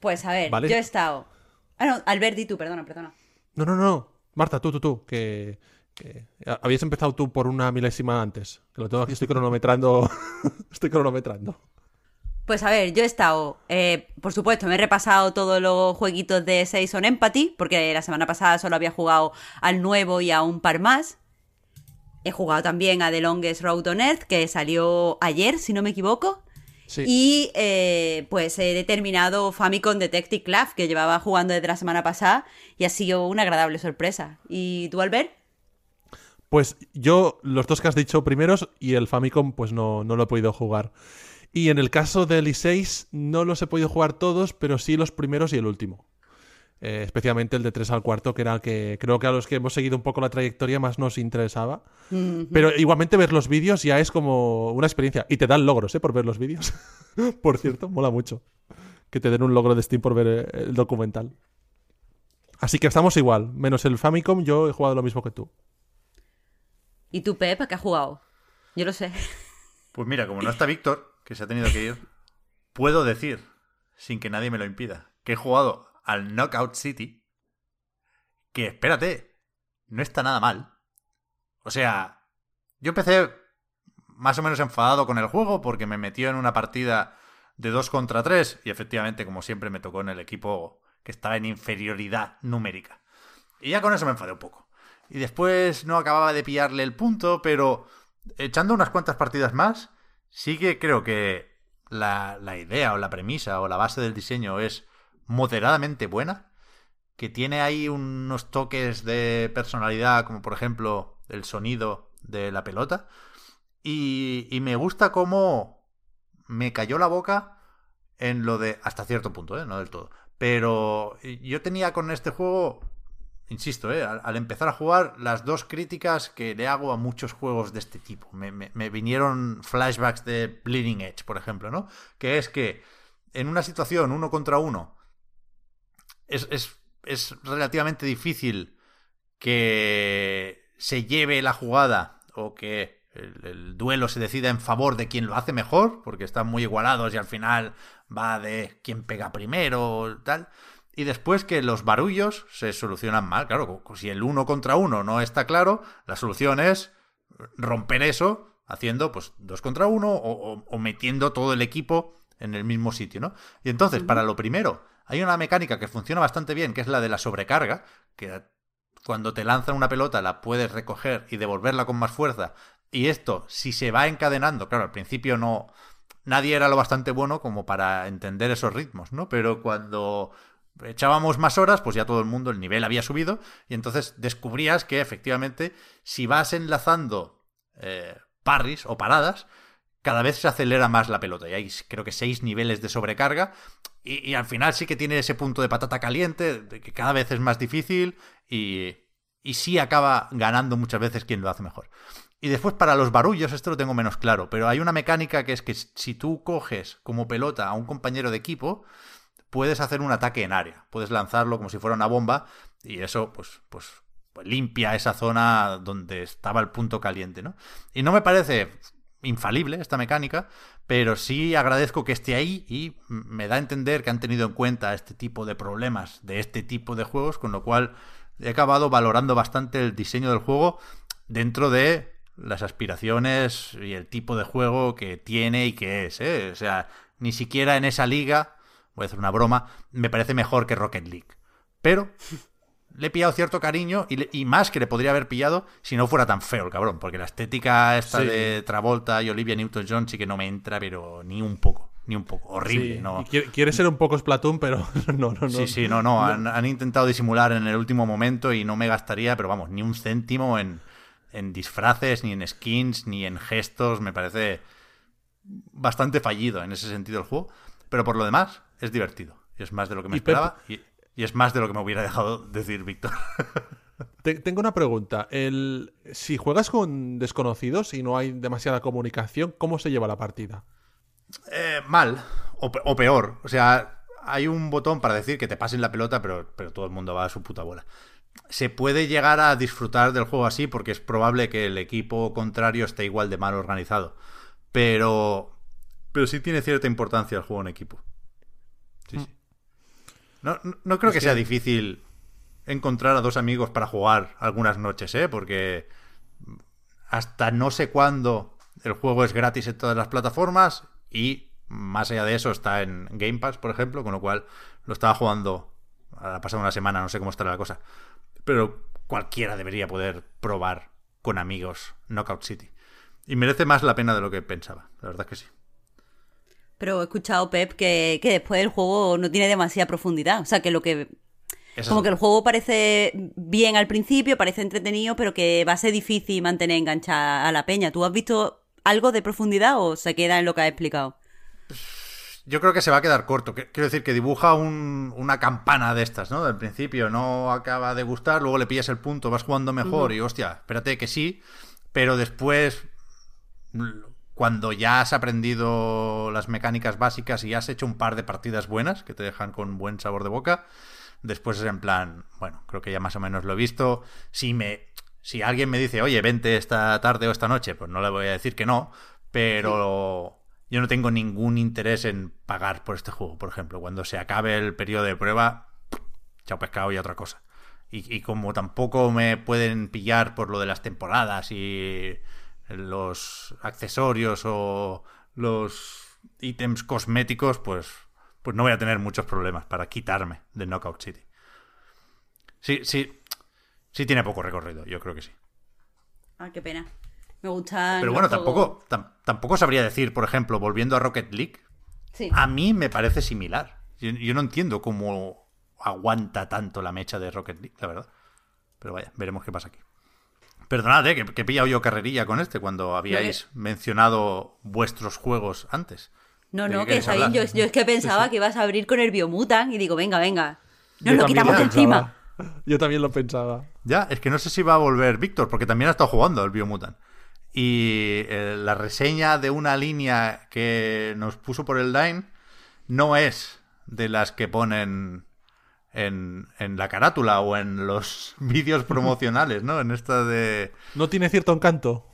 Pues a ver, yo he estado. Ah, no, Alberti, tú, perdona, perdona. No, no, no. Marta, tú, tú, tú. Que, habías empezado tú por una milésima antes. Que lo tengo aquí, estoy cronometrando. [laughs] estoy cronometrando. Pues a ver, yo he estado, eh, por supuesto, me he repasado todos los jueguitos de Season Empathy, porque la semana pasada solo había jugado al nuevo y a un par más. He jugado también a The Longest Road on Earth, que salió ayer, si no me equivoco. Y eh, pues he determinado Famicom Detective Club, que llevaba jugando desde la semana pasada y ha sido una agradable sorpresa. ¿Y tú, Albert? Pues yo, los dos que has dicho primeros y el Famicom, pues no, no lo he podido jugar. Y en el caso del i6, no los he podido jugar todos, pero sí los primeros y el último. Eh, especialmente el de 3 al cuarto, que era el que creo que a los que hemos seguido un poco la trayectoria más nos interesaba. Pero igualmente ver los vídeos ya es como una experiencia. Y te dan logros, ¿eh? Por ver los vídeos. [laughs] por cierto, mola mucho. Que te den un logro de Steam por ver eh, el documental. Así que estamos igual. Menos el Famicom, yo he jugado lo mismo que tú. ¿Y tú, Pep, a qué has jugado? Yo lo sé. [laughs] Pues mira, como no está Víctor, que se ha tenido que ir, puedo decir, sin que nadie me lo impida, que he jugado al Knockout City, que espérate, no está nada mal. O sea, yo empecé más o menos enfadado con el juego porque me metió en una partida de 2 contra 3 y efectivamente, como siempre, me tocó en el equipo que estaba en inferioridad numérica. Y ya con eso me enfadé un poco. Y después no acababa de pillarle el punto, pero echando unas cuantas partidas más, sí que creo que la, la idea o la premisa o la base del diseño es moderadamente buena, que tiene ahí unos toques de personalidad, como por ejemplo el sonido de la pelota, y, me gusta cómo me cayó la boca en lo de, hasta cierto punto, ¿eh? no del todo, pero yo tenía con este juego insisto, ¿eh? al, empezar a jugar, las dos críticas que le hago a muchos juegos de este tipo. Me, me, vinieron flashbacks de Bleeding Edge, por ejemplo, ¿no? Que es que en una situación uno contra uno es, relativamente difícil que se lleve la jugada o que el, duelo se decida en favor de quien lo hace mejor, porque están muy igualados y al final va de quién pega primero, tal. Y después que los barullos se solucionan mal. Claro, si el uno contra uno no está claro, la solución es romper eso haciendo pues dos contra uno o, metiendo todo el equipo en el mismo sitio, ¿no? Y entonces, para lo primero, hay una mecánica que funciona bastante bien, que es la de la sobrecarga, que cuando te lanzan una pelota la puedes recoger y devolverla con más fuerza. Y esto, si se va encadenando, claro, al principio no. Nadie era lo bastante bueno como para entender esos ritmos, ¿no? Pero cuando echábamos más horas, pues ya todo el mundo, el nivel había subido, y entonces descubrías que efectivamente, si vas enlazando eh, parries o paradas, cada vez se acelera más la pelota. Y hay creo que seis niveles de sobrecarga. Y, al final sí que tiene ese punto de patata caliente, de que cada vez es más difícil y, y sí acaba ganando muchas veces quien lo hace mejor. Y después para los barullos, esto lo tengo menos claro, pero hay una mecánica que es que si tú coges como pelota a un compañero de equipo, puedes hacer un ataque en área. Puedes lanzarlo como si fuera una bomba y eso pues, pues, pues limpia esa zona donde estaba el punto caliente, ¿no? Y no me parece infalible esta mecánica, pero sí agradezco que esté ahí y me da a entender que han tenido en cuenta este tipo de problemas de este tipo de juegos, con lo cual he acabado valorando bastante el diseño del juego dentro de las aspiraciones y el tipo de juego que tiene y que es. ¿eh? O sea, ni siquiera en esa liga, voy a hacer una broma, me parece mejor que Rocket League. Pero le he pillado cierto cariño y, más que le podría haber pillado si no fuera tan feo el cabrón, porque la estética esta de Travolta y Olivia Newton-John sí que no me entra, pero ni un poco, ni un poco, horrible. No. Quiere, ser un poco Splatoon, pero [laughs] no, no, no. Sí, sí, no, no, han, intentado disimular en el último momento y no me gastaría, pero vamos, ni un céntimo en, en disfraces, ni en skins, ni en gestos, me parece bastante fallido en ese sentido el juego, pero por lo demás es divertido. Es más de lo que me esperaba. Y, y es más de lo que me hubiera dejado decir Víctor. [laughs] tengo una pregunta. El, si juegas con desconocidos y no hay demasiada comunicación, ¿cómo se lleva la partida? Eh, mal, o, peor. O sea, hay un botón para decir que te pasen la pelota, pero, pero todo el mundo va a su puta bola. Se puede llegar a disfrutar del juego así porque es probable que el equipo contrario esté igual de mal organizado. Pero, pero sí tiene cierta importancia el juego en equipo. No, no creo que, sea difícil encontrar a dos amigos para jugar algunas noches, ¿eh? Porque hasta no sé cuándo el juego es gratis en todas las plataformas y más allá de eso está en Game Pass, por ejemplo, con lo cual lo estaba jugando ha pasado una semana, no sé cómo estará la cosa. Pero cualquiera debería poder probar con amigos Knockout City. Y merece más la pena de lo que pensaba, la verdad que sí. Pero he escuchado, Pep, que, después el juego no tiene demasiada profundidad. O sea, que lo que como que el juego parece bien al principio, parece entretenido, pero que va a ser difícil mantener enganchada a la peña. ¿Tú has visto algo de profundidad o se queda en lo que has explicado? Yo creo que se va a quedar corto. Quiero decir que dibuja una campana de estas, ¿no? Del principio no acaba de gustar, luego le pillas el punto, vas jugando mejor y hostia, espérate que sí, pero después cuando ya has aprendido las mecánicas básicas y has hecho un par de partidas buenas que te dejan con buen sabor de boca, después es en plan, bueno, creo que ya más o menos lo he visto. Si me si alguien me dice, "Oye, vente esta tarde o esta noche", pues no le voy a decir que no, pero yo no tengo ningún interés en pagar por este juego, por ejemplo, cuando se acabe el periodo de prueba, chao pescado y otra cosa. Y, y como tampoco me pueden pillar por lo de las temporadas y los accesorios o los ítems cosméticos, pues, pues no voy a tener muchos problemas para quitarme de Knockout City. Sí, sí, sí tiene poco recorrido, yo creo que sí. Ah, qué pena. Me gusta. Pero bueno, tampoco, tampoco sabría decir, por ejemplo, volviendo a Rocket League, a mí me parece similar. yo, no entiendo cómo aguanta tanto la mecha de Rocket League, la verdad. Pero vaya, veremos qué pasa aquí. Perdonad, eh, que, he pillado yo carrerilla con este cuando habíais mencionado vuestros juegos antes. No, no, que está bien. Yo, es que pensaba que ibas a abrir con el Biomutant y digo, venga, venga. Nos lo quitamos de encima. Yo también lo pensaba. Ya, es que no sé si va a volver Víctor, porque también ha estado jugando el Biomutant. Y eh, la reseña de una línea que nos puso por el Line no es de las que ponen en, en, la carátula o en los [laughs] vídeos promocionales, ¿no? En esta de... ¿No tiene cierto encanto?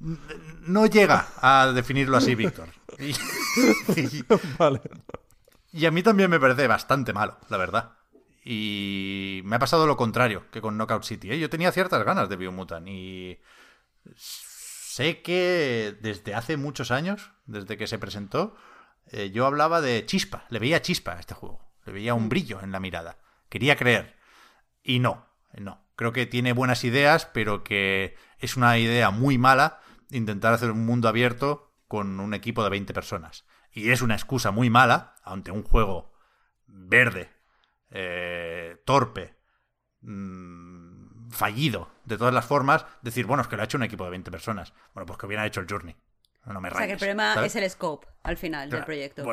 No llega a definirlo así, Víctor. Y, [laughs] [laughs] vale. y a mí también me parece bastante malo, la verdad. Y me ha pasado lo contrario que con Knockout City. ¿eh? Yo tenía ciertas ganas de Biomutant y sé que desde hace muchos años, desde que se presentó, eh, yo hablaba de chispa, le veía chispa a este juego, le veía un brillo en la mirada. Quería creer. Y no, no. Creo que tiene buenas ideas, pero que es una idea muy mala intentar hacer un mundo abierto con un equipo de 20 personas. Y es una excusa muy mala ante un juego verde, eh, torpe, mm, fallido, de todas las formas, decir, bueno, es que lo ha hecho un equipo de 20 personas. Bueno, pues que hubiera hecho el Journey. No me o sea, que el problema es el scope al final del proyecto.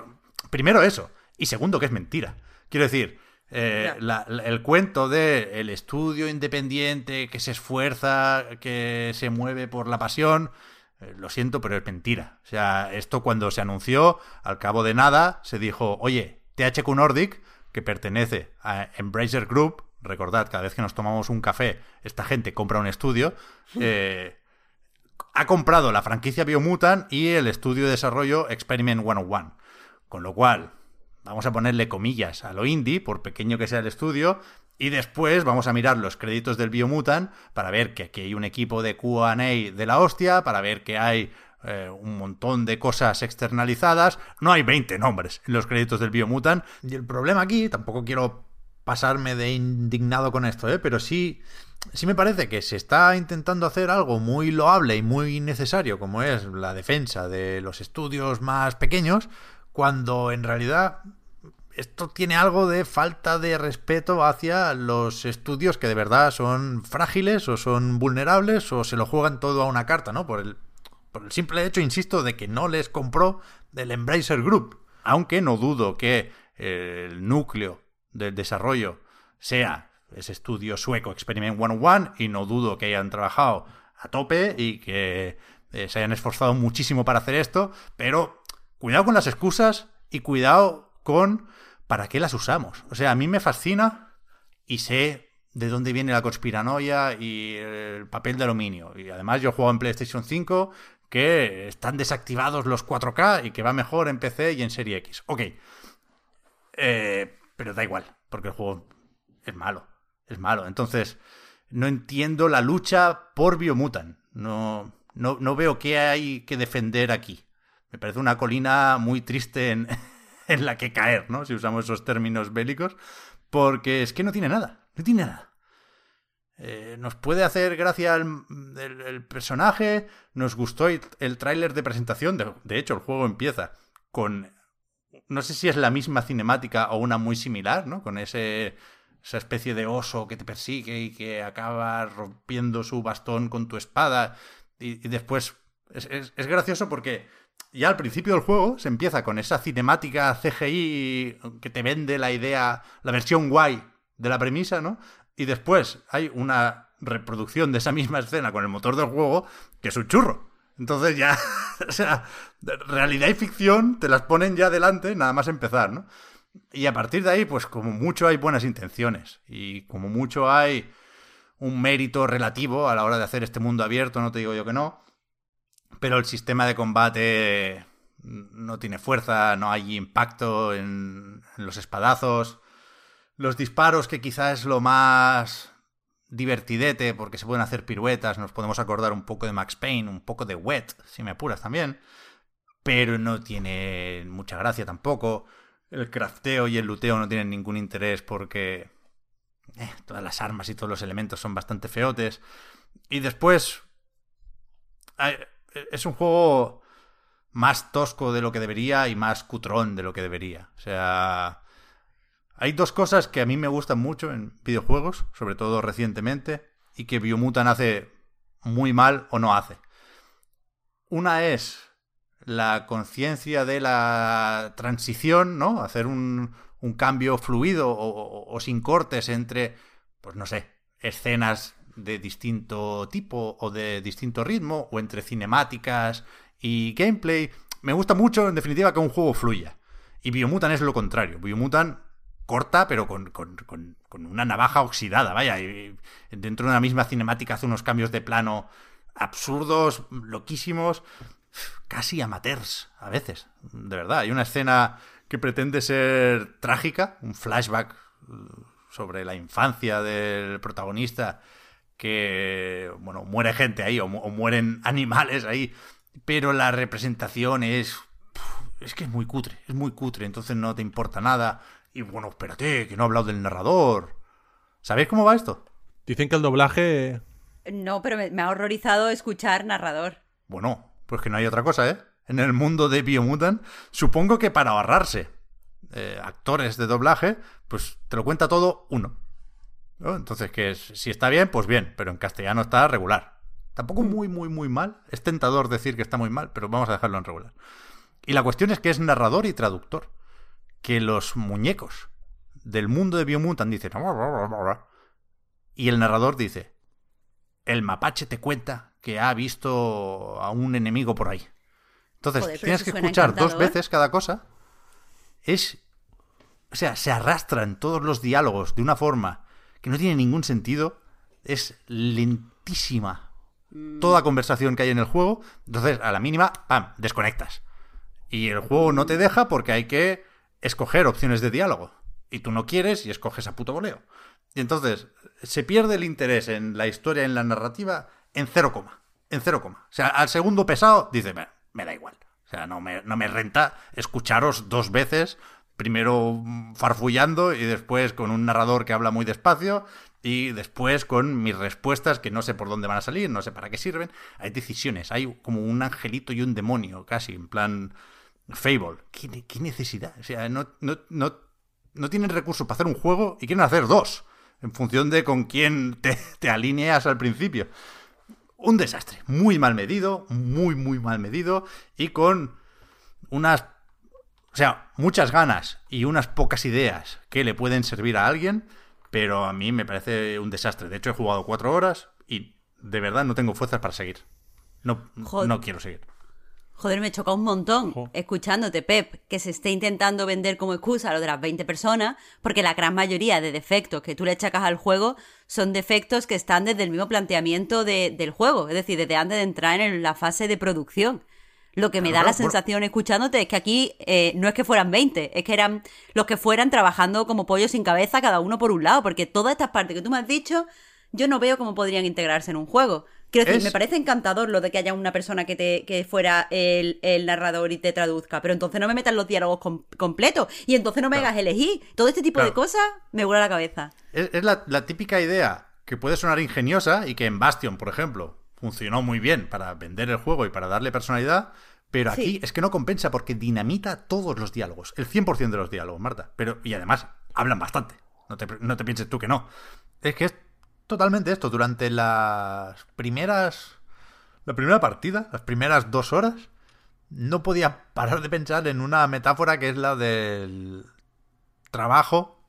primero eso. Y segundo, que es mentira. Quiero decir, eh, el cuento de el estudio independiente que se esfuerza, que se mueve por la pasión, eh, lo siento, pero es mentira. O sea, esto cuando se anunció, al cabo de nada, se dijo, oye, THQ Nordic, que pertenece a Embracer Group, recordad, cada vez que nos tomamos un café, esta gente compra un estudio, eh, ha comprado la franquicia Biomutant y el estudio de desarrollo Experiment 101. Con lo cual, vamos a ponerle comillas a lo indie, por pequeño que sea el estudio, y después vamos a mirar los créditos del Biomutant para ver que aquí hay un equipo de QA de la hostia, para ver que hay eh, un montón de cosas externalizadas. No hay 20 nombres en los créditos del Biomutant. Y el problema aquí, tampoco quiero pasarme de indignado con esto, ¿eh? pero sí, sí me parece que se está intentando hacer algo muy loable y muy necesario, como es la defensa de los estudios más pequeños, cuando en realidad esto tiene algo de falta de respeto hacia los estudios que de verdad son frágiles o son vulnerables o se lo juegan todo a una carta, ¿no? Por el, por el simple hecho, insisto, de que no les compró del Embracer Group. Aunque no dudo que el núcleo del desarrollo sea ese estudio sueco Experiment 101 y no dudo que hayan trabajado a tope y que eh, se hayan esforzado muchísimo para hacer esto, pero cuidado con las excusas y cuidado con para qué las usamos. O sea, a mí me fascina y sé de dónde viene la conspiranoia y el papel de aluminio. Y además yo juego en PlayStation 5 que están desactivados los 4K y que va mejor en PC y en Serie X. Ok. Eh, pero da igual, porque el juego es malo. Es malo. Entonces, no entiendo la lucha por Biomutant. No, no, no veo qué hay que defender aquí. Me parece una colina muy triste en, [laughs] en la que caer, ¿no? Si usamos esos términos bélicos, porque es que no tiene nada, no tiene nada. Eh, nos puede hacer gracia el, personaje, nos gustó el, tráiler de presentación, de, hecho el juego empieza con, no sé si es la misma cinemática o una muy similar, ¿no? Con ese, esa especie de oso que te persigue y que acaba rompiendo su bastón con tu espada y, después es gracioso porque ya al principio del juego se empieza con esa cinemática CGI que te vende la idea, la versión guay de la premisa, ¿no? Y después hay una reproducción de esa misma escena con el motor del juego que es un churro. Entonces ya, [laughs] o sea, realidad y ficción te las ponen ya delante nada más empezar, ¿no? Y a partir de ahí, pues como mucho hay buenas intenciones y como mucho hay un mérito relativo a la hora de hacer este mundo abierto, no te digo yo que no, pero el sistema de combate no tiene fuerza, no hay impacto en, los espadazos. Los disparos, que quizás es lo más divertidete, porque se pueden hacer piruetas, nos podemos acordar un poco de Max Payne, un poco de Wet, si me apuras también, pero no tiene mucha gracia tampoco. El crafteo y el luteo no tienen ningún interés porque eh, todas las armas y todos los elementos son bastante feotes. Y después es un juego más tosco de lo que debería y más cutrón de lo que debería. O sea, hay dos cosas que a mí me gustan mucho en videojuegos, sobre todo recientemente, y que Biomutant hace muy mal o no hace. Una es la conciencia de la transición, ¿no? Hacer un, un cambio fluido o, o, sin cortes entre, pues no sé, escenas de distinto tipo o de distinto ritmo, o entre cinemáticas y gameplay. Me gusta mucho, en definitiva, que un juego fluya. Y Biomutant es lo contrario. Biomutant corta, pero con, una navaja oxidada, vaya. Dentro de una misma cinemática hace unos cambios de plano absurdos, loquísimos, casi amateurs a veces. De verdad, hay una escena que pretende ser trágica, un flashback uh, sobre la infancia del protagonista que, bueno, muere gente ahí o, mueren [laughs] animales ahí, pero la representación es... Es que es muy cutre, es muy cutre, entonces no te importa nada. Y bueno, espérate, que no he hablado del narrador. ¿Sabéis cómo va esto? Dicen que el doblaje... No, pero me, ha horrorizado escuchar narrador. Bueno, pues que no hay otra cosa, ¿eh? En el mundo de Biomutant, supongo que para ahorrarse eh, actores de doblaje, pues te lo cuenta todo uno. Entonces, que si está bien, pues bien, pero en castellano está regular. Tampoco mm. muy, muy, muy mal. Es tentador decir que está muy mal, pero vamos a dejarlo en regular. Y la cuestión es que es narrador y traductor. Que los muñecos del mundo de Biomutant dicen... Y el narrador dice... El mapache te cuenta que ha visto a un enemigo por ahí. Entonces, tienes que escuchar dos veces cada cosa. Es... O sea, se arrastran todos los diálogos de una forma que no tiene ningún sentido, es lentísima toda conversación que hay en el juego, entonces a la mínima, ¡pam!, desconectas. Y el juego no te deja porque hay que escoger opciones de diálogo. Y tú no quieres y escoges a puto voleo. Y entonces se pierde el interés en la historia, en la narrativa, en cero coma. En cero coma. O sea, al segundo pesado dice, me, me da igual. O sea, no me, no me renta escucharos dos veces primero farfullando y después con un narrador que habla muy despacio y después con mis respuestas que no sé por dónde van a salir, no sé para qué sirven. Hay decisiones, hay como un angelito y un demonio casi, en plan Fable. ¿Qué, necesidad? O sea, no, no, no, no tienen recursos para hacer un juego y quieren hacer dos, en función de con quién te, te alineas al principio. Un desastre, muy mal medido, muy, muy mal medido y con unas o sea, muchas ganas y unas pocas ideas que le pueden servir a alguien, pero a mí me parece un desastre. De hecho, he jugado cuatro horas y de verdad no tengo fuerzas para seguir. No, no quiero seguir. Joder, me choca un montón escuchándote, Pep, que se esté intentando vender como excusa a lo de las 20 personas, porque la gran mayoría de defectos que tú le echacas al juego son defectos que están desde el mismo planteamiento del juego, es decir, desde antes de entrar en la fase de producción. Lo que me da la sensación escuchándote es que aquí eh, no es que fueran 20, es que eran los que fueran trabajando como pollo sin cabeza, cada uno por un lado, porque todas estas partes que tú me has dicho, yo no veo cómo podrían integrarse en un juego. Quiero decir, me parece encantador lo de que haya una persona que te que fuera el, narrador y te traduzca, pero entonces no me metas los diálogos completos y entonces no me hagas elegir. Todo este tipo de cosas me vuela la cabeza. Es, la, la típica idea que puede sonar ingeniosa y que en Bastion, por ejemplo, funcionó muy bien para vender el juego y para darle personalidad, pero aquí es que no compensa porque dinamita todos los diálogos, el 100% de los diálogos, Marta. Pero, y además, hablan bastante. No te, no te pienses tú que no. Es que es totalmente esto. Durante las primeras. La primera partida, las primeras dos horas, no podía parar de pensar en una metáfora que es la del trabajo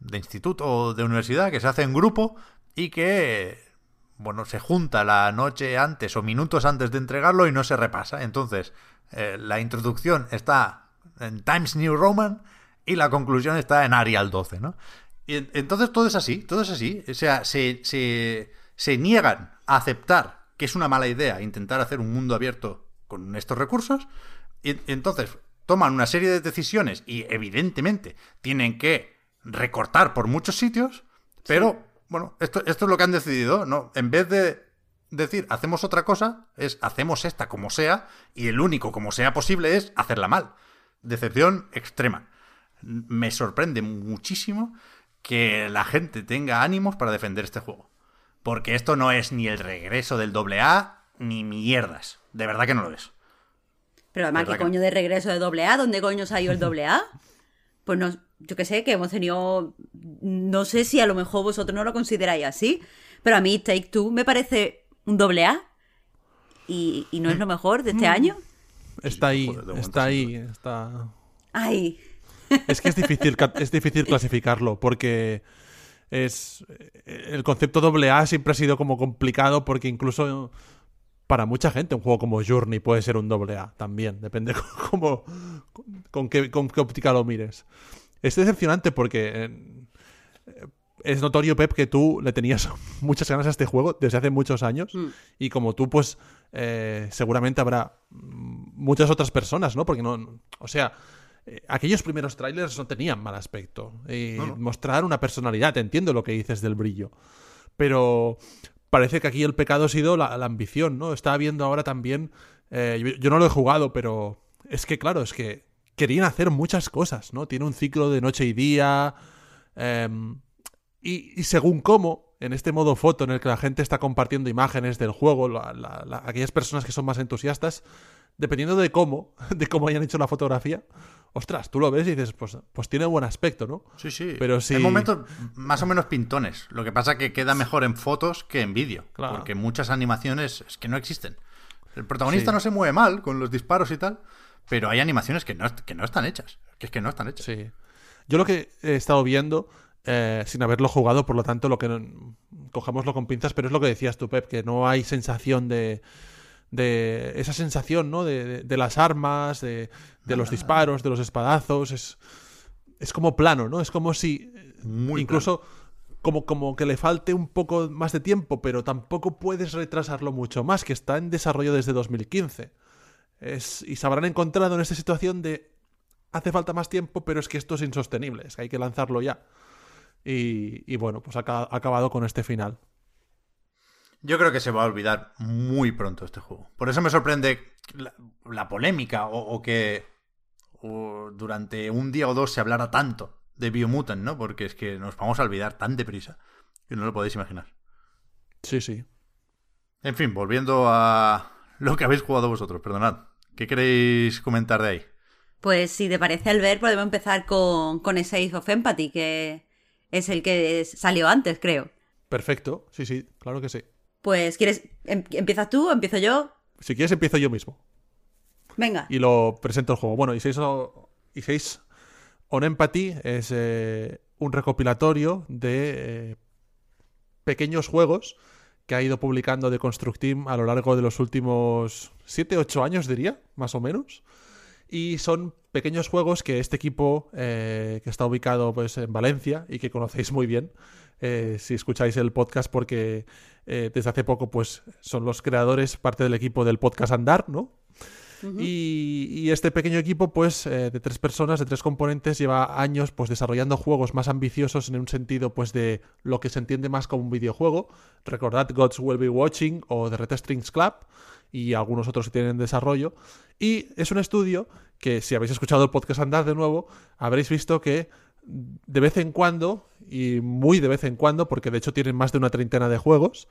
de instituto o de universidad que se hace en grupo y que bueno, se junta la noche antes o minutos antes de entregarlo y no se repasa. Entonces, eh, la introducción está en Times New Roman y la conclusión está en Arial 12, ¿no? Y entonces todo es así, todo es así. O sea, se, se, se niegan a aceptar que es una mala idea intentar hacer un mundo abierto con estos recursos y, entonces toman una serie de decisiones y evidentemente tienen que recortar por muchos sitios, pero bueno, esto, esto es lo que han decidido, ¿no? En vez de decir hacemos otra cosa, es hacemos esta como sea, y el único como sea posible es hacerla mal. Decepción extrema. Me sorprende muchísimo que la gente tenga ánimos para defender este juego. Porque esto no es ni el regreso del AA ni mierdas. De verdad que no lo es. Pero además, ¿qué coño de regreso de AA? ¿Dónde coño ido el AA? [laughs] Pues no, yo qué sé, que hemos tenido, no sé si a lo mejor vosotros no lo consideráis así, pero a mí Take Two me parece un doble A y, no es lo mejor de este mm. año. Está ahí, está ahí, está... Ay. Es que es difícil, es difícil clasificarlo porque es el concepto doble A siempre ha sido como complicado porque incluso para mucha gente un juego como Journey puede ser un doble A también, depende [laughs] cómo, con, qué, con qué óptica lo mires. Es decepcionante porque eh, es notorio, Pep, que tú le tenías [laughs] muchas ganas a este juego desde hace muchos años. Mm. Y como tú, pues eh, seguramente habrá muchas otras personas, ¿no? Porque no. O sea, eh, aquellos primeros trailers no tenían mal aspecto. Y mostrar una personalidad. Entiendo lo que dices del brillo. Pero parece que aquí el pecado ha sido la, ambición, ¿no? Estaba viendo ahora también, eh, yo, no lo he jugado, pero es que claro, es que querían hacer muchas cosas, ¿no? Tiene un ciclo de noche y día, em, y, según cómo, en este modo foto en el que la gente está compartiendo imágenes del juego, aquellas personas que son más entusiastas, dependiendo de cómo, [laughs] de cómo hayan hecho la fotografía, ostras, tú lo ves y dices, pues, pues tiene buen aspecto, ¿no? Sí, sí. Pero sí. Hay momentos más o menos pintones. Lo que pasa que queda mejor en fotos que en vídeo. Porque muchas animaciones es que no existen. El protagonista no se mueve mal con los disparos y tal, pero hay animaciones que no, que no están hechas. Que es que no están hechas. Sí. Yo lo que he estado viendo, eh, sin haberlo jugado, por lo tanto, lo que cojámoslo con pinzas, pero es lo que decías tú, Pep, que no hay sensación de de esa sensación, ¿no? De, de, las armas, de, de los disparos, de los espadazos. Es, es como plano, ¿no? Es como si incluso como, como que le falte un poco más de tiempo, pero tampoco puedes retrasarlo mucho más, que está en desarrollo desde 2015. Es, y se habrán encontrado en esta situación de hace falta más tiempo, pero es que esto es insostenible, es que hay que lanzarlo ya. Y, y bueno, pues ha acabado con este final. Yo creo que se va a olvidar muy pronto este juego. Por eso me sorprende la, polémica o, que durante un día o dos se hablara tanto de Biomutant, ¿no? Porque es que nos vamos a olvidar tan deprisa que no lo podéis imaginar. Sí, sí. En fin, volviendo a lo que habéis jugado vosotros, perdonad. ¿Qué queréis comentar de ahí? Pues si te parece, Albert, podemos empezar con, con ese of Empathy, que es el que salió antes, creo. Perfecto, sí, sí, claro que sí. Pues, ¿quieres? Em, ¿Empiezas tú o empiezo yo? Si quieres, empiezo yo mismo. Venga. Y lo presento el juego. Bueno, y 6 On Empathy es eh, un recopilatorio de eh, pequeños juegos que ha ido publicando de Constructim a lo largo de los últimos 7-8 años, diría, más o menos. Y son pequeños juegos que este equipo, eh, que está ubicado pues, en Valencia y que conocéis muy bien, si escucháis el podcast, porque eh, desde hace poco, pues son los creadores, parte del equipo del podcast Andar, ¿no? Y, este pequeño equipo, pues, eh, de tres personas, de tres componentes, lleva años, pues, desarrollando juegos más ambiciosos en un sentido, pues, de lo que se entiende más como un videojuego. Recordad Gods Will Be Watching o The Red Strings Club y algunos otros que tienen desarrollo. Y es un estudio que, si habéis escuchado el podcast Andar de nuevo, habréis visto que de vez en cuando, y muy de vez en cuando, porque de hecho tienen más de una treintena de juegos.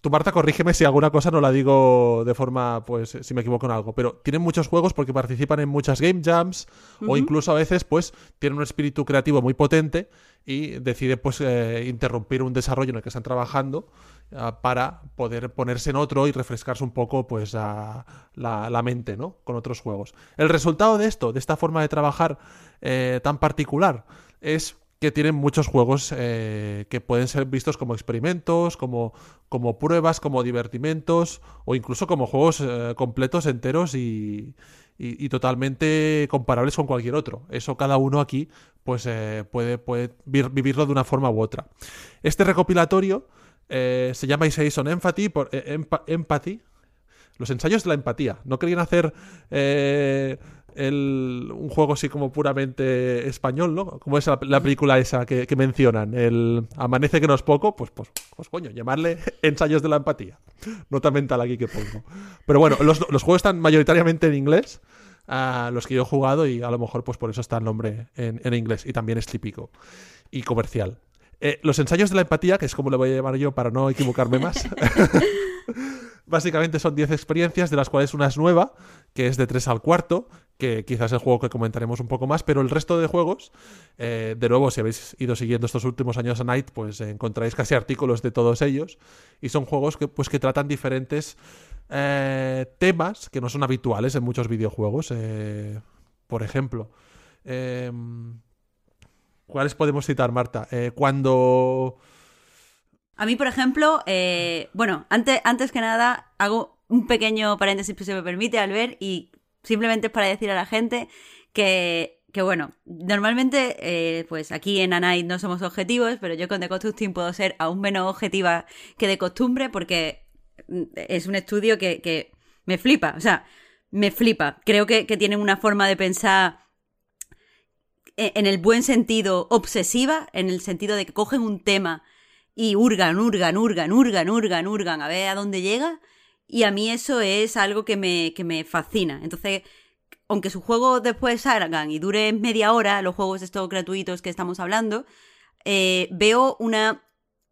Tú, Marta, corrígeme si alguna cosa no la digo de forma, pues, si me equivoco en algo, pero tienen muchos juegos porque participan en muchas game jams o incluso a veces, pues, tienen un espíritu creativo muy potente y decide, pues, eh, interrumpir un desarrollo en el que están trabajando ah, para poder ponerse en otro y refrescarse un poco, pues, la, la, mente, ¿no? Con otros juegos. El resultado de esto, de esta forma de trabajar eh, tan particular, es que tienen muchos juegos eh, que pueden ser vistos como experimentos, como, como pruebas, como divertimentos o incluso como juegos eh, completos, enteros y, y, totalmente comparables con cualquier otro. Eso cada uno aquí pues eh, puede, puede vivirlo de una forma u otra. Este recopilatorio se llama Isaacson Empathy, por, Empathy, los ensayos de la empatía. No querían hacer un juego así como puramente español, ¿no? Como es la, película esa que, mencionan, el Amanece que no es poco, pues, pues, pues coño, llamarle [laughs] ensayos de la empatía. Nota mental aquí que pongo. Pero bueno, los, juegos están mayoritariamente en inglés, a los que yo he jugado, y a lo mejor pues por eso está el nombre en, inglés, y también es típico y comercial. Eh, los ensayos de la empatía, que es como le voy a llamar yo para no equivocarme más. [laughs] Básicamente son 10 experiencias, de las cuales una es nueva, que es de 3 al cuarto, que quizás es el juego que comentaremos un poco más, pero el resto de juegos, eh, de nuevo, si habéis ido siguiendo estos últimos años a Night, pues encontráis casi artículos de todos ellos, y son juegos que, pues, que tratan diferentes eh, temas que no son habituales en muchos videojuegos. Eh, por ejemplo, em, ¿cuáles podemos citar, Marta? cuando... A mí, por ejemplo, bueno, antes, antes que nada, hago un pequeño paréntesis, si se me permite, al ver, y simplemente es para decir a la gente que, que bueno, normalmente, eh, pues aquí en Anite no somos objetivos, pero yo con The Constructing puedo ser aún menos objetiva que de costumbre porque mm, es un estudio que, que me flipa, o sea, me flipa. Creo que, que tienen una forma de pensar en el buen sentido obsesiva, en el sentido de que cogen un tema y hurgan, hurgan, hurgan, hurgan, hurgan, hurgan, a ver a dónde llega. Y a mí eso es algo que me, que me fascina. Entonces, aunque sus juegos después salgan y dure media hora, los juegos estos gratuitos que estamos hablando, eh, veo una,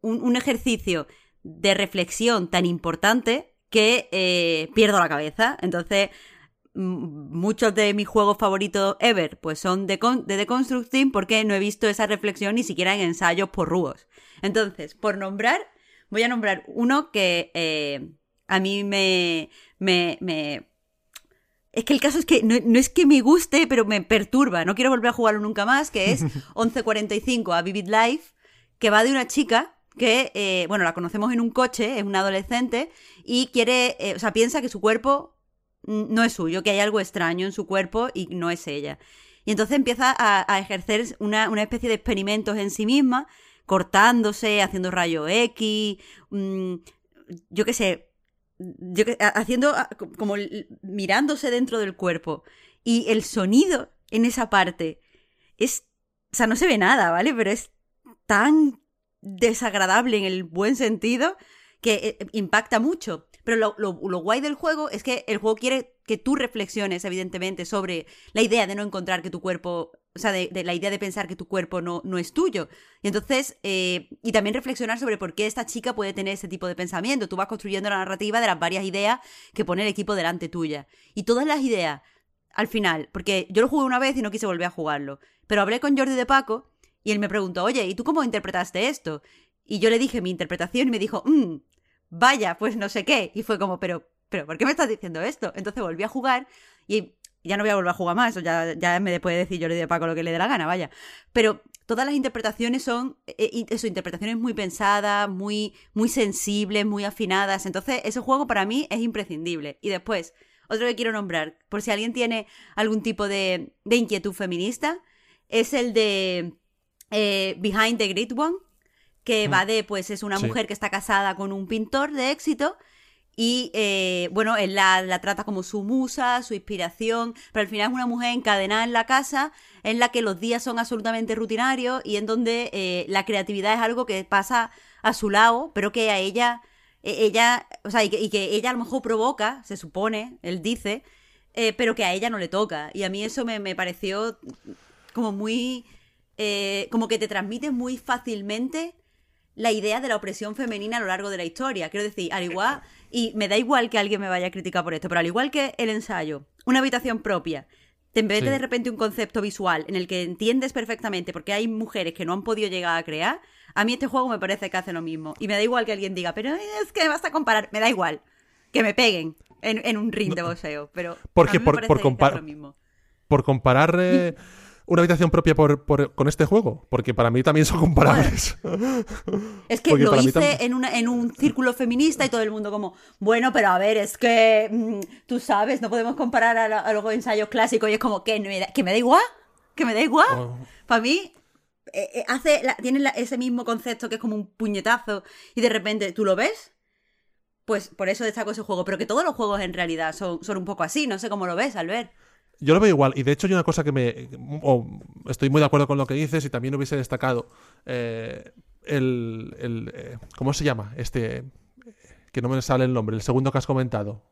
un, ejercicio de reflexión tan importante que eh, pierdo la cabeza. Entonces, muchos de mis juegos favoritos ever pues son de, de Deconstructing porque no he visto esa reflexión ni siquiera en ensayos por rugos. Entonces, por nombrar, voy a nombrar uno que eh, a mí me, me, me... Es que el caso es que no, es que me guste, pero me perturba. No quiero volver a jugarlo nunca más, que es [laughs] 1145 a Vivid Life, que va de una chica que, eh, bueno, la conocemos en un coche, es una adolescente, y quiere, eh, o sea, piensa que su cuerpo no es suyo, que hay algo extraño en su cuerpo y no es ella. Y entonces empieza a, ejercer una, una, especie de experimentos en sí misma, cortándose, haciendo rayo X, mm, yo qué sé, yo haciendo como mirándose dentro del cuerpo. Y el sonido en esa parte es, o sea, no se ve nada, ¿vale? Pero es tan desagradable en el buen sentido que eh, impacta mucho. Pero lo, lo, guay del juego es que el juego quiere que tú reflexiones, evidentemente, sobre la idea de no encontrar que tu cuerpo, o sea, de, la idea de pensar que tu cuerpo no, no es tuyo. Y entonces, eh, y también reflexionar sobre por qué esta chica puede tener ese tipo de pensamiento. Tú vas construyendo la narrativa de las varias ideas que pone el equipo delante tuya. Y todas las ideas, al final, porque yo lo jugué una vez y no quise volver a jugarlo, pero hablé con Jordi de Paco y él me preguntó, oye, ¿y tú cómo interpretaste esto? Y yo le dije mi interpretación y me dijo, mmm, vaya, pues no sé qué. Y fue como, pero, pero, ¿por qué me estás diciendo esto? Entonces volví a jugar y ya no voy a volver a jugar más, o ya, ya me puede decir yo le de Paco lo que le dé la gana, vaya. Pero todas las interpretaciones son, eh, eso, interpretaciones muy pensadas, muy, muy sensibles, muy afinadas. Entonces, ese juego para mí es imprescindible. Y después, otro que quiero nombrar, por si alguien tiene algún tipo de, de inquietud feminista, es el de eh, Behind the Great One, que va de, pues es una mujer que está casada con un pintor de éxito y eh, bueno, él la, trata como su musa, su inspiración, pero al final es una mujer encadenada en la casa en la que los días son absolutamente rutinarios y en donde eh, la creatividad es algo que pasa a su lado, pero que a ella, e, ella, o sea, y que, ella a lo mejor provoca, se supone, él dice, eh, pero que a ella no le toca. Y a mí eso me, me pareció como muy... como que te transmite muy fácilmente la idea de la opresión femenina a lo largo de la historia. Quiero decir, al igual, y me da igual que alguien me vaya a criticar por esto, pero al igual que el ensayo, una habitación propia, te mete de repente un concepto visual en el que entiendes perfectamente porque hay mujeres que no han podido llegar a crear, a mí este juego me parece que hace lo mismo. Y me da igual que alguien diga, pero es que me vas a comparar, me da igual. Que me peguen en, un ring de boxeo, pero porque por, por, por comparar eh, [laughs] una habitación propia por, con este juego? Porque para mí también son comparables. [laughs] es que lo hice en, una, en un círculo feminista y todo el mundo como, bueno, pero a ver, es que mm, tú sabes, no podemos comparar a, los ensayos clásicos y es como, que me da, que me da igual, que me da igual. Oh. Para mí, eh, eh, hace tiene ese mismo concepto que es como un puñetazo y de repente tú lo ves. Pues por eso destaco ese juego, pero que todos los juegos en realidad son, son un poco así, no sé cómo lo ves, Albert. Yo lo veo igual, y de hecho hay una cosa que me... estoy muy de acuerdo con lo que dices y también hubiese destacado eh, el... el eh, ¿Cómo se llama? Este... Que no me sale el nombre, el segundo que has comentado.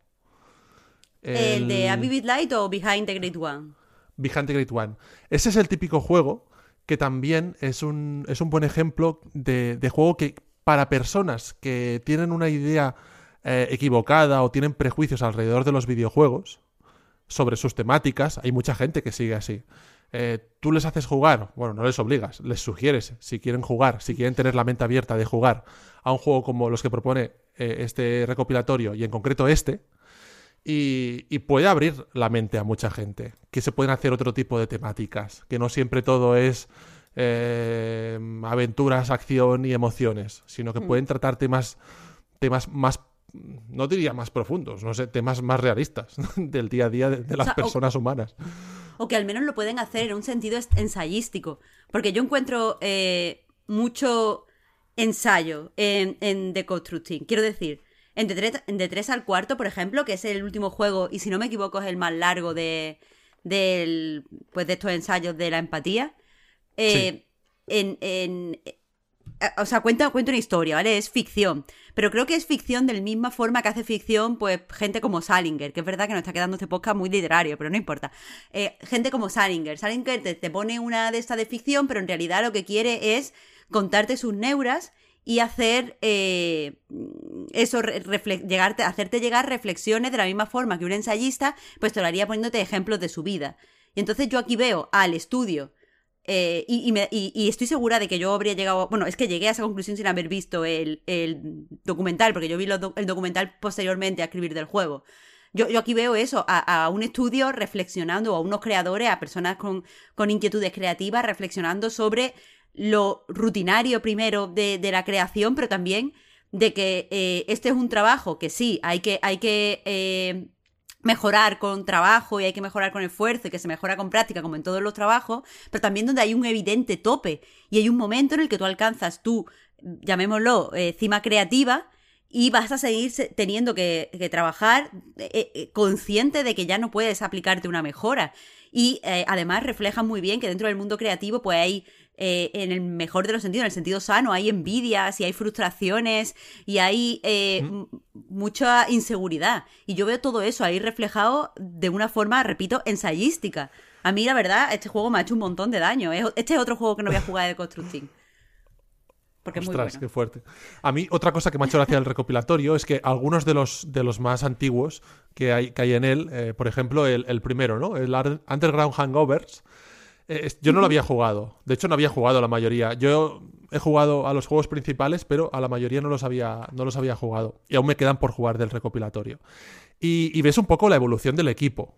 ¿El, de A Vivid Light o Behind the Great One? Behind the Great One. Ese es el típico juego que también es un, es un buen ejemplo de, juego que para personas que tienen una idea eh, equivocada o tienen prejuicios alrededor de los videojuegos, sobre sus temáticas. Hay mucha gente que sigue así. Eh, tú les haces jugar, bueno, no les obligas, les sugieres si quieren jugar, si quieren tener la mente abierta de jugar a un juego como los que propone eh, este recopilatorio y en concreto este, y, puede abrir la mente a mucha gente, que se pueden hacer otro tipo de temáticas, que no siempre todo es eh, aventuras, acción y emociones, sino que mm. pueden tratar temas, temas más no diría más profundos, no sé, temas más realistas [laughs] del día a día de, las personas humanas. O que al menos lo pueden hacer en un sentido ensayístico. Porque yo encuentro eh, mucho ensayo en, en Deconstructing. Quiero decir, en de, 3, al cuarto, por ejemplo, que es el último juego, y si no me equivoco es el más largo de, pues de estos ensayos de la empatía. Eh, en, o sea, cuenta, cuenta una historia, ¿vale? Es ficción. Pero creo que es ficción de la misma forma que hace ficción, pues, gente como Salinger, que es verdad que nos está quedando este podcast muy literario, pero no importa. Eh, gente como Salinger. Salinger te, pone una de estas de ficción, pero en realidad lo que quiere es contarte sus neuras y hacer eh, eso, llegarte, hacerte llegar reflexiones de la misma forma que un ensayista, pues te lo haría poniéndote ejemplos de su vida. Y entonces yo aquí veo al estudio eh, y, estoy segura de que yo habría llegado. Bueno, es que llegué a esa conclusión sin haber visto el, documental, porque yo vi el documental posteriormente a escribir del juego. Yo, aquí veo eso, a, un estudio reflexionando, o a unos creadores, a personas con, inquietudes creativas, reflexionando sobre lo rutinario primero de, la creación, pero también de que eh, este es un trabajo que sí, hay que, hay que eh, mejorar con trabajo y hay que mejorar con esfuerzo y que se mejora con práctica como en todos los trabajos, pero también donde hay un evidente tope y hay un momento en el que tú alcanzas tú, llamémoslo, eh, cima creativa y vas a seguir teniendo que, trabajar eh, eh, consciente de que ya no puedes aplicarte una mejora. Y además refleja muy bien que dentro del mundo creativo pues hay eh, en el mejor de los sentidos, en el sentido sano, hay envidias y hay frustraciones y hay eh, mucha inseguridad. Y yo veo todo eso ahí reflejado de una forma, repito, ensayística. A mí, la verdad, este juego me ha hecho un montón de daño. Este es otro juego que no voy a jugar de Constructing. Porque es muy qué fuerte. A mí, otra cosa que me ha hecho gracia el recopilatorio es que algunos de los, de los más antiguos que hay, que hay en él, eh, por ejemplo, el, el, primero, ¿no? El Underground Hangovers, eh, yo no lo había jugado. De hecho, no había jugado la mayoría. Yo he jugado a los juegos principales, pero a la mayoría no los había, no los había jugado. Y aún me quedan por jugar del recopilatorio. Y, ves un poco la evolución del equipo.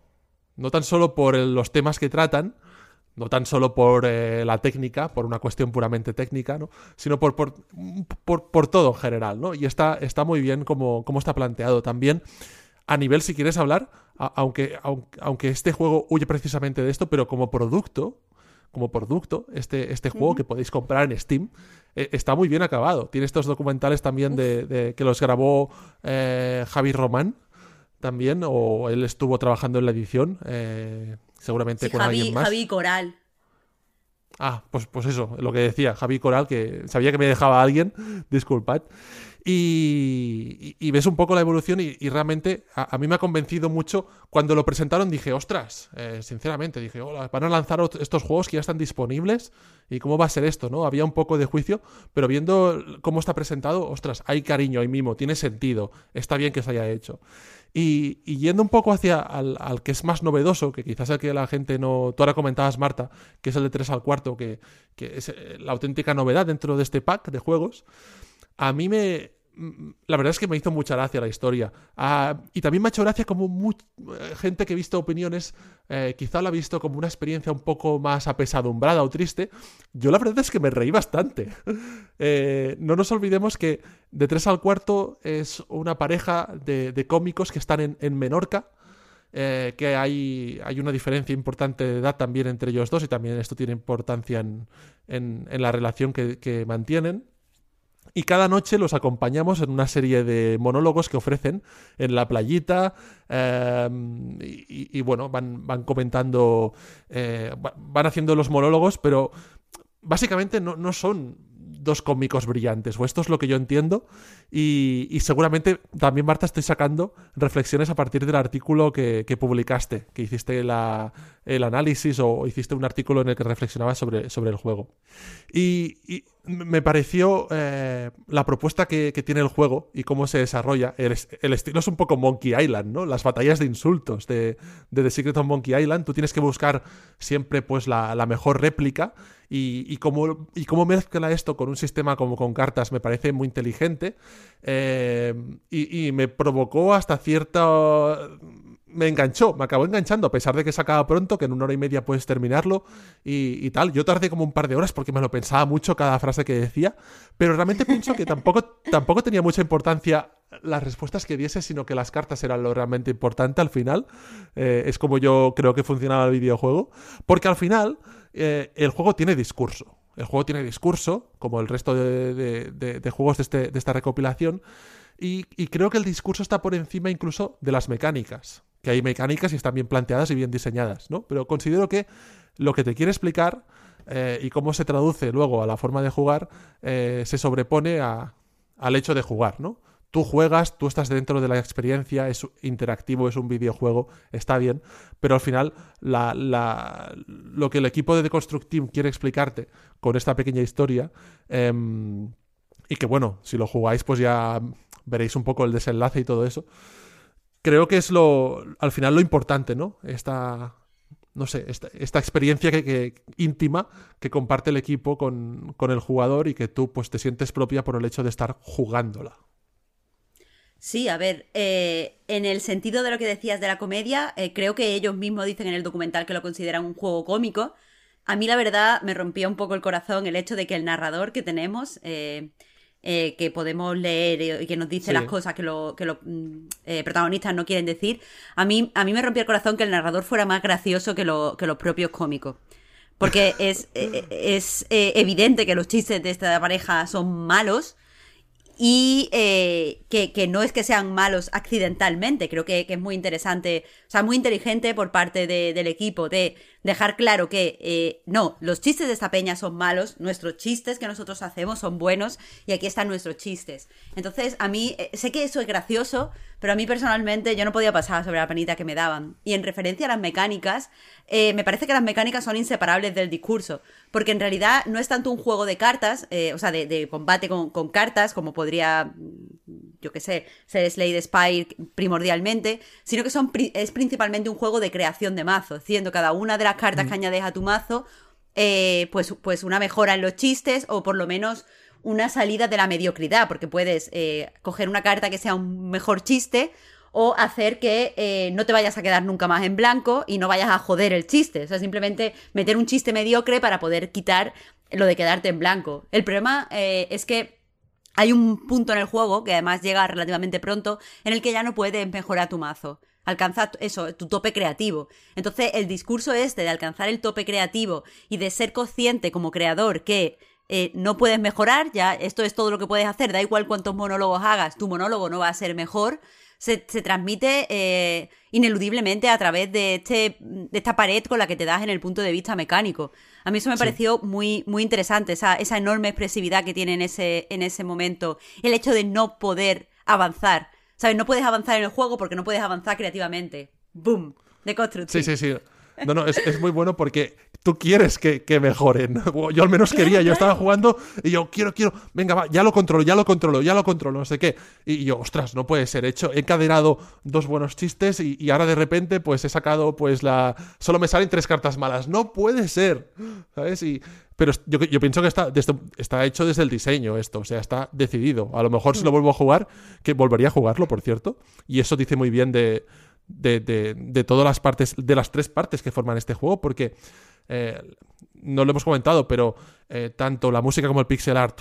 No tan solo por los temas que tratan, no tan solo por eh, la técnica, por una cuestión puramente técnica, ¿no? sino por, por, por, todo en general. ¿no? Y está, está muy bien como, como está planteado. También a nivel, si quieres hablar, aunque, aunque, este juego huye precisamente de esto, pero como producto, como producto, este, este juego que podéis comprar en Steam, eh, está muy bien acabado. Tiene estos documentales también de, que los grabó eh, Javi Román, también, o él estuvo trabajando en la edición, eh, seguramente con alguien más. Javi Coral. Ah, pues, pues eso, lo que decía, Javi Coral, que sabía que me dejaba alguien, disculpad. Y, ves un poco la evolución y, realmente a, mí me ha convencido mucho. Cuando lo presentaron dije, ostras, eh, sinceramente, dije, hola, van a lanzar estos juegos que ya están disponibles y cómo va a ser esto, ¿no? Había un poco de juicio, pero viendo cómo está presentado, ostras, hay cariño, hay mimo, tiene sentido, está bien que se haya hecho. Y, yendo un poco hacia al, que es más novedoso, que quizás el que la gente no... Tú ahora comentabas, Marta, que es el de 3 al cuarto, que, que es eh, la auténtica novedad dentro de este pack de juegos a mí me... La verdad es que me hizo mucha gracia la historia. Ah, y también me ha hecho gracia como eh, gente que he visto opiniones, eh, quizá la ha visto como una experiencia un poco más apesadumbrada o triste. Yo la verdad es que me reí bastante. [laughs] Eh, no nos olvidemos que de tres al cuarto es una pareja de, cómicos que están en, Menorca. que hay, hay, una diferencia importante de edad también entre ellos dos y también esto tiene importancia en, la relación que mantienen. Y cada noche los acompañamos en una serie de monólogos que ofrecen en la playita. Em, y, bueno, van, van comentando, eh, van haciendo los monólogos, pero básicamente no, no son dos cómicos brillantes, o esto es lo que yo entiendo, y, seguramente también, Marta, estoy sacando reflexiones a partir del artículo que, publicaste, que hiciste el análisis o hiciste un artículo en el que reflexionabas sobre, sobre el juego. Y, me pareció eh, la propuesta que, tiene el juego y cómo se desarrolla. El, estilo es un poco Monkey Island, ¿no? Las batallas de insultos de, The Secret of Monkey Island. Tú tienes que buscar siempre pues la, mejor réplica y, y, cómo, y cómo mezcla esto con un sistema como con cartas me parece muy inteligente eh, y, me provocó hasta cierta... Me enganchó, me acabó enganchando, a pesar de que se acaba pronto, que en una hora y media puedes terminarlo y, tal. Yo tardé como un par de horas porque me lo pensaba mucho cada frase que decía, pero realmente pienso que tampoco, [laughs] tampoco tenía mucha importancia las respuestas que diese, sino que las cartas eran lo realmente importante al final. Eh, es como yo creo que funcionaba el videojuego, porque al final eh, el juego tiene discurso. El juego tiene discurso, como el resto de, juegos de, este, de, esta recopilación, y, creo que el discurso está por encima incluso de las mecánicas, que hay mecánicas y están bien planteadas y bien diseñadas, ¿no? Pero considero que lo que te quiere explicar eh, y cómo se traduce luego a la forma de jugar eh, se sobrepone al hecho de jugar, ¿no? Tú juegas, tú estás dentro de la experiencia, es interactivo, es un videojuego, está bien, pero al final lo que el equipo de The Construct Team quiere explicarte con esta pequeña historia, em, y que bueno, si lo jugáis pues ya veréis un poco el desenlace y todo eso, creo que es lo, al final lo importante, ¿no? Esta, no sé, esta, experiencia que, íntima que comparte el equipo con, el jugador y que tú pues te sientes propia por el hecho de estar jugándola. Sí, a ver, eh, en el sentido de lo que decías de la comedia, eh, creo que ellos mismos dicen en el documental que lo consideran un juego cómico. A mí la verdad me rompía un poco el corazón el hecho de que el narrador que tenemos, eh, eh, que podemos leer y que nos dice las cosas que, los mm, eh, protagonistas no quieren decir, a mí, a mí me rompía el corazón que el narrador fuera más gracioso que, que los propios cómicos. Porque es, [laughs] eh, es evidente que los chistes de esta pareja son malos y que, no es que sean malos accidentalmente, creo que, es muy interesante, o sea, muy inteligente por parte del equipo de dejar claro que eh, no, los chistes de esta peña son malos, nuestros chistes que nosotros hacemos son buenos y aquí están nuestros chistes. Entonces, a mí, eh, sé que eso es gracioso, pero a mí personalmente yo no podía pasar sobre la panita que me daban. Y en referencia a las mecánicas, eh, me parece que las mecánicas son inseparables del discurso, porque en realidad no es tanto un juego de cartas, o sea, de, combate con, con, cartas, como podría, yo qué sé, ser Slade Spire primordialmente, sino que son, es principalmente un juego de creación de mazos, siendo cada una de las cartas que mm. añades a tu mazo, eh, pues, pues una mejora en los chistes o por lo menos una salida de la mediocridad, porque puedes eh, coger una carta que sea un mejor chiste o hacer que eh, no te vayas a quedar nunca más en blanco y no vayas a joder el chiste. O sea, simplemente meter un chiste mediocre para poder quitar lo de quedarte en blanco. El problema es que hay un punto en el juego, que además llega relativamente pronto, en el que ya no puedes mejorar tu mazo alcanzar eso, tu tope creativo. Entonces, el discurso este de alcanzar el tope creativo y de ser consciente como creador que eh, no puedes mejorar, ya esto es todo lo que puedes hacer, da igual cuántos monólogos hagas, tu monólogo no va a ser mejor, se, transmite eh, ineludiblemente a través de, este, de esta pared con la que te das en el punto de vista mecánico. A mí eso me pareció muy, muy interesante, esa, esa enorme expresividad que tiene en ese, en ese momento, el hecho de no poder avanzar ¿Sabes? No puedes avanzar en el juego porque no puedes avanzar creativamente. ¡Boom! De construcción. Sí, sí, sí. No, no, es, muy bueno porque tú quieres que, mejoren. [laughs] Yo al menos quería, yo estaba jugando y yo quiero, quiero, venga, va, ya lo controlo, ya lo controlo, ya lo controlo, no sé qué. Y yo, ostras, no puede ser hecho. He encadenado dos buenos chistes y, ahora de repente pues he sacado pues la... Solo me salen tres cartas malas. No puede ser. ¿Sabes? Y, pero yo, yo pienso que está, está hecho desde el diseño esto, o sea, está decidido. A lo mejor si lo vuelvo a jugar, que volvería a jugarlo, por cierto. Y eso dice muy bien de, de, de, todas las partes, de las tres partes que forman este juego, porque eh, no lo hemos comentado, pero eh, tanto la música como el pixel art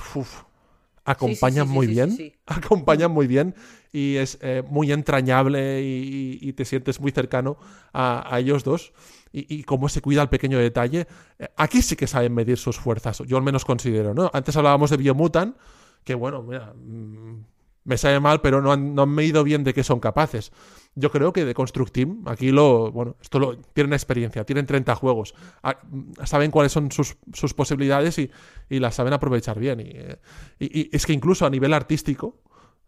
acompañan muy bien, [laughs] acompañan muy bien y es eh, muy entrañable y, te sientes muy cercano a, a ellos dos y, cómo se cuida el pequeño detalle. Aquí sí que saben medir sus fuerzas, yo al menos considero, ¿no? Antes hablábamos de Biomutant, que bueno, mira, mm, me sabe mal, pero no han, no han medido bien de qué son capaces. Yo creo que de Construct Team, aquí lo, bueno, esto lo, tienen experiencia, tienen 30 juegos, ah, mm, saben cuáles son sus, sus posibilidades y, y, las saben aprovechar bien. Eh, y, y, es que incluso a nivel artístico,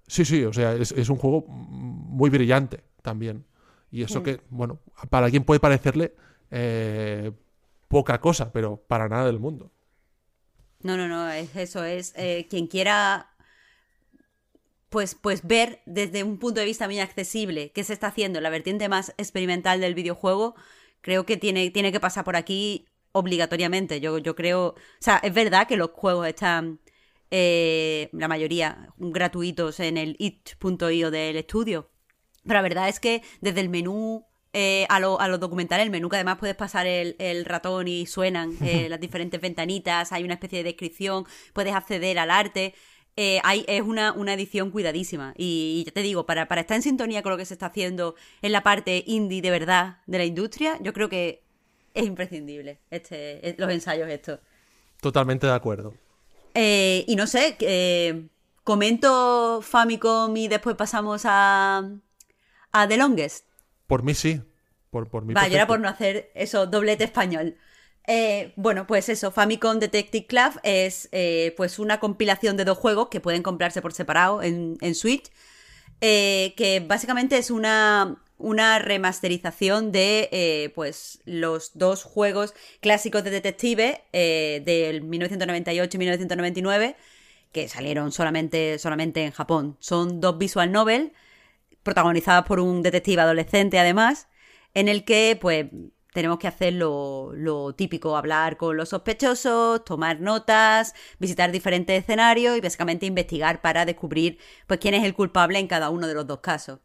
sí, sí, o sea, es, es un juego muy brillante también. Y eso que, bueno, para quien puede parecerle eh, poca cosa, pero para nada del mundo. No, no, no, es, eso es. Eh, quien quiera pues, pues ver desde un punto de vista muy accesible qué se está haciendo la vertiente más experimental del videojuego, creo que tiene, tiene que pasar por aquí obligatoriamente. Yo, yo creo. O sea, es verdad que los juegos están. Eh, la mayoría gratuitos en el it.io del estudio. Pero la verdad es que desde el menú eh, a, lo, a, los documentales, el menú que además puedes pasar el, ratón y suenan eh, las diferentes ventanitas, hay una especie de descripción, puedes acceder al arte. Eh, hay, es una, una, edición cuidadísima. Y, ya te digo, para, para, estar en sintonía con lo que se está haciendo en la parte indie de verdad de la industria, yo creo que es imprescindible este, los ensayos estos. Totalmente de acuerdo. y no sé, comento Famicom y después pasamos a, a The Longest. Por mí sí. Por, por mí Va, yo era por no hacer eso, doblete español. Eh, bueno, pues eso, Famicom Detective Club es eh, pues una compilación de dos juegos que pueden comprarse por separado en, Switch, eh, que básicamente es una, una remasterización de pues los dos juegos clásicos de detective del 1998 y 1999 que salieron solamente, solamente en Japón. Son dos visual novel protagonizadas por un detective adolescente además, en el que pues tenemos que hacer lo, típico, hablar con los sospechosos, tomar notas, visitar diferentes escenarios y básicamente investigar para descubrir pues, quién es el culpable en cada uno de los dos casos.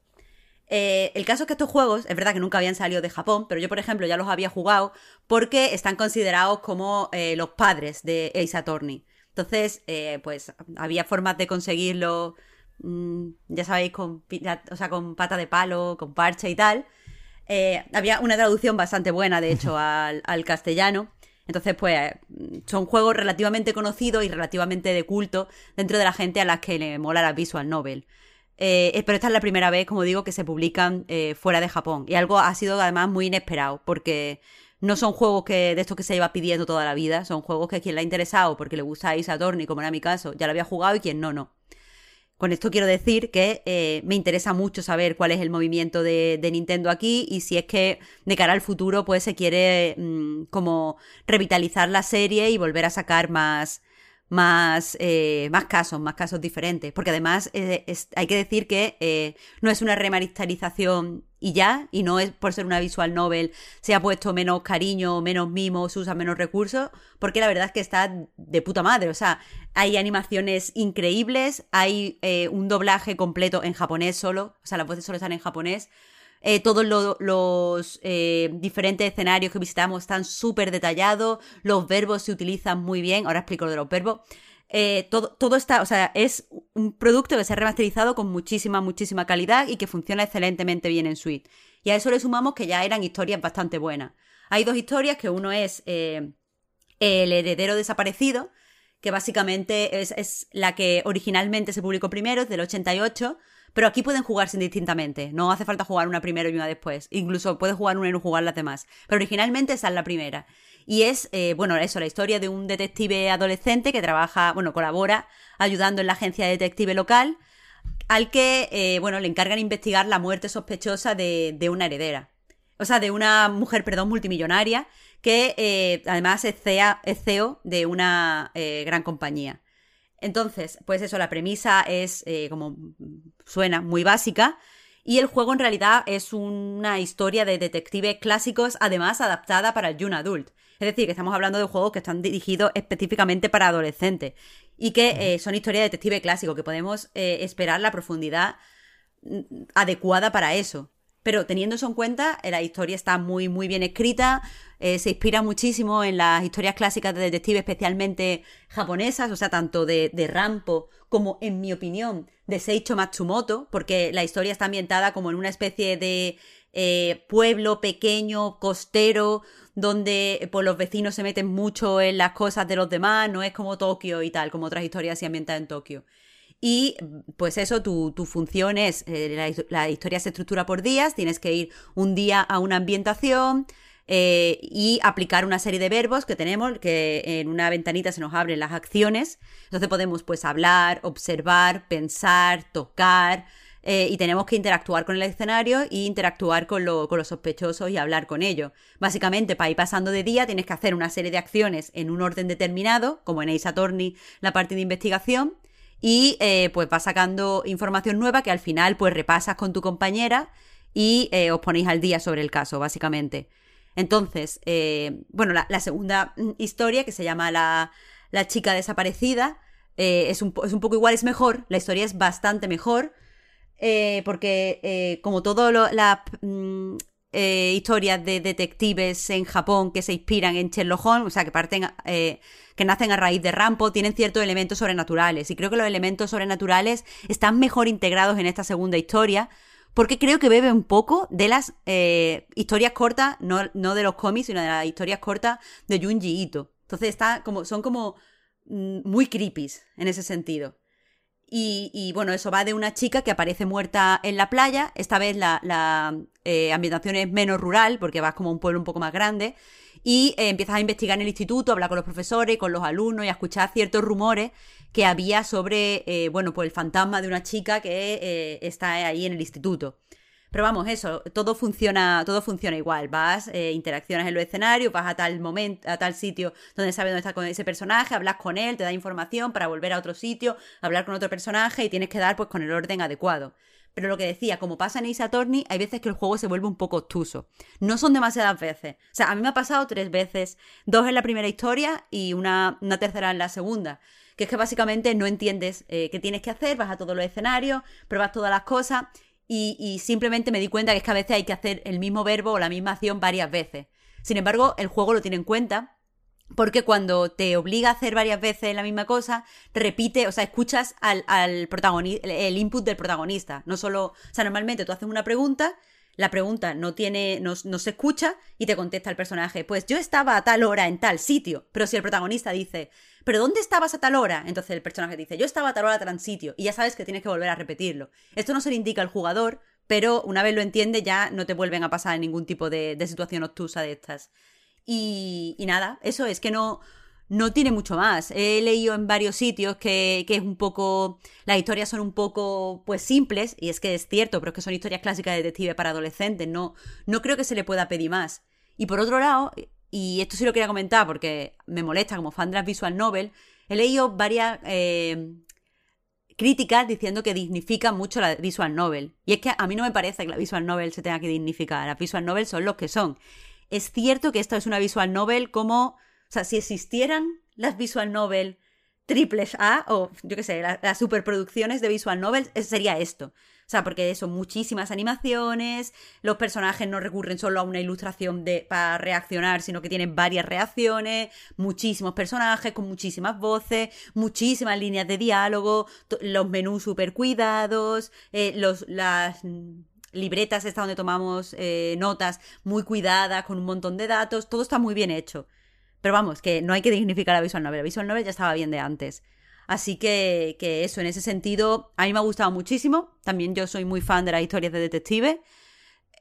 Eh, el caso es que estos juegos, es verdad que nunca habían salido de Japón, pero yo, por ejemplo, ya los había jugado porque están considerados como eh, los padres de Ace Attorney. Entonces, eh, pues había formas de conseguirlo, mm, ya sabéis, con, o sea, con pata de palo, con parche y tal. Eh, había una traducción bastante buena, de hecho, al, castellano. Entonces, pues, son juegos relativamente conocidos y relativamente de culto dentro de la gente a las que le mola la visual novel. Eh, pero esta es la primera vez, como digo, que se publican eh, fuera de Japón. Y algo ha sido además muy inesperado, porque no son juegos que de estos que se lleva pidiendo toda la vida, son juegos que quien le ha interesado porque le gusta a Isa como era mi caso, ya lo había jugado y quien no, no. Con esto quiero decir que eh, me interesa mucho saber cuál es el movimiento de, Nintendo aquí y si es que de cara al futuro pues se quiere mm, como revitalizar la serie y volver a sacar más, más, eh, más casos, más casos diferentes. Porque además eh, hay que decir que no es una remasterización y ya, y no es por ser una visual novel, se ha puesto menos cariño, menos mimos, se usan menos recursos, porque la verdad es que está de puta madre. O sea, hay animaciones increíbles, hay eh, un doblaje completo en japonés solo, o sea, las voces solo están en japonés. Eh, todos los eh, diferentes escenarios que visitamos están súper detallados, los verbos se utilizan muy bien, ahora explico lo de los verbos. Eh, todo, todo está, o sea, es un producto que se ha remasterizado con muchísima, muchísima calidad y que funciona excelentemente bien en Suite. Y a eso le sumamos que ya eran historias bastante buenas. Hay dos historias, que uno es El heredero desaparecido, que básicamente es, es, la que originalmente se publicó primero, es del 88, pero aquí pueden jugarse indistintamente. No hace falta jugar una primero y una después. Incluso puedes jugar una y no jugar las demás. Pero originalmente esa es la primera. Y es, eh, bueno, eso, la historia de un detective adolescente que trabaja, bueno, colabora ayudando en la agencia de detective local, al que, eh, bueno, le encargan investigar la muerte sospechosa de, una heredera. O sea, de una mujer, perdón, multimillonaria, que eh, además es, es, CEO de una gran compañía. Entonces, pues eso, la premisa es, como suena, muy básica, y el juego en realidad es una historia de detectives clásicos, además adaptada para el Young Adult. Es decir, que estamos hablando de juegos que están dirigidos específicamente para adolescentes y que eh, son historias de detective clásico, que podemos eh, esperar la profundidad mm, adecuada para eso. Pero teniendo eso en cuenta, eh, la historia está muy, muy bien escrita, se inspira muchísimo en las historias clásicas de detective, especialmente japonesas, o sea, tanto de, de Rampo como, en mi opinión, de Seicho Matsumoto, porque la historia está ambientada como en una especie de pueblo pequeño, costero, donde pues, los vecinos se meten mucho en las cosas de los demás, no es como Tokio y tal, como otras historias se ambientan en Tokio. Y pues eso, tu, función es, eh, la, historia se estructura por días, tienes que ir un día a una ambientación eh, y aplicar una serie de verbos que tenemos, que en una ventanita se nos abren las acciones, entonces podemos pues hablar, observar, pensar, tocar, eh, y tenemos que interactuar con el escenario e interactuar con, los sospechosos y hablar con ellos. Básicamente, para ir pasando de día, tienes que hacer una serie de acciones en un orden determinado, como en Ace Attorney, la parte de investigación, y eh, pues vas sacando información nueva que al final pues repasas con tu compañera y os ponéis al día sobre el caso, básicamente. Entonces, bueno, la, segunda historia, que se llama La, chica desaparecida, es, un, es un poco igual, es mejor, la historia es bastante mejor, eh, porque eh, como todas las mm, eh, historias de detectives en Japón que se inspiran en Sherlock Holmes, o sea, que parten, que nacen a raíz de Rampo, tienen ciertos elementos sobrenaturales. Y creo que los elementos sobrenaturales están mejor integrados en esta segunda historia, porque creo que bebe un poco de las historias cortas, no, no, de los cómics, sino de las historias cortas de Junji Ito. Entonces como, son como mm, muy creepy en ese sentido. Y, bueno, eso va de una chica que aparece muerta en la playa. Esta vez la, eh, ambientación es menos rural, porque vas como a un pueblo un poco más grande. y eh, empiezas a investigar en el instituto, a hablar con los profesores, con los alumnos y a escuchar ciertos rumores que había sobre, eh, bueno, pues el fantasma de una chica que eh, está ahí en el instituto. Pero vamos, eso, todo funciona, todo funciona igual. Vas, eh, interaccionas en los escenarios, vas a tal momento, a tal sitio donde sabes dónde está con ese personaje, hablas con él, te da información para volver a otro sitio, hablar con otro personaje y tienes que dar pues con el orden adecuado. Pero lo que decía, como pasa en Ace Attorney, hay veces que el juego se vuelve un poco obtuso. No son demasiadas veces. O sea, a mí me ha pasado tres veces. Dos en la primera historia y una, una tercera en la segunda. Que es que básicamente no entiendes eh, qué tienes que hacer, vas a todos los escenarios, pruebas todas las cosas y, simplemente me di cuenta que es que a veces hay que hacer el mismo verbo o la misma acción varias veces. Sin embargo, el juego lo tiene en cuenta porque cuando te obliga a hacer varias veces la misma cosa, repite, o sea, escuchas al, al protagonista, el input del protagonista. No solo, o sea, normalmente tú haces una pregunta, la pregunta no tiene, no, no, se escucha y te contesta el personaje, pues yo estaba a tal hora en tal sitio. Pero si el protagonista dice, ¿pero dónde estabas a tal hora? Entonces el personaje dice, yo estaba a tal hora a sitio, y ya sabes que tienes que volver a repetirlo. Esto no se le indica al jugador, pero una vez lo entiende ya no te vuelven a pasar ningún tipo de, situación obtusa de estas. Y, y, nada, eso es que no, no tiene mucho más. He leído en varios sitios que, que, es un poco. Las historias son un poco, pues, simples, y es que es cierto, pero es que son historias clásicas de detective para adolescentes. No, no creo que se le pueda pedir más. Y por otro lado, y esto sí lo quería comentar porque me molesta como fan de las visual novel, he leído varias eh, críticas diciendo que dignifica mucho la visual novel. Y es que a mí no me parece que la visual novel se tenga que dignificar. Las visual novel son los que son. Es cierto que esto es una visual novel como, o sea, si existieran las visual novel triples A o yo qué sé, las superproducciones de visual novel, sería esto. O sea, porque son muchísimas animaciones, los personajes no recurren solo a una ilustración de, para reaccionar, sino que tienen varias reacciones, muchísimos personajes con muchísimas voces, muchísimas líneas de diálogo, los menús super cuidados, eh, los, las libretas estas donde tomamos eh, notas muy cuidadas, con un montón de datos, todo está muy bien hecho. Pero vamos, que no hay que dignificar a Visual Novel. Visual Novel ya estaba bien de antes. Así que, que eso, en ese sentido, a mí me ha gustado muchísimo. También yo soy muy fan de las historias de detective.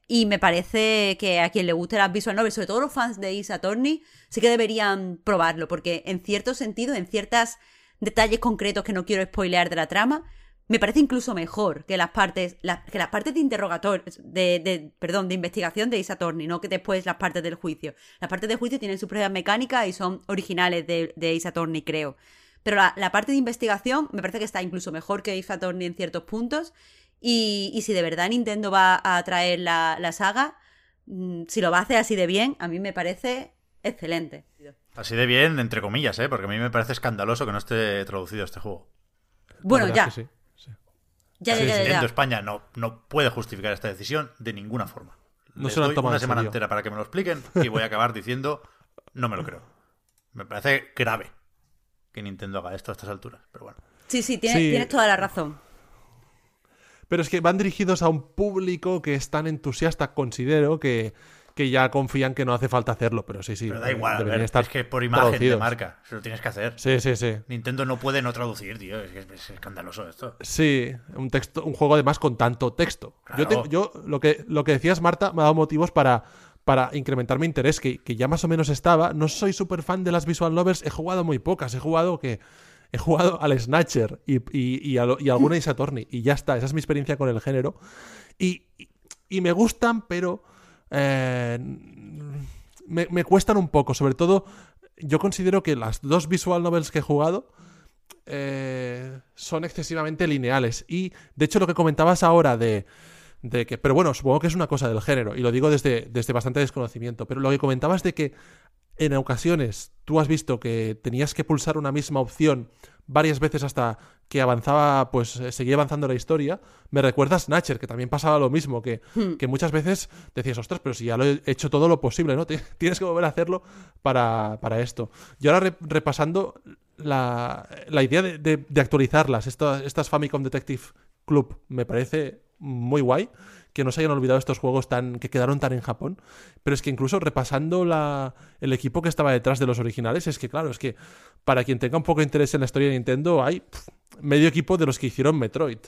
Y me parece que a quien le guste las visual novels, sobre todo los fans de Isa Attorney, sí que deberían probarlo, porque en cierto sentido, en ciertos detalles concretos que no quiero spoilear de la trama, me parece incluso mejor que las partes, que las partes de interrogatorio, de, perdón, de investigación de Isa Attorney, no que después las partes del juicio. Las partes del juicio tienen su propia mecánica y son originales de, de Isa Attorney, creo. Pero la, parte de investigación me parece que está incluso mejor que Ace Attorney en ciertos puntos. Y, si de verdad Nintendo va a traer la, saga, mm, si lo va a hacer así de bien, a mí me parece excelente. Así de bien, entre comillas, ¿eh? porque a mí me parece escandaloso que no esté traducido este juego. Bueno, ya. Ya, ya, ya, Nintendo España no, no puede justificar esta decisión de ninguna forma. No se lo doy una semana entera para que me lo expliquen y voy a acabar diciendo no me lo creo. Me parece grave que Nintendo haga esto a estas alturas, pero bueno. Sí, sí, tienes, toda la razón. Pero es que van dirigidos a un público que es tan entusiasta, considero, que, que ya confían que no hace falta hacerlo, pero sí, sí. Pero da igual, es que por imagen de marca, se lo tienes que hacer. Sí, sí, sí. Nintendo no puede no traducir, tío, es, es escandaloso esto. Sí, un texto, un juego además con tanto texto. Yo, yo lo que lo que decías, Marta, me ha dado motivos para para incrementar mi interés, que, ya más o menos estaba. No soy súper fan de las visual novels, he jugado muy pocas, he jugado que... He jugado al Snatcher y, y, y, alguna Isa y ya está, esa es mi experiencia con el género. Y, me gustan, pero eh, me, cuestan un poco. Sobre todo, yo considero que las dos visual novels que he jugado eh, son excesivamente lineales. Y de hecho, lo que comentabas ahora de que, pero bueno, supongo que es una cosa del género, y lo digo desde, desde bastante desconocimiento, pero lo que comentabas de que en ocasiones tú has visto que tenías que pulsar una misma opción varias veces hasta que avanzaba, pues eh, seguía avanzando la historia, me recuerda a Snatcher, que también pasaba lo mismo, que, hmm. que muchas veces decías, ostras, pero si ya lo he hecho todo lo posible, ¿no? [laughs] Tienes que volver a hacerlo para, para esto. Y ahora repasando la, la idea de, de, actualizarlas, estas Famicom Detective Club, me parece muy guay que no se hayan olvidado estos juegos tan que quedaron tan en Japón. Pero es que incluso repasando la, el equipo que estaba detrás de los originales, es que claro, es que para quien tenga un poco de interés en la historia de Nintendo, hay medio equipo de los que hicieron Metroid.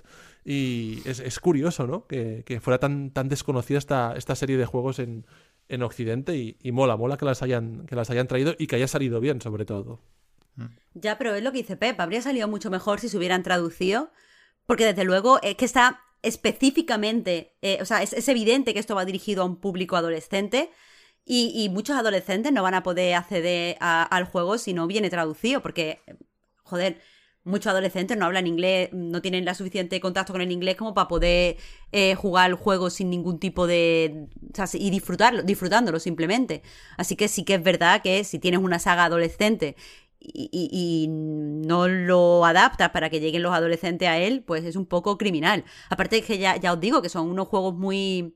Y es, curioso, ¿no? Que, fuera tan, tan desconocida esta, esta serie de juegos en, en Occidente y, mola, mola que las, hayan, que las hayan traído y que haya salido bien, sobre todo. Ya, pero es lo que dice Pep, habría salido mucho mejor si se hubieran traducido, porque desde luego es que está específicamente, eh, o sea, es, evidente que esto va dirigido a un público adolescente y, muchos adolescentes no van a poder acceder al juego si no viene traducido, porque, joder, muchos adolescentes no hablan inglés, no tienen la suficiente contacto con el inglés como para poder eh, jugar el juego sin ningún tipo de... O sea, y disfrutarlo, disfrutándolo simplemente. Así que sí que es verdad que si tienes una saga adolescente y, no lo adaptas para que lleguen los adolescentes a él, pues es un poco criminal. Aparte que ya, ya os digo que son unos juegos muy,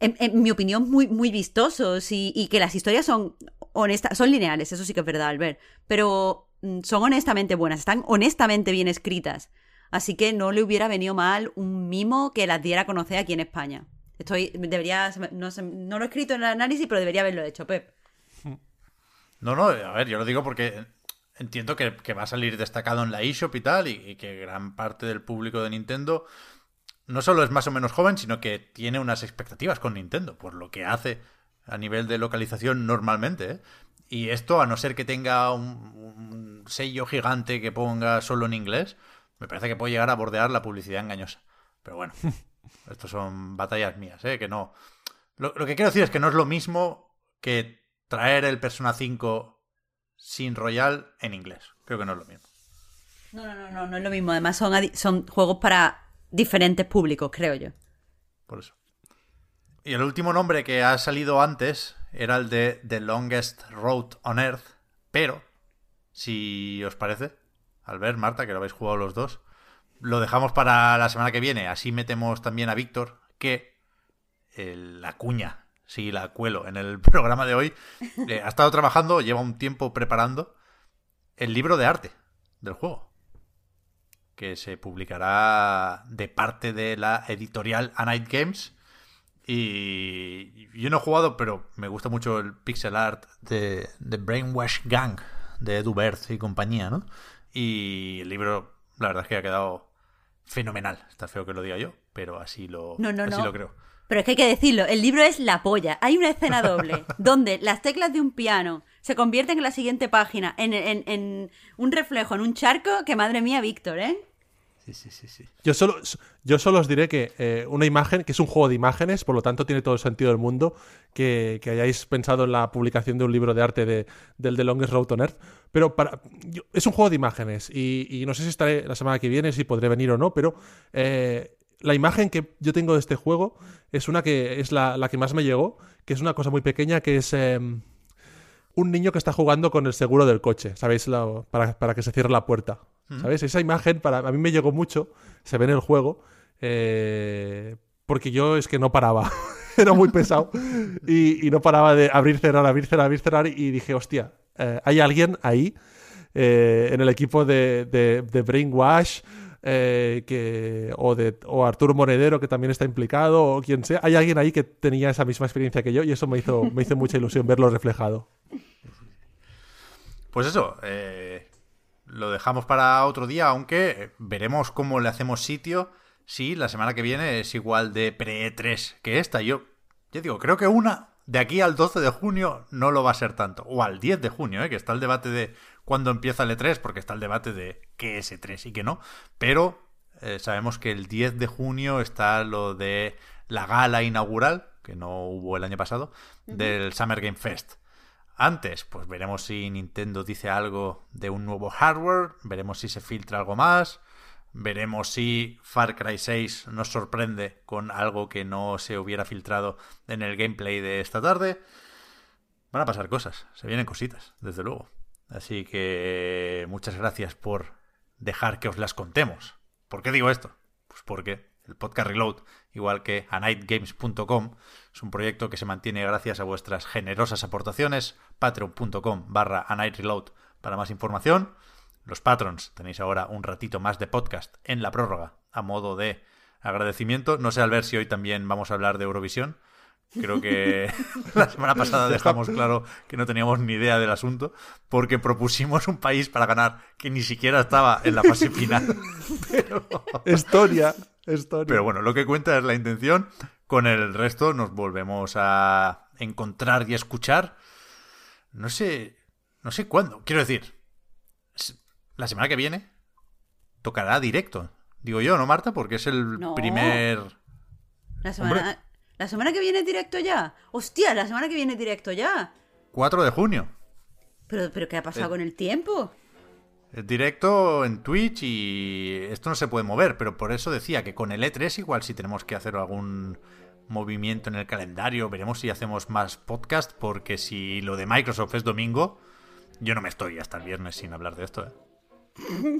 en, mi opinión, muy, muy vistosos y, que las historias son honestas, son lineales, eso sí que es verdad, Albert, pero mm, son honestamente buenas, están honestamente bien escritas. Así que no le hubiera venido mal un mimo que las diera a conocer aquí en España. Estoy, debería, no, no lo he escrito en el análisis, pero debería haberlo hecho, Pep. No, no, a ver, yo lo digo porque entiendo que, va a salir destacado en la eShop y tal, y, que gran parte del público de Nintendo no solo es más o menos joven, sino que tiene unas expectativas con Nintendo, por lo que hace a nivel de localización normalmente. ¿eh? Y esto, a no ser que tenga un, sello gigante que ponga solo en inglés, me parece que puede llegar a bordear la publicidad engañosa. Pero bueno, [laughs] estos son batallas mías, ¿eh? que no. Lo, lo que quiero decir es que no es lo mismo que traer el Persona 5 sin Royal en inglés. Creo que no es lo mismo. No, no, no, no, no es lo mismo. Además son, son juegos para diferentes públicos, creo yo. Por eso. Y el último nombre que ha salido antes era el de The Longest Road on Earth, pero, si os parece, al ver, Marta, que lo habéis jugado los dos, lo dejamos para la semana que viene. Así metemos también a Víctor, que la cuña sí la cuelo en el [laughs] programa de hoy, eh, ha estado trabajando, lleva un tiempo preparando el libro de arte del juego, que se publicará de parte de la editorial A Night Games. Y yo no he jugado, pero me gusta mucho el pixel art de, de Brainwash Gang, de Edu Berth y compañía, ¿no? Y el libro, la verdad es que ha quedado fenomenal. Está feo que lo diga yo, pero así lo, así lo creo. Pero es que hay que decirlo, el libro es la polla. Hay una escena doble [laughs] donde las teclas de un piano se convierten en la siguiente página en, un reflejo, en un charco, que madre mía, Víctor, ¿eh? Sí, sí, sí, sí. Yo solo, yo solo os diré que eh, una imagen, que es un juego de imágenes, por lo tanto tiene todo el sentido del mundo que, hayáis pensado en la publicación de un libro de arte de, del The Longest Road on Earth. Pero para, es un juego de imágenes y, no sé si estaré la semana que viene, si podré venir o no, pero eh, la imagen que yo tengo de este juego es una que es la, que más me llegó, que es una cosa muy pequeña, que es em, un niño que está jugando con el seguro del coche, ¿sabéis? para, que se cierre la puerta. ¿Sabéis? Esa imagen para, a mí me llegó mucho, se ve en el juego, eh, porque yo es que no paraba. [laughs] Era muy pesado y, no paraba de abrir, cerrar, abrir, cerrar, abrir, cerrar y dije, hostia, eh, hay alguien ahí eh, en el equipo de, de, de Brainwash eh, que, o, de, o Arturo Monedero, que también está implicado, o quien sea. Hay alguien ahí que tenía esa misma experiencia que yo y eso me hizo, me hizo mucha ilusión verlo reflejado. Pues eso, eh, lo dejamos para otro día, aunque veremos cómo le hacemos sitio si la semana que viene es igual de pre-3 que esta. Yo, yo digo, creo que una de aquí al 12 de junio no lo va a ser tanto. O al 10 de junio, ¿eh? que está el debate de cuándo empieza el E3, porque está el debate de qué es E3 y qué no. Pero eh, sabemos que el 10 de junio está lo de la gala inaugural, que no hubo el año pasado, del Summer Game Fest. Antes, pues veremos si Nintendo dice algo de un nuevo hardware, veremos si se filtra algo más, veremos si Far Cry 6 nos sorprende con algo que no se hubiera filtrado en el gameplay de esta tarde. Van a pasar cosas, se vienen cositas, desde luego. Así que muchas gracias por dejar que os las contemos. ¿Por qué digo esto? Pues porque el podcast Reload, igual que anightgames.com, es un proyecto que se mantiene gracias a vuestras generosas aportaciones. Patreon.com barra anightreload para más información. Los patrons tenéis ahora un ratito más de podcast en la prórroga a modo de agradecimiento. No sé al ver si hoy también vamos a hablar de Eurovisión. Creo que [laughs] la semana pasada dejamos claro que no teníamos ni idea del asunto porque propusimos un país para ganar que ni siquiera estaba en la fase final. [laughs] Historia, Pero bueno, lo que cuenta es la intención. con el resto nos volvemos a encontrar y escuchar. No sé, no sé cuándo. Quiero decir, la semana que viene tocará directo. Digo yo, ¿no, Marta? Porque es el primer... La semana, la semana que viene directo ya. Hostia, la semana que viene directo ya. 4 de junio. Pero, pero ¿qué ha pasado con el tiempo? Es directo en Twitch y esto no se puede mover, pero por eso decía que con el E3 igual si tenemos que hacer algún movimiento en el calendario, veremos si hacemos más podcast, porque si lo de Microsoft es domingo, yo no me estoy hasta el viernes sin hablar de esto. ¿eh? [laughs]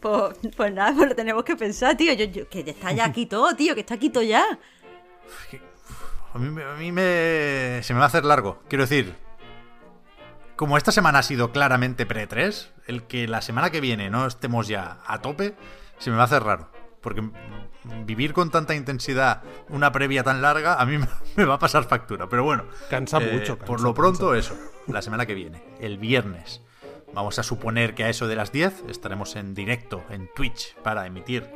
pues, pues, nada, pues lo tenemos que pensar, tío. Yo, que está ya aquí todo, tío, que está aquí todo ya. A mí, a mí me, se me va a hacer largo. Quiero decir, como esta semana ha sido claramente pre-3, el que la semana que viene no estemos ya a tope, se me va a hacer raro. Porque vivir con tanta intensidad una previa tan larga, a mí [laughs] me va a pasar factura. Pero bueno, cansa eh, mucho. por lo pronto, eso, la semana que viene, el viernes. Vamos a suponer que a eso de las 10 estaremos en directo en Twitch para emitir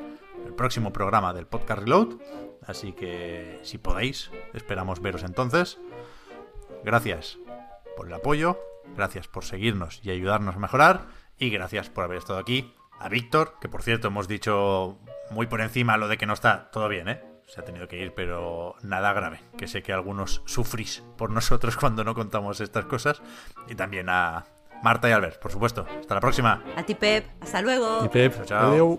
el próximo programa del podcast Reload. Así que si podéis, esperamos veros entonces. Gracias por el apoyo, Gracias por seguirnos y ayudarnos a mejorar. Y gracias por haber estado aquí. A Víctor, que por cierto hemos dicho muy por encima lo de que no está todo bien, ¿eh? Se ha tenido que ir, pero nada grave. Que sé que algunos sufrís por nosotros [laughs] cuando no contamos estas cosas. Y también a Marta y Albert, por supuesto. Hasta la próxima. A ti, Pep. Hasta luego. Pep. chao.